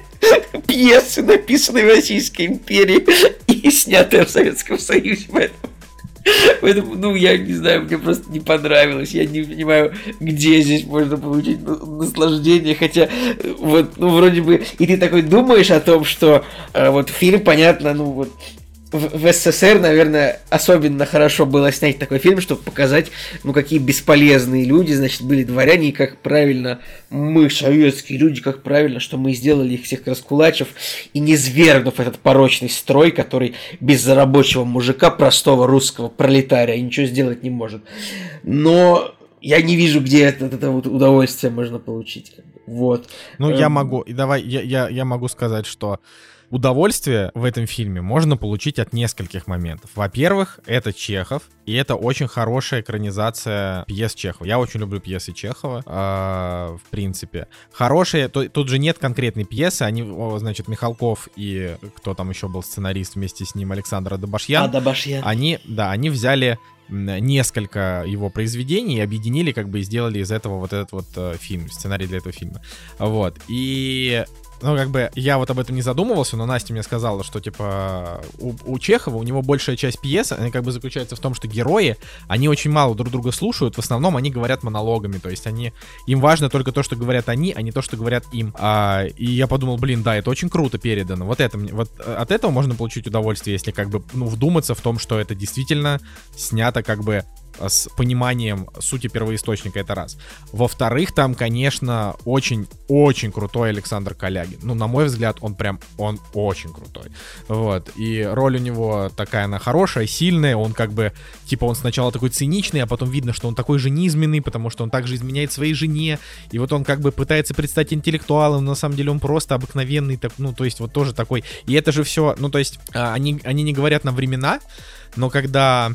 пьесы, написанные в Российской империи и снятые в Советском Союзе. Поэтому, ну, я не знаю, мне просто не понравилось. Я не понимаю, где здесь можно получить наслаждение. Хотя, вот, ну, вроде бы, и ты такой думаешь о том, что э, вот фильм, понятно, ну, вот в, в СССР, наверное, особенно хорошо было снять такой фильм, чтобы показать, ну, какие бесполезные люди, значит, были дворяне, и как правильно мы, советские люди, как правильно, что мы сделали их всех раскулачев, и не свергнув этот порочный строй, который без рабочего мужика, простого русского пролетария, ничего сделать не может. Но я не вижу, где это, это вот удовольствие можно получить. Вот. Ну, эм... я могу, и давай, я, я, я могу сказать, что Удовольствие в этом фильме можно получить от нескольких моментов. Во-первых, это Чехов, и это очень хорошая экранизация пьес Чехова. Я очень люблю пьесы Чехова, э, в принципе. Хорошие, то, тут же нет конкретной пьесы, они, значит, Михалков и кто там еще был сценарист вместе с ним, Александр Адабашьян. Адабашьян. Они, да, они взяли несколько его произведений и объединили, как бы, и сделали из этого вот этот вот э, фильм, сценарий для этого фильма. Вот. И ну, как бы, я вот об этом не задумывался, но Настя мне сказала, что, типа, у, у Чехова, у него большая часть пьесы, она как бы заключается в том, что герои, они очень мало друг друга слушают, в основном они говорят монологами, то есть они, им важно только то, что говорят они, а не то, что говорят им. А, и я подумал, блин, да, это очень круто передано, вот это, вот э, от этого можно получить удовольствие, если как бы, ну, вдуматься в том, что это действительно снято как бы с пониманием сути первоисточника, это раз. Во-вторых, там, конечно, очень-очень крутой Александр Калягин. Ну, на мой взгляд, он прям, он очень крутой. Вот. И роль у него такая, она хорошая, сильная, он как бы, типа, он сначала такой циничный, а потом видно, что он такой же низменный, потому что он также изменяет своей жене, и вот он как бы пытается предстать интеллектуалом, но на самом деле он просто обыкновенный, так, ну, то есть вот тоже такой. И это же все, ну, то есть а, они, они не говорят на времена, но когда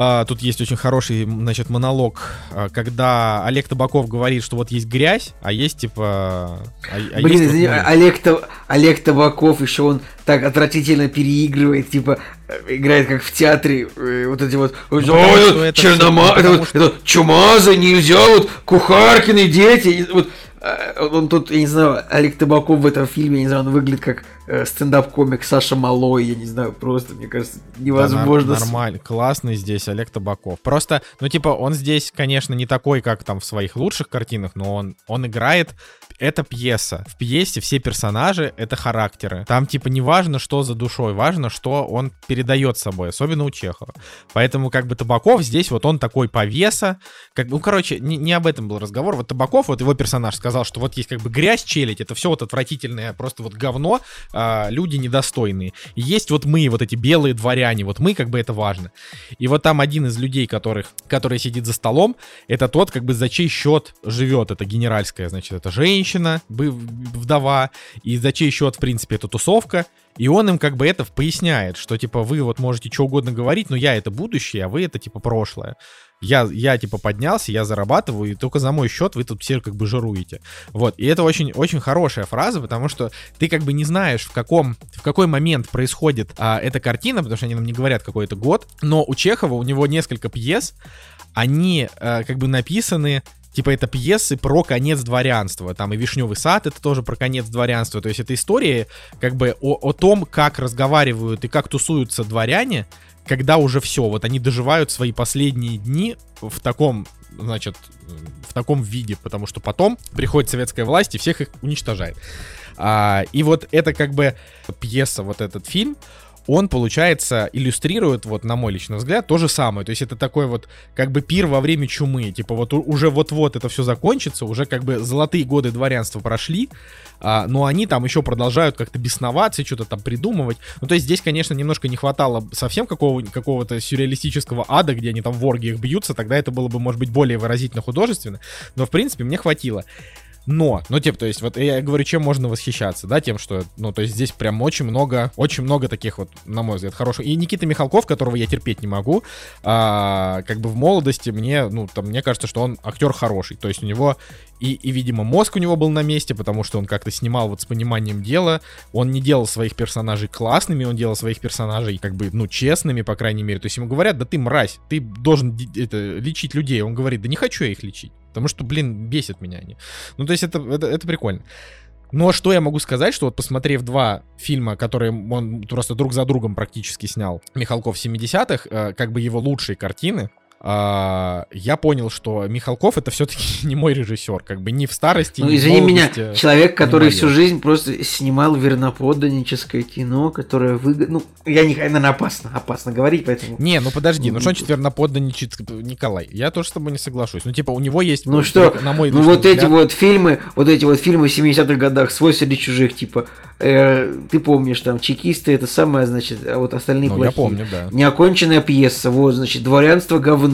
А, тут есть очень хороший, значит, монолог, а, когда Олег Табаков говорит, что вот есть грязь, а есть типа... А, а Блин, есть извини. Олег, Олег Табаков еще он так отвратительно переигрывает, типа э, играет как в театре, э, вот эти вот «Ой, потому это это чернома, это, потому вот- это чумазы, нельзя, вот кухаркины дети, вот он тут, я не знаю, Олег Табаков в этом фильме, я не знаю, он выглядит как э, стендап-комик Саша Малой, я не знаю, просто, мне кажется, Да, невозможно. нар- нормально, классный здесь Олег Табаков. Просто, ну типа, он здесь, конечно, не такой, как там в своих лучших картинах, но он, он играет это пьеса. В пьесе все персонажи — это характеры. Там, типа, не важно, что за душой, важно, что он передает собой, особенно у Чехова. Поэтому, как бы, Табаков здесь, вот он такой повеса. Как, ну, короче, не, не об этом был разговор. Вот Табаков, вот его персонаж сказал, что вот есть как бы грязь, челядь, это все вот отвратительное, просто вот говно, а, люди недостойные. И есть вот мы, вот эти белые дворяне, вот мы, как бы, это важно. И вот там один из людей, которых, который сидит за столом, это тот, как бы, за чей счет живет эта генеральская, значит, это женщина, бы- вдова, и за чей счет, в принципе, эта тусовка. И он им как бы это поясняет, что, типа, вы вот можете что угодно говорить, но я это будущее, а вы это, типа, прошлое. Я, я, типа, поднялся, я зарабатываю, и только за мой счет вы тут все как бы жируете. Вот, и это очень, очень хорошая фраза, потому что ты как бы не знаешь, в каком, в какой момент происходит а, эта картина, потому что они нам не говорят какой это год, но у Чехова, у него несколько пьес, они э, как бы написаны Типа это пьесы про конец дворянства. Там и Вишневый сад это тоже про конец дворянства. То есть это истории как бы о, о том, как разговаривают и как тусуются дворяне, когда уже все, вот они доживают свои последние дни в таком, значит, в таком виде, потому что потом приходит советская власть и всех их уничтожает. А, и вот это как бы пьеса, вот этот фильм, он, получается, иллюстрирует, вот на мой личный взгляд, то же самое. То есть это такой вот, как бы пир во время чумы. Типа вот уже вот-вот это все закончится, уже как бы золотые годы дворянства прошли, а, но они там еще продолжают как-то бесноваться, что-то там придумывать. Ну, то есть здесь, конечно, немножко не хватало совсем какого- какого-то сюрреалистического ада, где они там в оргиях бьются, тогда это было бы, может быть, более выразительно художественно, но, в принципе, мне хватило. Но, ну, типа, то есть, вот я говорю, чем можно восхищаться, да, тем, что, ну, то есть здесь прям очень много, очень много таких вот, на мой взгляд, хороших. И Никита Михалков, которого я терпеть не могу, а, как бы в молодости мне, ну, там, мне кажется, что он актер хороший. То есть у него и, и, видимо, мозг у него был на месте, потому что он как-то снимал вот с пониманием дела. Он не делал своих персонажей классными, он делал своих персонажей как бы, ну, честными, по крайней мере. То есть ему говорят, да ты мразь, ты должен это, лечить людей. Он говорит, да не хочу я их лечить. Потому что, блин, бесят меня они. Ну, то есть это, это, это прикольно. Но что я могу сказать, что вот посмотрев два фильма, которые он просто друг за другом практически снял, Михалков 70-х, э, как бы его лучшие картины, а, я понял, что Михалков это все-таки не мой режиссер, как бы не в старости, Ну, извини меня, молодости. человек, который всю жизнь просто снимал верноподданническое кино, которое выгодно... Ну, я не... Наверное, опасно, опасно говорить, поэтому... Не, ну подожди, ну что значит верноподданничает Николай? Я тоже с тобой не соглашусь. Ну, типа, у него есть... Ну что, на мой ну вот эти вот фильмы, вот эти вот фильмы в 70-х годах, «Свой среди чужих», типа, э, ты помнишь, там, чекисты, это самое, значит, а вот остальные Ну, я плохие. помню, да. Неоконченная пьеса, вот, значит, дворянство говно,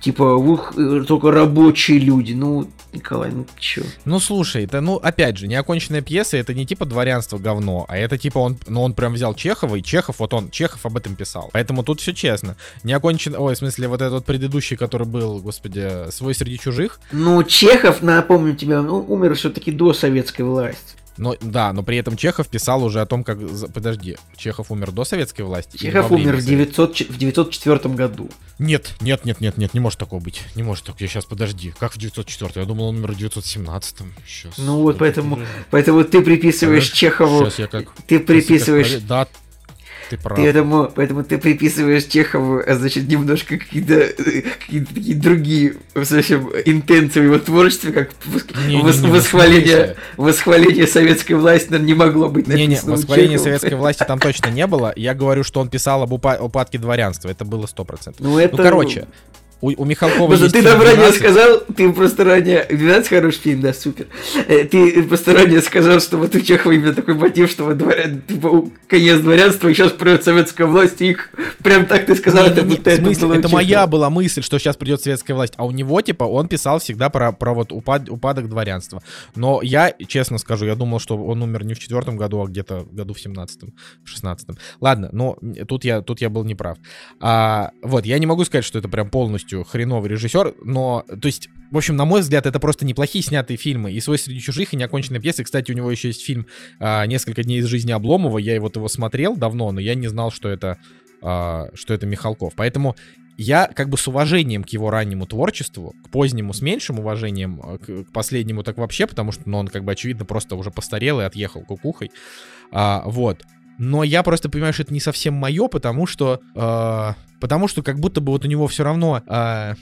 типа, ух, э, только рабочие люди, ну, Николай, ну чё? Ну слушай, это, ну, опять же, неоконченная пьеса это не типа дворянство говно, а это типа он, ну, он прям взял Чехова, и Чехов, вот он, Чехов об этом писал. Поэтому тут все честно. Неокончен, ой, в смысле, вот этот вот предыдущий, который был, господи, свой среди чужих. Ну, Чехов, напомню тебе, ну, умер все-таки до советской власти. Но, да, но при этом Чехов писал уже о том, как... Подожди, Чехов умер до советской власти? Чехов умер в, Совет- 900, в 904 году. Нет, нет, нет, нет, нет, не может такого быть. Не может так. Я сейчас, подожди. Как в 904? Я думал, он умер в 917. Сейчас. Ну вот, поэтому, поэтому ты приписываешь Чехову... Сейчас я как... Ты как приписываешь проверю. Да, ты прав. Ты этому, поэтому ты приписываешь Чехову, а значит, немножко какие-то, э, какие-то такие другие, в общем, интенции в его творчестве, как вос- Не-не-не, вос- в восхваление, смысле? восхваление советской власти, наверное, не могло быть Не-не, написано у восхваления Чехова. советской власти там точно не было. Я говорю, что он писал об упа- упадке дворянства. Это было 100%. Ну, это... Ну, короче, у, у Михалкова Просто есть ты нам ранее 12. сказал, ты просто ранее... 12 хороший фильм, да, супер. Э, Ты просто ранее сказал, что вот у Чехова именно такой мотив, что вот дворян, типа, конец дворянства, и сейчас придет советская власть, и их прям так ты сказал, это Не-не-не, будто это смысле, было это моя Чехова. была мысль, что сейчас придет советская власть, а у него, типа, он писал всегда про, про вот упад, упадок дворянства. Но я, честно скажу, я думал, что он умер не в четвертом году, а где-то году в семнадцатом, в шестнадцатом. Ладно, но тут я, тут я был неправ. А, вот, я не могу сказать, что это прям полностью хреновый режиссер, но, то есть, в общем, на мой взгляд, это просто неплохие снятые фильмы. И «Свой среди чужих», и «Неоконченная пьеса». Кстати, у него еще есть фильм а, «Несколько дней из жизни Обломова». Я вот его смотрел давно, но я не знал, что это, а, что это Михалков. Поэтому я как бы с уважением к его раннему творчеству, к позднему с меньшим уважением, а к, к последнему так вообще, потому что ну, он как бы очевидно просто уже постарел и отъехал кукухой. А, вот. Но я просто понимаю, что это не совсем мое, потому что... а, потому что как будто бы вот у него все равно... а,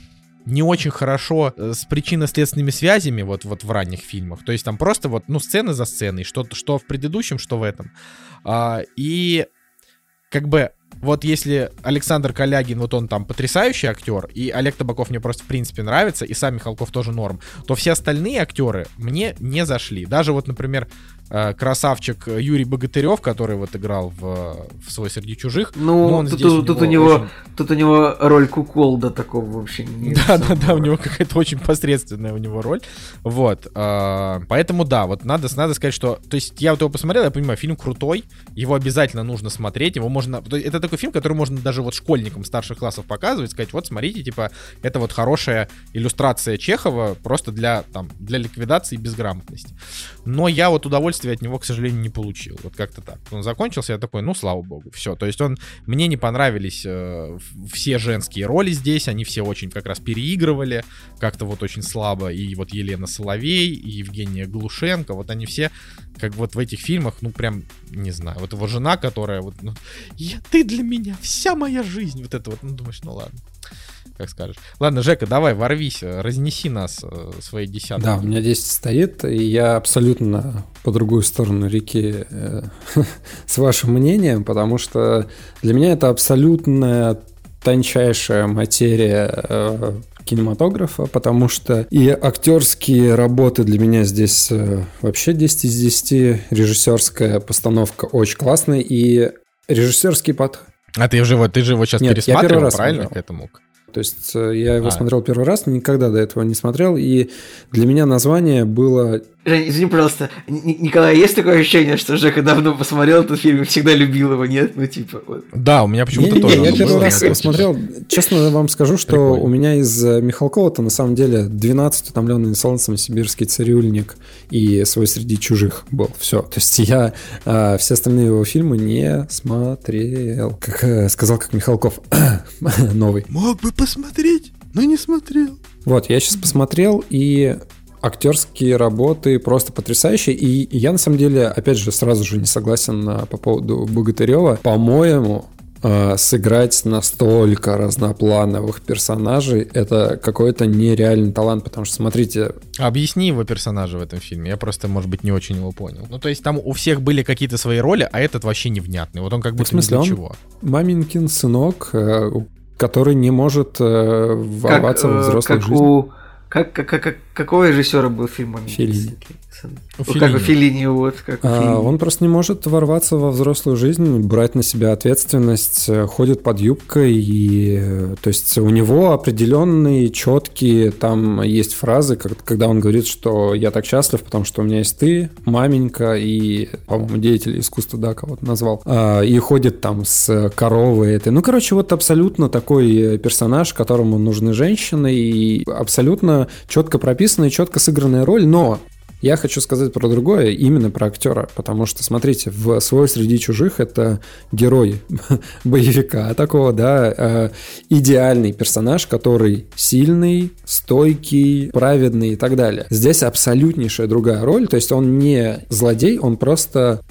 не очень хорошо э, с причинно-следственными связями вот, вот в ранних фильмах. То есть там просто вот, ну, сцены за сценой, что, что в предыдущем, что в этом. А, и как бы вот если Александр Калягин, вот он там потрясающий актер, и Олег Табаков мне просто в принципе нравится, и сам Михалков тоже норм, то все остальные актеры мне не зашли. Даже вот, например, э, красавчик Юрий Богатырев, который вот играл в, в «Свой среди чужих», Ну, он тут, здесь тут- тут у него очень- тут у него роль куколда такого вообще не Да, да, да, у него какая-то очень посредственная у него роль. Вот. а, Поэтому да, вот надо, надо сказать, что... То есть я вот его посмотрел, я понимаю, фильм крутой, его обязательно нужно смотреть, его можно... Это такой фильм, который можно даже вот школьникам старших классов показывать, сказать, вот смотрите, типа, это вот хорошая иллюстрация Чехова просто для, там, для ликвидации безграмотности. Но я вот удовольствия от него, к сожалению, не получил. Вот как-то так. Он закончился, я такой, ну, слава богу, все. То есть он... Мне не понравились э, все женские роли здесь, они все очень как раз переигрывали, как-то вот очень слабо. И вот Елена Соловей, и Евгения Глушенко, вот они все, как вот в этих фильмах, ну, прям, не знаю, вот его жена, которая вот, ну, «Я- ты для меня вся моя жизнь, вот это вот, ну, думаешь, ну, ладно. Как скажешь. Ладно, Жека, давай, ворвись, э, разнеси нас э, своей десяткой. Да, у меня 10 стоит, и я абсолютно по другую сторону реки э, с вашим мнением, потому что для меня это абсолютная тончайшая материя э, кинематографа, потому что и актерские работы для меня здесь э, вообще 10 из 10, режиссерская постановка очень классная, и режиссерский подход. А ты же вот, ты же его сейчас Нет, я пересматривал, раз правильно, смотрел. к этому? То есть э, я его А. смотрел первый раз, никогда до этого не смотрел, и для меня название было Жень, извини, пожалуйста, Николай, есть такое ощущение, что Жека давно посмотрел этот фильм и всегда любил его, нет? Ну, типа, вот. Да, у меня почему-то Не-не-не, тоже. я оно первый раз но- его смотрел. Честно вам скажу, что Прикольно. у меня из э, Михалкова-то на самом деле 12 утомленный солнцем сибирский цирюльник и свой среди чужих был. Все. То есть я э, все остальные его фильмы не смотрел. Как э, сказал, как Михалков новый. Мог бы посмотреть, но не смотрел. Вот, я сейчас посмотрел, и актерские работы просто потрясающие. И я, на самом деле, опять же, сразу же не согласен а, по поводу Богатырева. По-моему, а, сыграть настолько разноплановых персонажей это какой-то нереальный талант, потому что, смотрите, Объясни его персонажа в этом фильме. Я просто, может быть, не очень его понял. Ну, то есть там у всех были какие-то свои роли, а этот вообще невнятный. Вот он как в будто смысле, ни для он- чего. маменькин сынок, э, который не может э, ворваться э, во взрослую как жизнь. у... Как, как, как, как- какого режиссера был фильм «Мамин Феллини. Сын»? У Ну, как у. Филини, вот, как у А, он просто не может ворваться во взрослую жизнь, брать на себя ответственность, э, ходит под юбкой, и, э, то есть у него определенные, четкие, там есть фразы, как- когда он говорит, что я так счастлив, потому что у меня есть ты, маменька и, по-моему, деятель искусства, да, кого-то назвал, А, и ходит там с коровой этой. Ну, короче, вот абсолютно такой э, персонаж, которому нужны женщины, и абсолютно четко прописанная четко сыгранная роль, но я хочу сказать про другое, именно про актера, потому что, смотрите, в «Свой среди чужих» это герой боевика такого, да, э, идеальный персонаж, который сильный, стойкий, праведный и так далее. Здесь абсолютнейшая другая роль, то есть он не злодей, он просто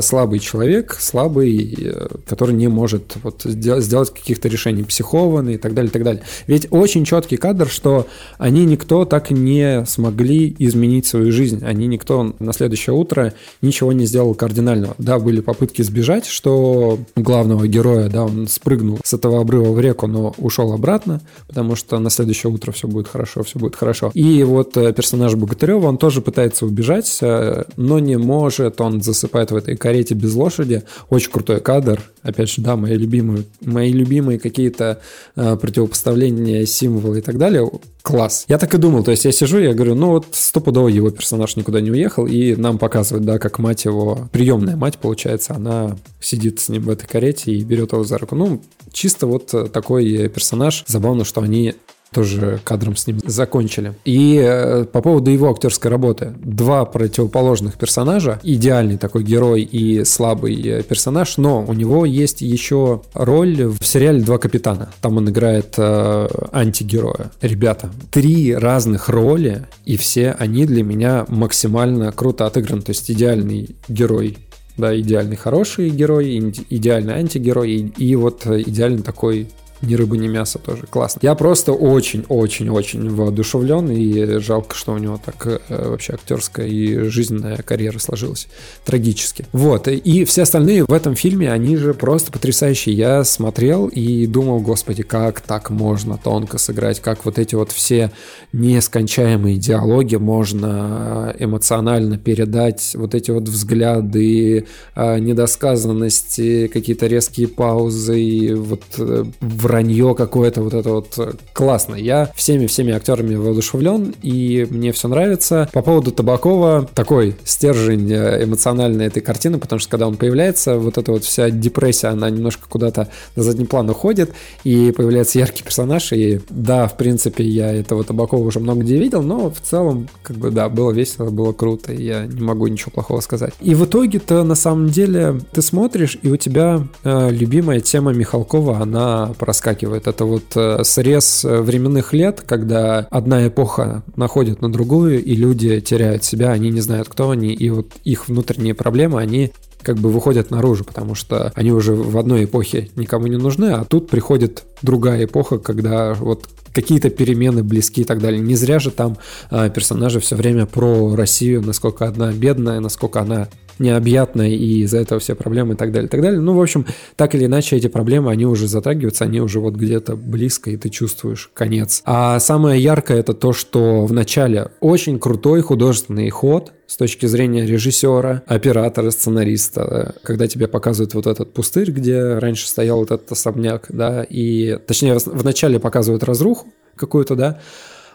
слабый человек, слабый, э, который не может вот сделать каких-то решений, психованный и так далее, и так далее. Ведь очень четкий кадр, что они никто так не смогли изменить свою жизнь. Они никто на следующее утро ничего не сделал кардинального. Да, были попытки сбежать, что главного героя, да, он спрыгнул с этого обрыва в реку, но ушел обратно, потому что на следующее утро все будет хорошо, все будет хорошо. И вот э, персонаж Богатырева, он тоже пытается убежать, э, но не может, он засыпает в этой карете без лошади. Очень крутой кадр. Опять же, да, мои любимые, мои любимые какие-то э, противопоставления, символы и так далее. Класс. Я так и думал. То есть я сижу, я говорю, ну вот стопудово его персонаж никуда не уехал, и нам показывают, да, как мать его, приемная мать, получается, она сидит с ним в этой карете и берет его за руку. Ну, чисто вот такой персонаж. Забавно, что они тоже кадром с ним закончили. И э, по поводу его актерской работы. Два противоположных персонажа. Идеальный такой герой и слабый э, персонаж, но у него есть еще роль в сериале «Два капитана». Там он играет э, антигероя. Ребята, три разных роли, и все они для меня максимально круто отыграны. То есть идеальный герой да, идеальный хороший герой, идеальный антигерой и, и вот идеальный такой ни рыба, ни мясо тоже. Классно. Я просто очень-очень-очень воодушевлен, и жалко, что у него так э, вообще актерская и жизненная карьера сложилась. Трагически. Вот. И все остальные в этом фильме, они же просто потрясающие. Я смотрел и думал, господи, как так можно тонко сыграть, как вот эти вот все нескончаемые диалоги можно эмоционально передать, вот эти вот взгляды, э, недосказанности, какие-то резкие паузы, вот э, в вранье какое-то, вот это вот э, классно. Я всеми-всеми актерами воодушевлен, и мне все нравится. По поводу Табакова, такой стержень э, эмоциональной этой картины, потому что когда он появляется, вот эта вот вся депрессия, она немножко куда-то на задний план уходит, и появляется яркий персонаж, и да, в принципе, я этого Табакова уже много где видел, но в целом, как бы, да, было весело, было круто, и я не могу ничего плохого сказать. И в итоге-то, на самом деле, ты смотришь, и у тебя э, любимая тема Михалкова, она проскакивает проскакивает. Это вот э, срез э, временных лет, когда одна эпоха находит на другую, и люди теряют себя, они не знают, кто они, и вот их внутренние проблемы, они как бы выходят наружу, потому что они уже в одной эпохе никому не нужны, а тут приходит другая эпоха, когда вот какие-то перемены близки и так далее. Не зря же там э, персонажи все время про Россию, насколько она бедная, насколько она необъятная, и из-за этого все проблемы и так далее, и так далее. Ну, в общем, так или иначе, эти проблемы, они уже затрагиваются, они уже вот где-то близко, и ты чувствуешь конец. А самое яркое это то, что в начале очень крутой художественный ход, с точки зрения режиссера, оператора, сценариста, когда тебе показывают вот этот пустырь, где раньше стоял вот этот особняк, да, и, точнее, вначале показывают разруху какую-то, да,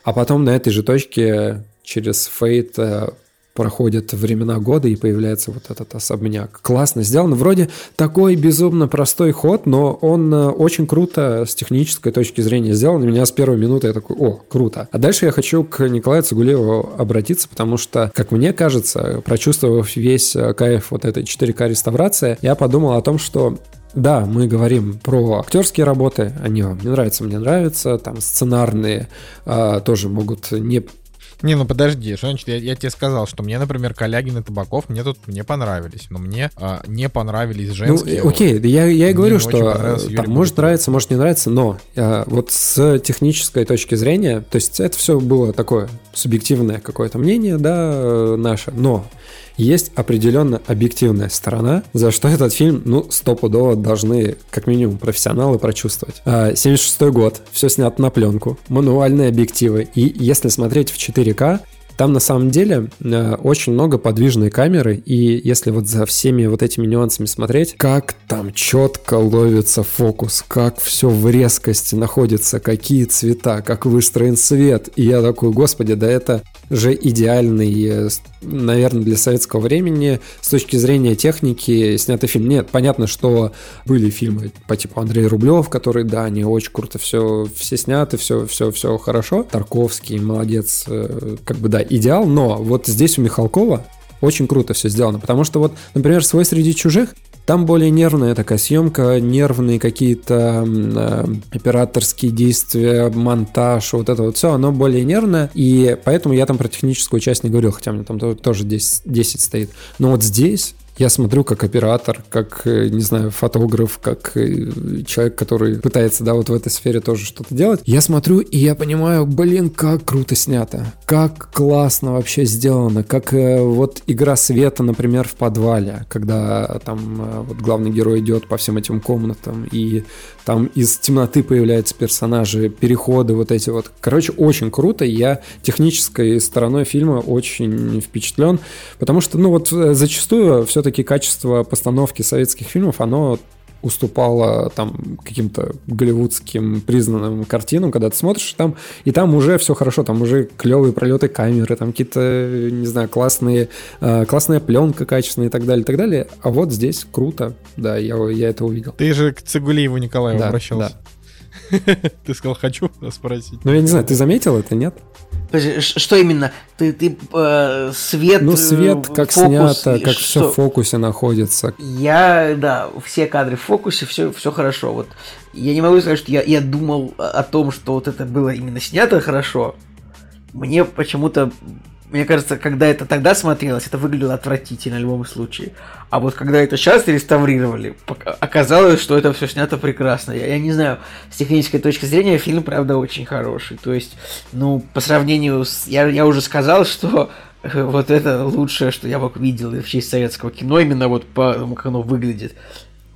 а потом на этой же точке через фейт проходят времена года и появляется вот этот особняк. Классно сделано. Вроде такой безумно простой ход, но он э, очень круто с технической точки зрения сделан. Меня с первой минуты я такой, о, круто. А дальше я хочу к Николаю Цигулеву обратиться, потому что, как мне кажется, прочувствовав весь э, кайф вот этой 4К реставрации, я подумал о том, что да, мы говорим про актерские работы, они вам не нравятся, мне нравятся, там сценарные а, тоже могут не не, ну подожди, что значит, я, я тебе сказал, что мне, например, Калягин и Табаков мне тут мне понравились, но мне а, не понравились женские. Ну, окей, я, я и говорю, что там может нравиться, может не нравиться, но а, вот с технической точки зрения, то есть это все было такое субъективное какое-то мнение, да, наше, но есть определенно объективная сторона, за что этот фильм, ну, стопудово должны, как минимум, профессионалы прочувствовать. 76 а, год, все снято на пленку, мануальные объективы, и если смотреть в 4К, там на самом деле э, очень много подвижной камеры, и если вот за всеми вот этими нюансами смотреть, как там четко ловится фокус, как все в резкости находится, какие цвета, как выстроен свет. И я такой, господи, да это же идеальный, э, наверное, для советского времени с точки зрения техники снятый фильм. Нет, понятно, что были фильмы по типу Андрей Рублев, которые, да, они очень круто все, все сняты, все, все, все хорошо. Тарковский, молодец, э, как бы, да, идеал, но вот здесь у Михалкова очень круто все сделано, потому что вот, например, «Свой среди чужих» Там более нервная такая съемка, нервные какие-то э, операторские действия, монтаж, вот это вот все, оно более нервное, и поэтому я там про техническую часть не говорил, хотя мне там тоже 10, 10 стоит. Но вот здесь Я смотрю как оператор, как, э, не знаю, фотограф, как э, человек, который пытается, да, вот в этой сфере тоже что-то делать. Я смотрю, и я понимаю, блин, как круто снято, как классно вообще сделано, как э, вот игра света, например, в подвале, когда там вот главный герой идет по всем этим комнатам, и там из темноты появляются персонажи, переходы вот эти вот. Короче, очень круто. Я технической стороной фильма очень впечатлен, потому что, ну вот э, зачастую все-таки качество постановки советских фильмов, оно уступала там каким-то голливудским признанным картинам, когда ты смотришь там, и там уже все хорошо, там уже клевые пролеты камеры, там какие-то, не знаю, классные, э, классная пленка качественная и так далее, и так далее. А вот здесь круто, да, я, я это увидел. Ты же к Цигулиеву Николаеву Да, обращался. Ты сказал, хочу спросить. Ну, я не знаю, ты заметил это, нет? Что именно? Ты, ты э, свет, Ну, свет, э, как фокус, снято, как все что? в фокусе находится. Я, да, все кадры в фокусе, все, все хорошо. Вот я не могу сказать, что я, я думал о том, что вот это было именно снято хорошо. Мне почему-то, мне кажется, когда это тогда смотрелось, это выглядело отвратительно в любом случае. А вот когда это сейчас реставрировали, оказалось, что это все снято прекрасно. Я, я не знаю, с технической точки зрения фильм, правда, очень хороший. То есть, ну, по сравнению с... Я, я уже сказал, что э, вот это лучшее, что я мог видел вообще из советского кино, именно вот по тому, как оно выглядит.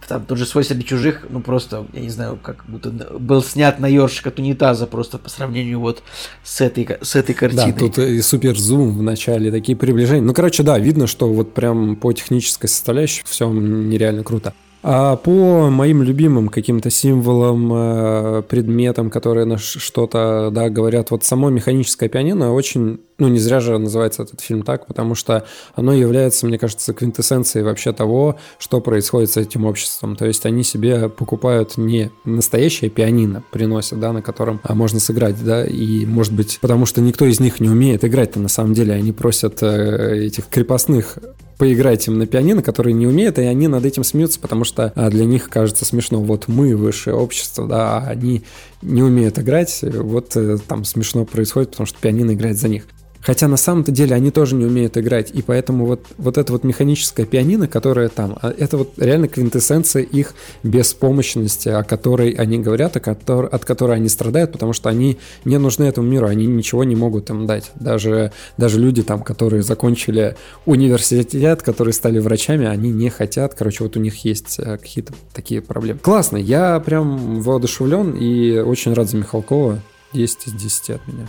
Там тот же свой среди чужих, ну просто, я не знаю, как будто был снят на ёршик от унитаза просто по сравнению вот с этой, с этой Да, картиной. тут и супер зум в начале, такие приближения. Ну, короче, да, видно, что вот прям по технической составляющей все нереально круто. А по моим любимым каким-то символам, э, предметам, которые на что-то, да, говорят, вот само механическое пианино очень, ну, не зря же называется этот фильм так, потому что оно является, мне кажется, квинтэссенцией вообще того, что происходит с этим обществом. То есть они себе покупают не настоящее пианино, приносят, да, на котором а, можно сыграть, да, и, может быть, потому что никто из них не умеет играть-то на самом деле, они просят э, этих крепостных поиграть им на пианино, которые не умеют, и они над этим смеются, потому что а, для них кажется смешно. Вот мы высшее общество, да, а они не умеют играть, вот э, там смешно происходит, потому что пианино играет за них. Хотя на самом-то деле они тоже не умеют играть, и поэтому вот, вот это вот механическое пианино, которое там, а, это вот реально квинтэссенция их беспомощности, о которой они говорят, о котор- от которой они страдают, потому что они не нужны этому миру, они ничего не могут им дать. Даже, даже люди там, которые закончили университет, которые стали врачами, они не хотят, короче, вот у них есть э, какие-то такие проблемы. Классно, я прям воодушевлен и очень рад за Михалкова. 10 из 10 от меня.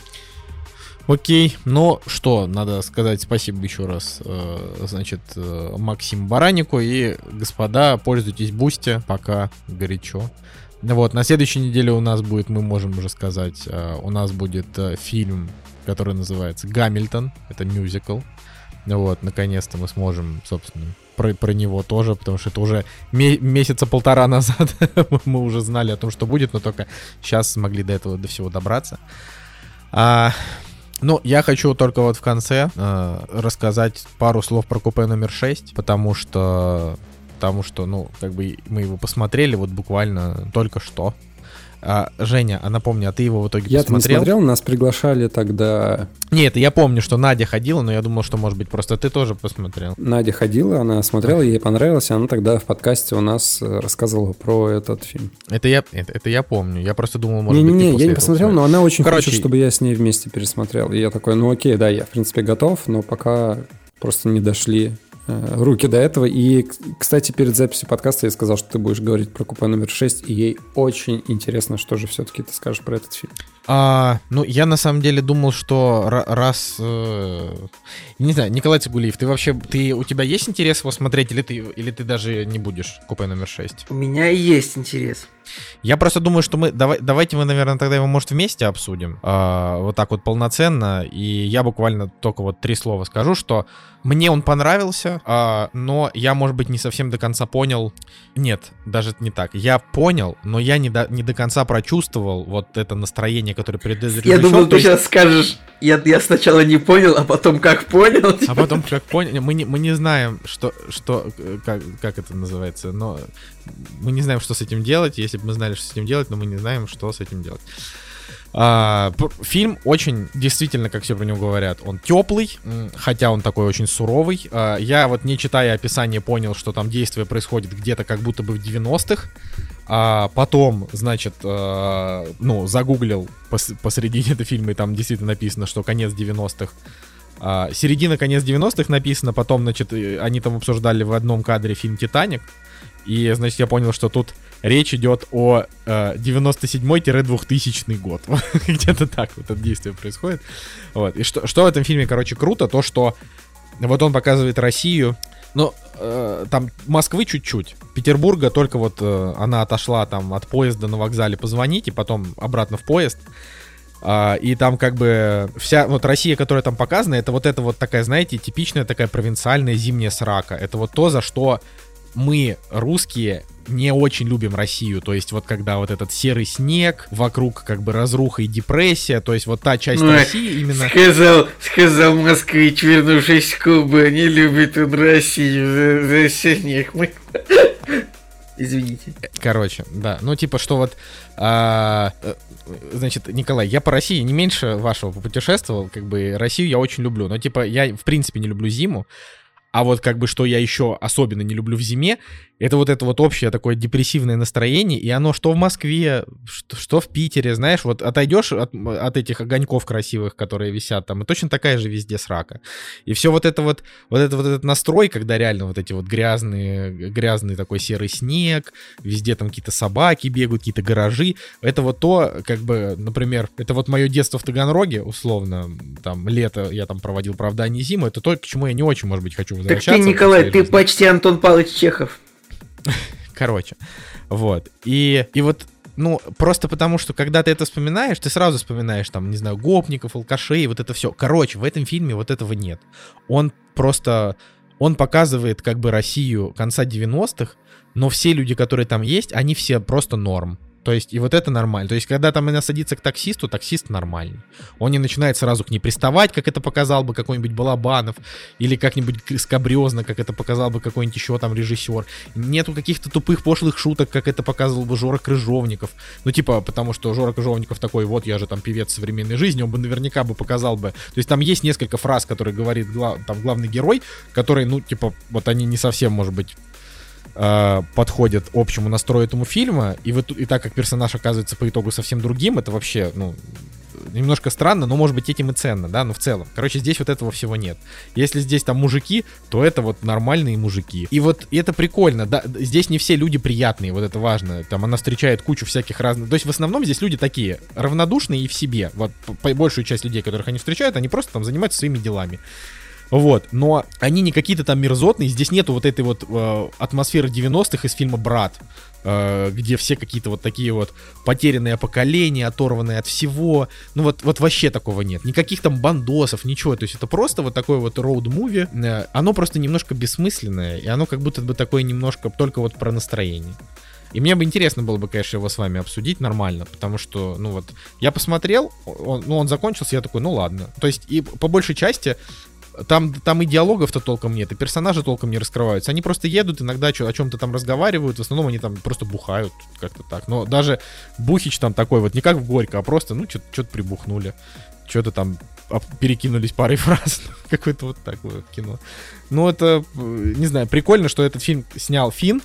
Окей, ну что, надо сказать спасибо еще раз, э, значит, э, Максим Баранику и, господа, пользуйтесь Boosty, пока горячо. Вот, на следующей неделе у нас будет, мы можем уже сказать, э, у нас будет фильм, который называется «Гамильтон», это мюзикл. Вот, наконец-то мы сможем, собственно, про, про него тоже, потому что это уже ме- месяца полтора назад мы уже знали о том, что будет, но только сейчас смогли до этого, до всего добраться. А, ну, я хочу только вот в конце э, рассказать пару слов про купе номер 6, потому что, потому что, ну, как бы мы его посмотрели вот буквально только что. А, Женя, а напомни, а ты его в итоге не посмотрел? смотрел, нас приглашали тогда. Нет, я помню, что Надя ходила, но я думал, что, может быть, просто ты тоже посмотрел. Надя ходила, она смотрела, ей понравилось, и она тогда в подкасте у нас э, рассказывала про этот фильм. Это я, это, это я помню. Я просто думал, может быть, ты Не-не-не, после я не посмотрел, посмотрел. но она очень Короче, хочет, чтобы я с ней вместе пересмотрел. И я такой, ну окей, да, я в принципе готов, но пока просто не дошли руки до этого. И, кстати, перед записью подкаста я сказал, что ты будешь говорить про купе номер 6, и ей очень интересно, что же все-таки ты скажешь про этот фильм. А, ну, я на самом деле думал, что ра- раз... э, не знаю, Николай Цигулиев, ты вообще... Ты, у тебя есть интерес его смотреть, или ты, или ты даже не будешь купе номер 6? У меня есть интерес. Я просто думаю, что мы... Давай, давайте мы, наверное, тогда его, может, вместе обсудим. а, вот так вот полноценно. И я буквально только вот три слова скажу, что мне он понравился, а, но я, может быть, не совсем до конца понял... Нет, даже не так. Я понял, но я не до, не до конца прочувствовал вот это настроение, которое передает Я думал, ты есть- сейчас скажешь, я, я сначала не понял, а потом как понял. А потом, как поняли, мы не, мы не знаем, что, что э, как, как это называется, но мы не знаем, что с этим делать. Если бы мы знали, что с этим делать, но мы не знаем, что с этим делать. А, фильм очень, действительно, как все про него говорят, он теплый, хотя он такой очень суровый. А, я вот не читая описание понял, что там действие происходит где-то как будто бы в 90-х. А потом, значит, э, ну, загуглил пос- посередине этого фильма, и там действительно написано, что конец 90-х. А, середина, конец 90-х написано, потом, значит, э, они там обсуждали в одном кадре фильм «Титаник», и, значит, я понял, что тут речь идет о э, 97-2000 год. Где-то так вот это действие происходит. Вот. И что, что в этом фильме, короче, круто, то, что вот он показывает Россию, ну, э, там Москвы чуть-чуть, Петербурга только вот э, она отошла там от поезда на вокзале позвонить, и потом обратно в поезд. А, и там как бы вся вот Россия, которая там показана, это вот это вот такая, знаете, типичная такая провинциальная зимняя срака. Это вот то, за что мы, русские, не очень любим Россию. То есть вот когда вот этот серый снег, вокруг как бы разруха и депрессия, то есть вот та часть Ой, России именно... Сказал, сказал москвич, вернувшись с Кубы, не любит он Россию за, за снег. Извините. Короче, да. Ну, типа, что вот... а, э, значит, Николай, я по России не меньше вашего попутешествовал. Как бы Россию я очень люблю. Но, типа, я в принципе не люблю зиму. А вот как бы что я еще особенно не люблю в зиме, это вот это вот общее такое депрессивное настроение, и оно что в Москве, что, что в Питере, знаешь, вот отойдешь от, от этих огоньков красивых, которые висят там, и точно такая же везде срака. И все вот это вот, вот это вот этот настрой, когда реально вот эти вот грязные, грязный такой серый снег, везде там какие-то собаки бегают, какие-то гаражи, это вот то, как бы, например, это вот мое детство в Таганроге, условно, там, лето я там проводил, правда, а не зиму, это то, к чему я не очень, может быть, хочу Так возвращаться. ты, в Николай, ты жизни. почти Антон Павлович Чехов. Короче, вот. И, и вот, ну, просто потому, что когда ты это вспоминаешь, ты сразу вспоминаешь, там, не знаю, гопников, алкашей, вот это все. Короче, в этом фильме вот этого нет. Он просто, он показывает как бы Россию конца 90-х, но все люди, которые там есть, они все просто норм. То есть, и вот это нормально. То есть, когда там она садится к таксисту, таксист нормальный. Он не начинает сразу к ней приставать, как это показал бы какой-нибудь Балабанов, или как-нибудь скобрезно, как это показал бы какой-нибудь еще там режиссер. Нету каких-то тупых пошлых шуток, как это показывал бы Жора Крыжовников. Ну, типа, потому что Жора Крыжовников такой, вот я же там певец современной жизни, он бы наверняка бы показал бы. То есть там есть несколько фраз, которые говорит гла- там главный герой, которые, ну, типа, вот они не совсем, может быть, э, подходят общему настрою этому фильма, и, вот, и так как персонаж оказывается по итогу совсем другим, это вообще, ну, немножко странно, но может быть этим и ценно, да, но в целом. Короче, здесь вот этого всего нет. Если здесь там мужики, то это вот нормальные мужики. И вот это прикольно, да, здесь не все люди приятные, вот это важно. Там она встречает кучу всяких разных... То есть в основном здесь люди такие, равнодушные и в себе. Вот большую часть людей, которых они встречают, они просто там занимаются своими делами. Вот, но они не какие-то там мерзотные, здесь нету вот этой вот э, атмосферы 90-х из фильма «Брат», э, где все какие-то вот такие вот потерянные поколения, оторванные от всего. Ну вот, вот вообще такого нет. Никаких там бандосов, ничего. То есть это просто вот такое вот роуд-муви. Э, оно просто немножко бессмысленное, и оно как будто бы такое немножко только вот про настроение. И мне бы интересно было бы, конечно, его с вами обсудить нормально, потому что, ну вот, я посмотрел, он, ну он закончился, я такой, ну ладно. То есть и по большей части там, там и диалогов-то толком нет, и персонажи толком не раскрываются. Они просто едут, иногда чё- о чем-то там разговаривают, в основном они там просто бухают, как-то так. Но даже Бухич там такой вот, не как в Горько, а просто, ну, что-то прибухнули. Что-то там перекинулись парой фраз. Какое-то вот такое кино. Ну, это, э, не знаю, прикольно, что этот фильм снял Фин.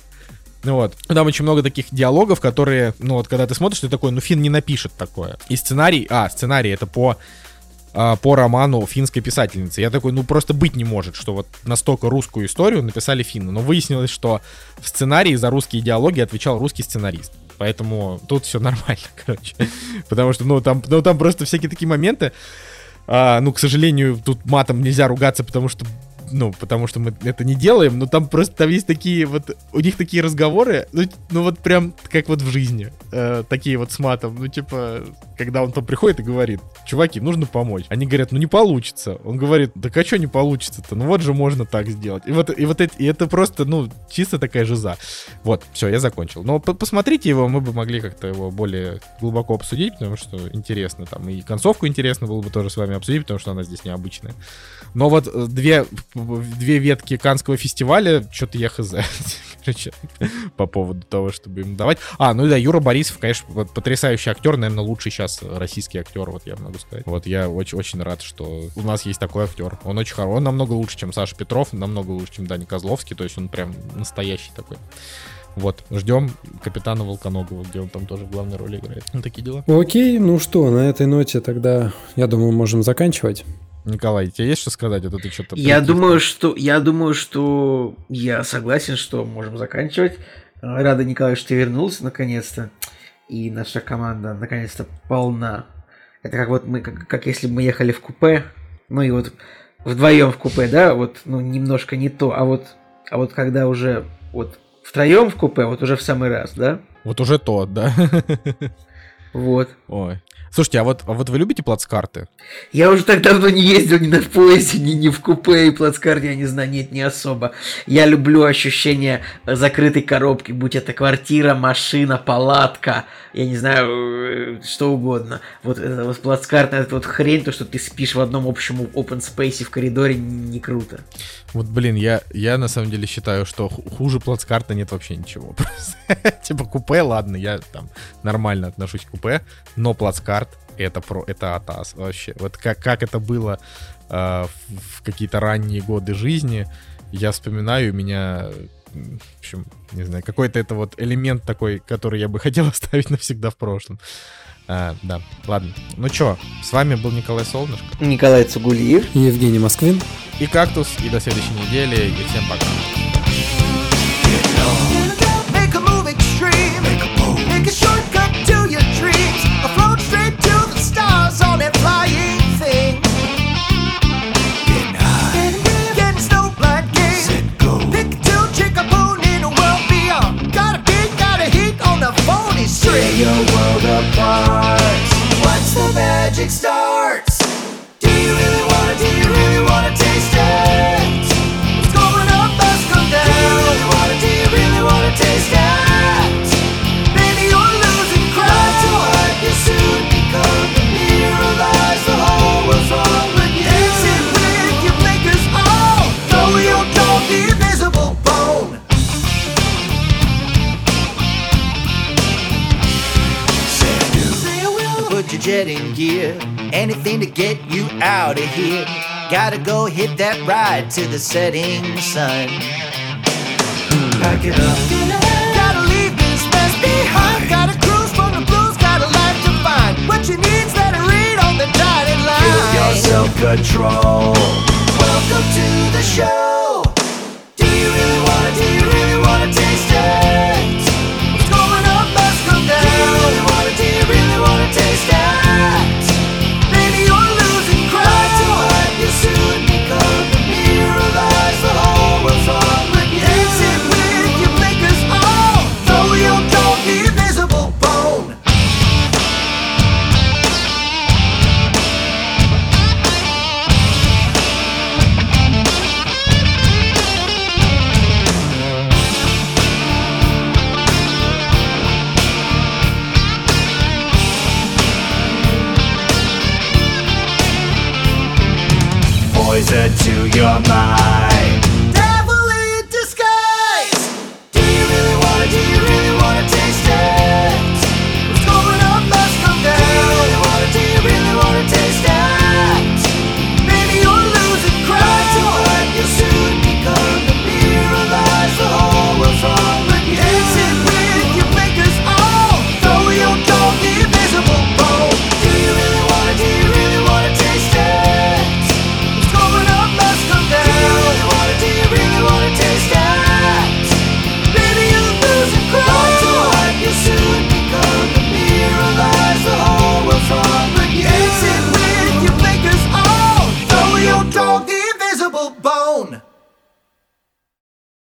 Ну вот. Там очень много таких диалогов, которые, ну вот, когда ты смотришь, ты такой, ну, Фин не напишет такое. И сценарий, а, сценарий это по а, по роману финской писательницы. Я такой, ну просто быть не может, что вот настолько русскую историю написали финны. Но выяснилось, что в сценарии за русские диалоги отвечал русский сценарист. Поэтому тут все нормально, короче. Потому что, ну, там, ну, там просто всякие такие моменты. А, ну, к сожалению, тут матом нельзя ругаться, потому что ну, потому что мы это не делаем, но там просто там есть такие вот, у них такие разговоры, ну, ну вот прям как вот в жизни, э, такие вот с матом, ну, типа, когда он там приходит и говорит, чуваки, нужно помочь. Они говорят, ну, не получится. Он говорит, да а что не получится-то? Ну, вот же можно так сделать. И вот, и вот это, и это просто, ну, чисто такая жиза. Вот, все, я закончил. Но по- посмотрите его, мы бы могли как-то его более глубоко обсудить, потому что интересно там. И концовку интересно было бы тоже с вами обсудить, потому что она здесь необычная. Но вот э, две две ветки Канского фестиваля, что-то я хз. Короче, по поводу того, чтобы им давать. А, ну да, Юра Борисов, конечно, вот потрясающий актер, наверное, лучший сейчас российский актер, вот я могу сказать. Вот я очень, очень рад, что у нас есть такой актер. Он очень хороший, он намного лучше, чем Саша Петров, намного лучше, чем Даня Козловский, то есть он прям настоящий такой. Вот, ждем капитана Волконогова, где он там тоже в главной роли играет. Ну, такие дела. Окей, ну что, на этой ноте тогда, я думаю, можем заканчивать. Николай, тебе есть что сказать? Это ты что-то... Я думаю, что я думаю, что я согласен, что можем заканчивать. Рада, Николай, что ты вернулся наконец-то. И наша команда наконец-то полна. Это как вот мы, как, как если бы мы ехали в купе, ну и вот вдвоем в купе, да, вот, ну, немножко не то, а вот, а вот когда уже вот втроем в купе, вот уже в самый раз, да? Вот уже то, да. Вот. Ой. Слушайте, а вот, а вот вы любите плацкарты? Я уже так давно не ездил ни на поезде, ни, ни в купе и плацкарте, я не знаю, нет, не особо. Я люблю ощущение закрытой коробки, будь это квартира, машина, палатка, я не знаю, э, что угодно. Вот это вот плацкартная эта вот хрень, то, что ты спишь в одном общем open space в коридоре, не круто. Вот, блин, я, я на самом деле считаю, что хуже плацкарта нет вообще ничего. Типа купе, ладно, я там нормально отношусь к купе, но плацкарт это про это атас вообще. Вот как, как это было э, в какие-то ранние годы жизни, я вспоминаю, у меня в общем, не знаю, какой-то это вот элемент такой, который я бы хотел оставить навсегда в прошлом. А, да, ладно. Ну чё, с вами был Николай Солнышко. Николай Цугулиев. И Евгений Москвин. И Кактус. И до следующей недели. И всем пока. String. your world apart. Once the magic starts. Do you really will. Put your jet in gear. Anything to get you out of here. Gotta go hit that ride to the setting sun. Pack it up. Gotta leave this mess behind. Gotta cruise from the blues. Got a life to find. What you need's that I read on the dotted line. your self control. Welcome to the show. Mind.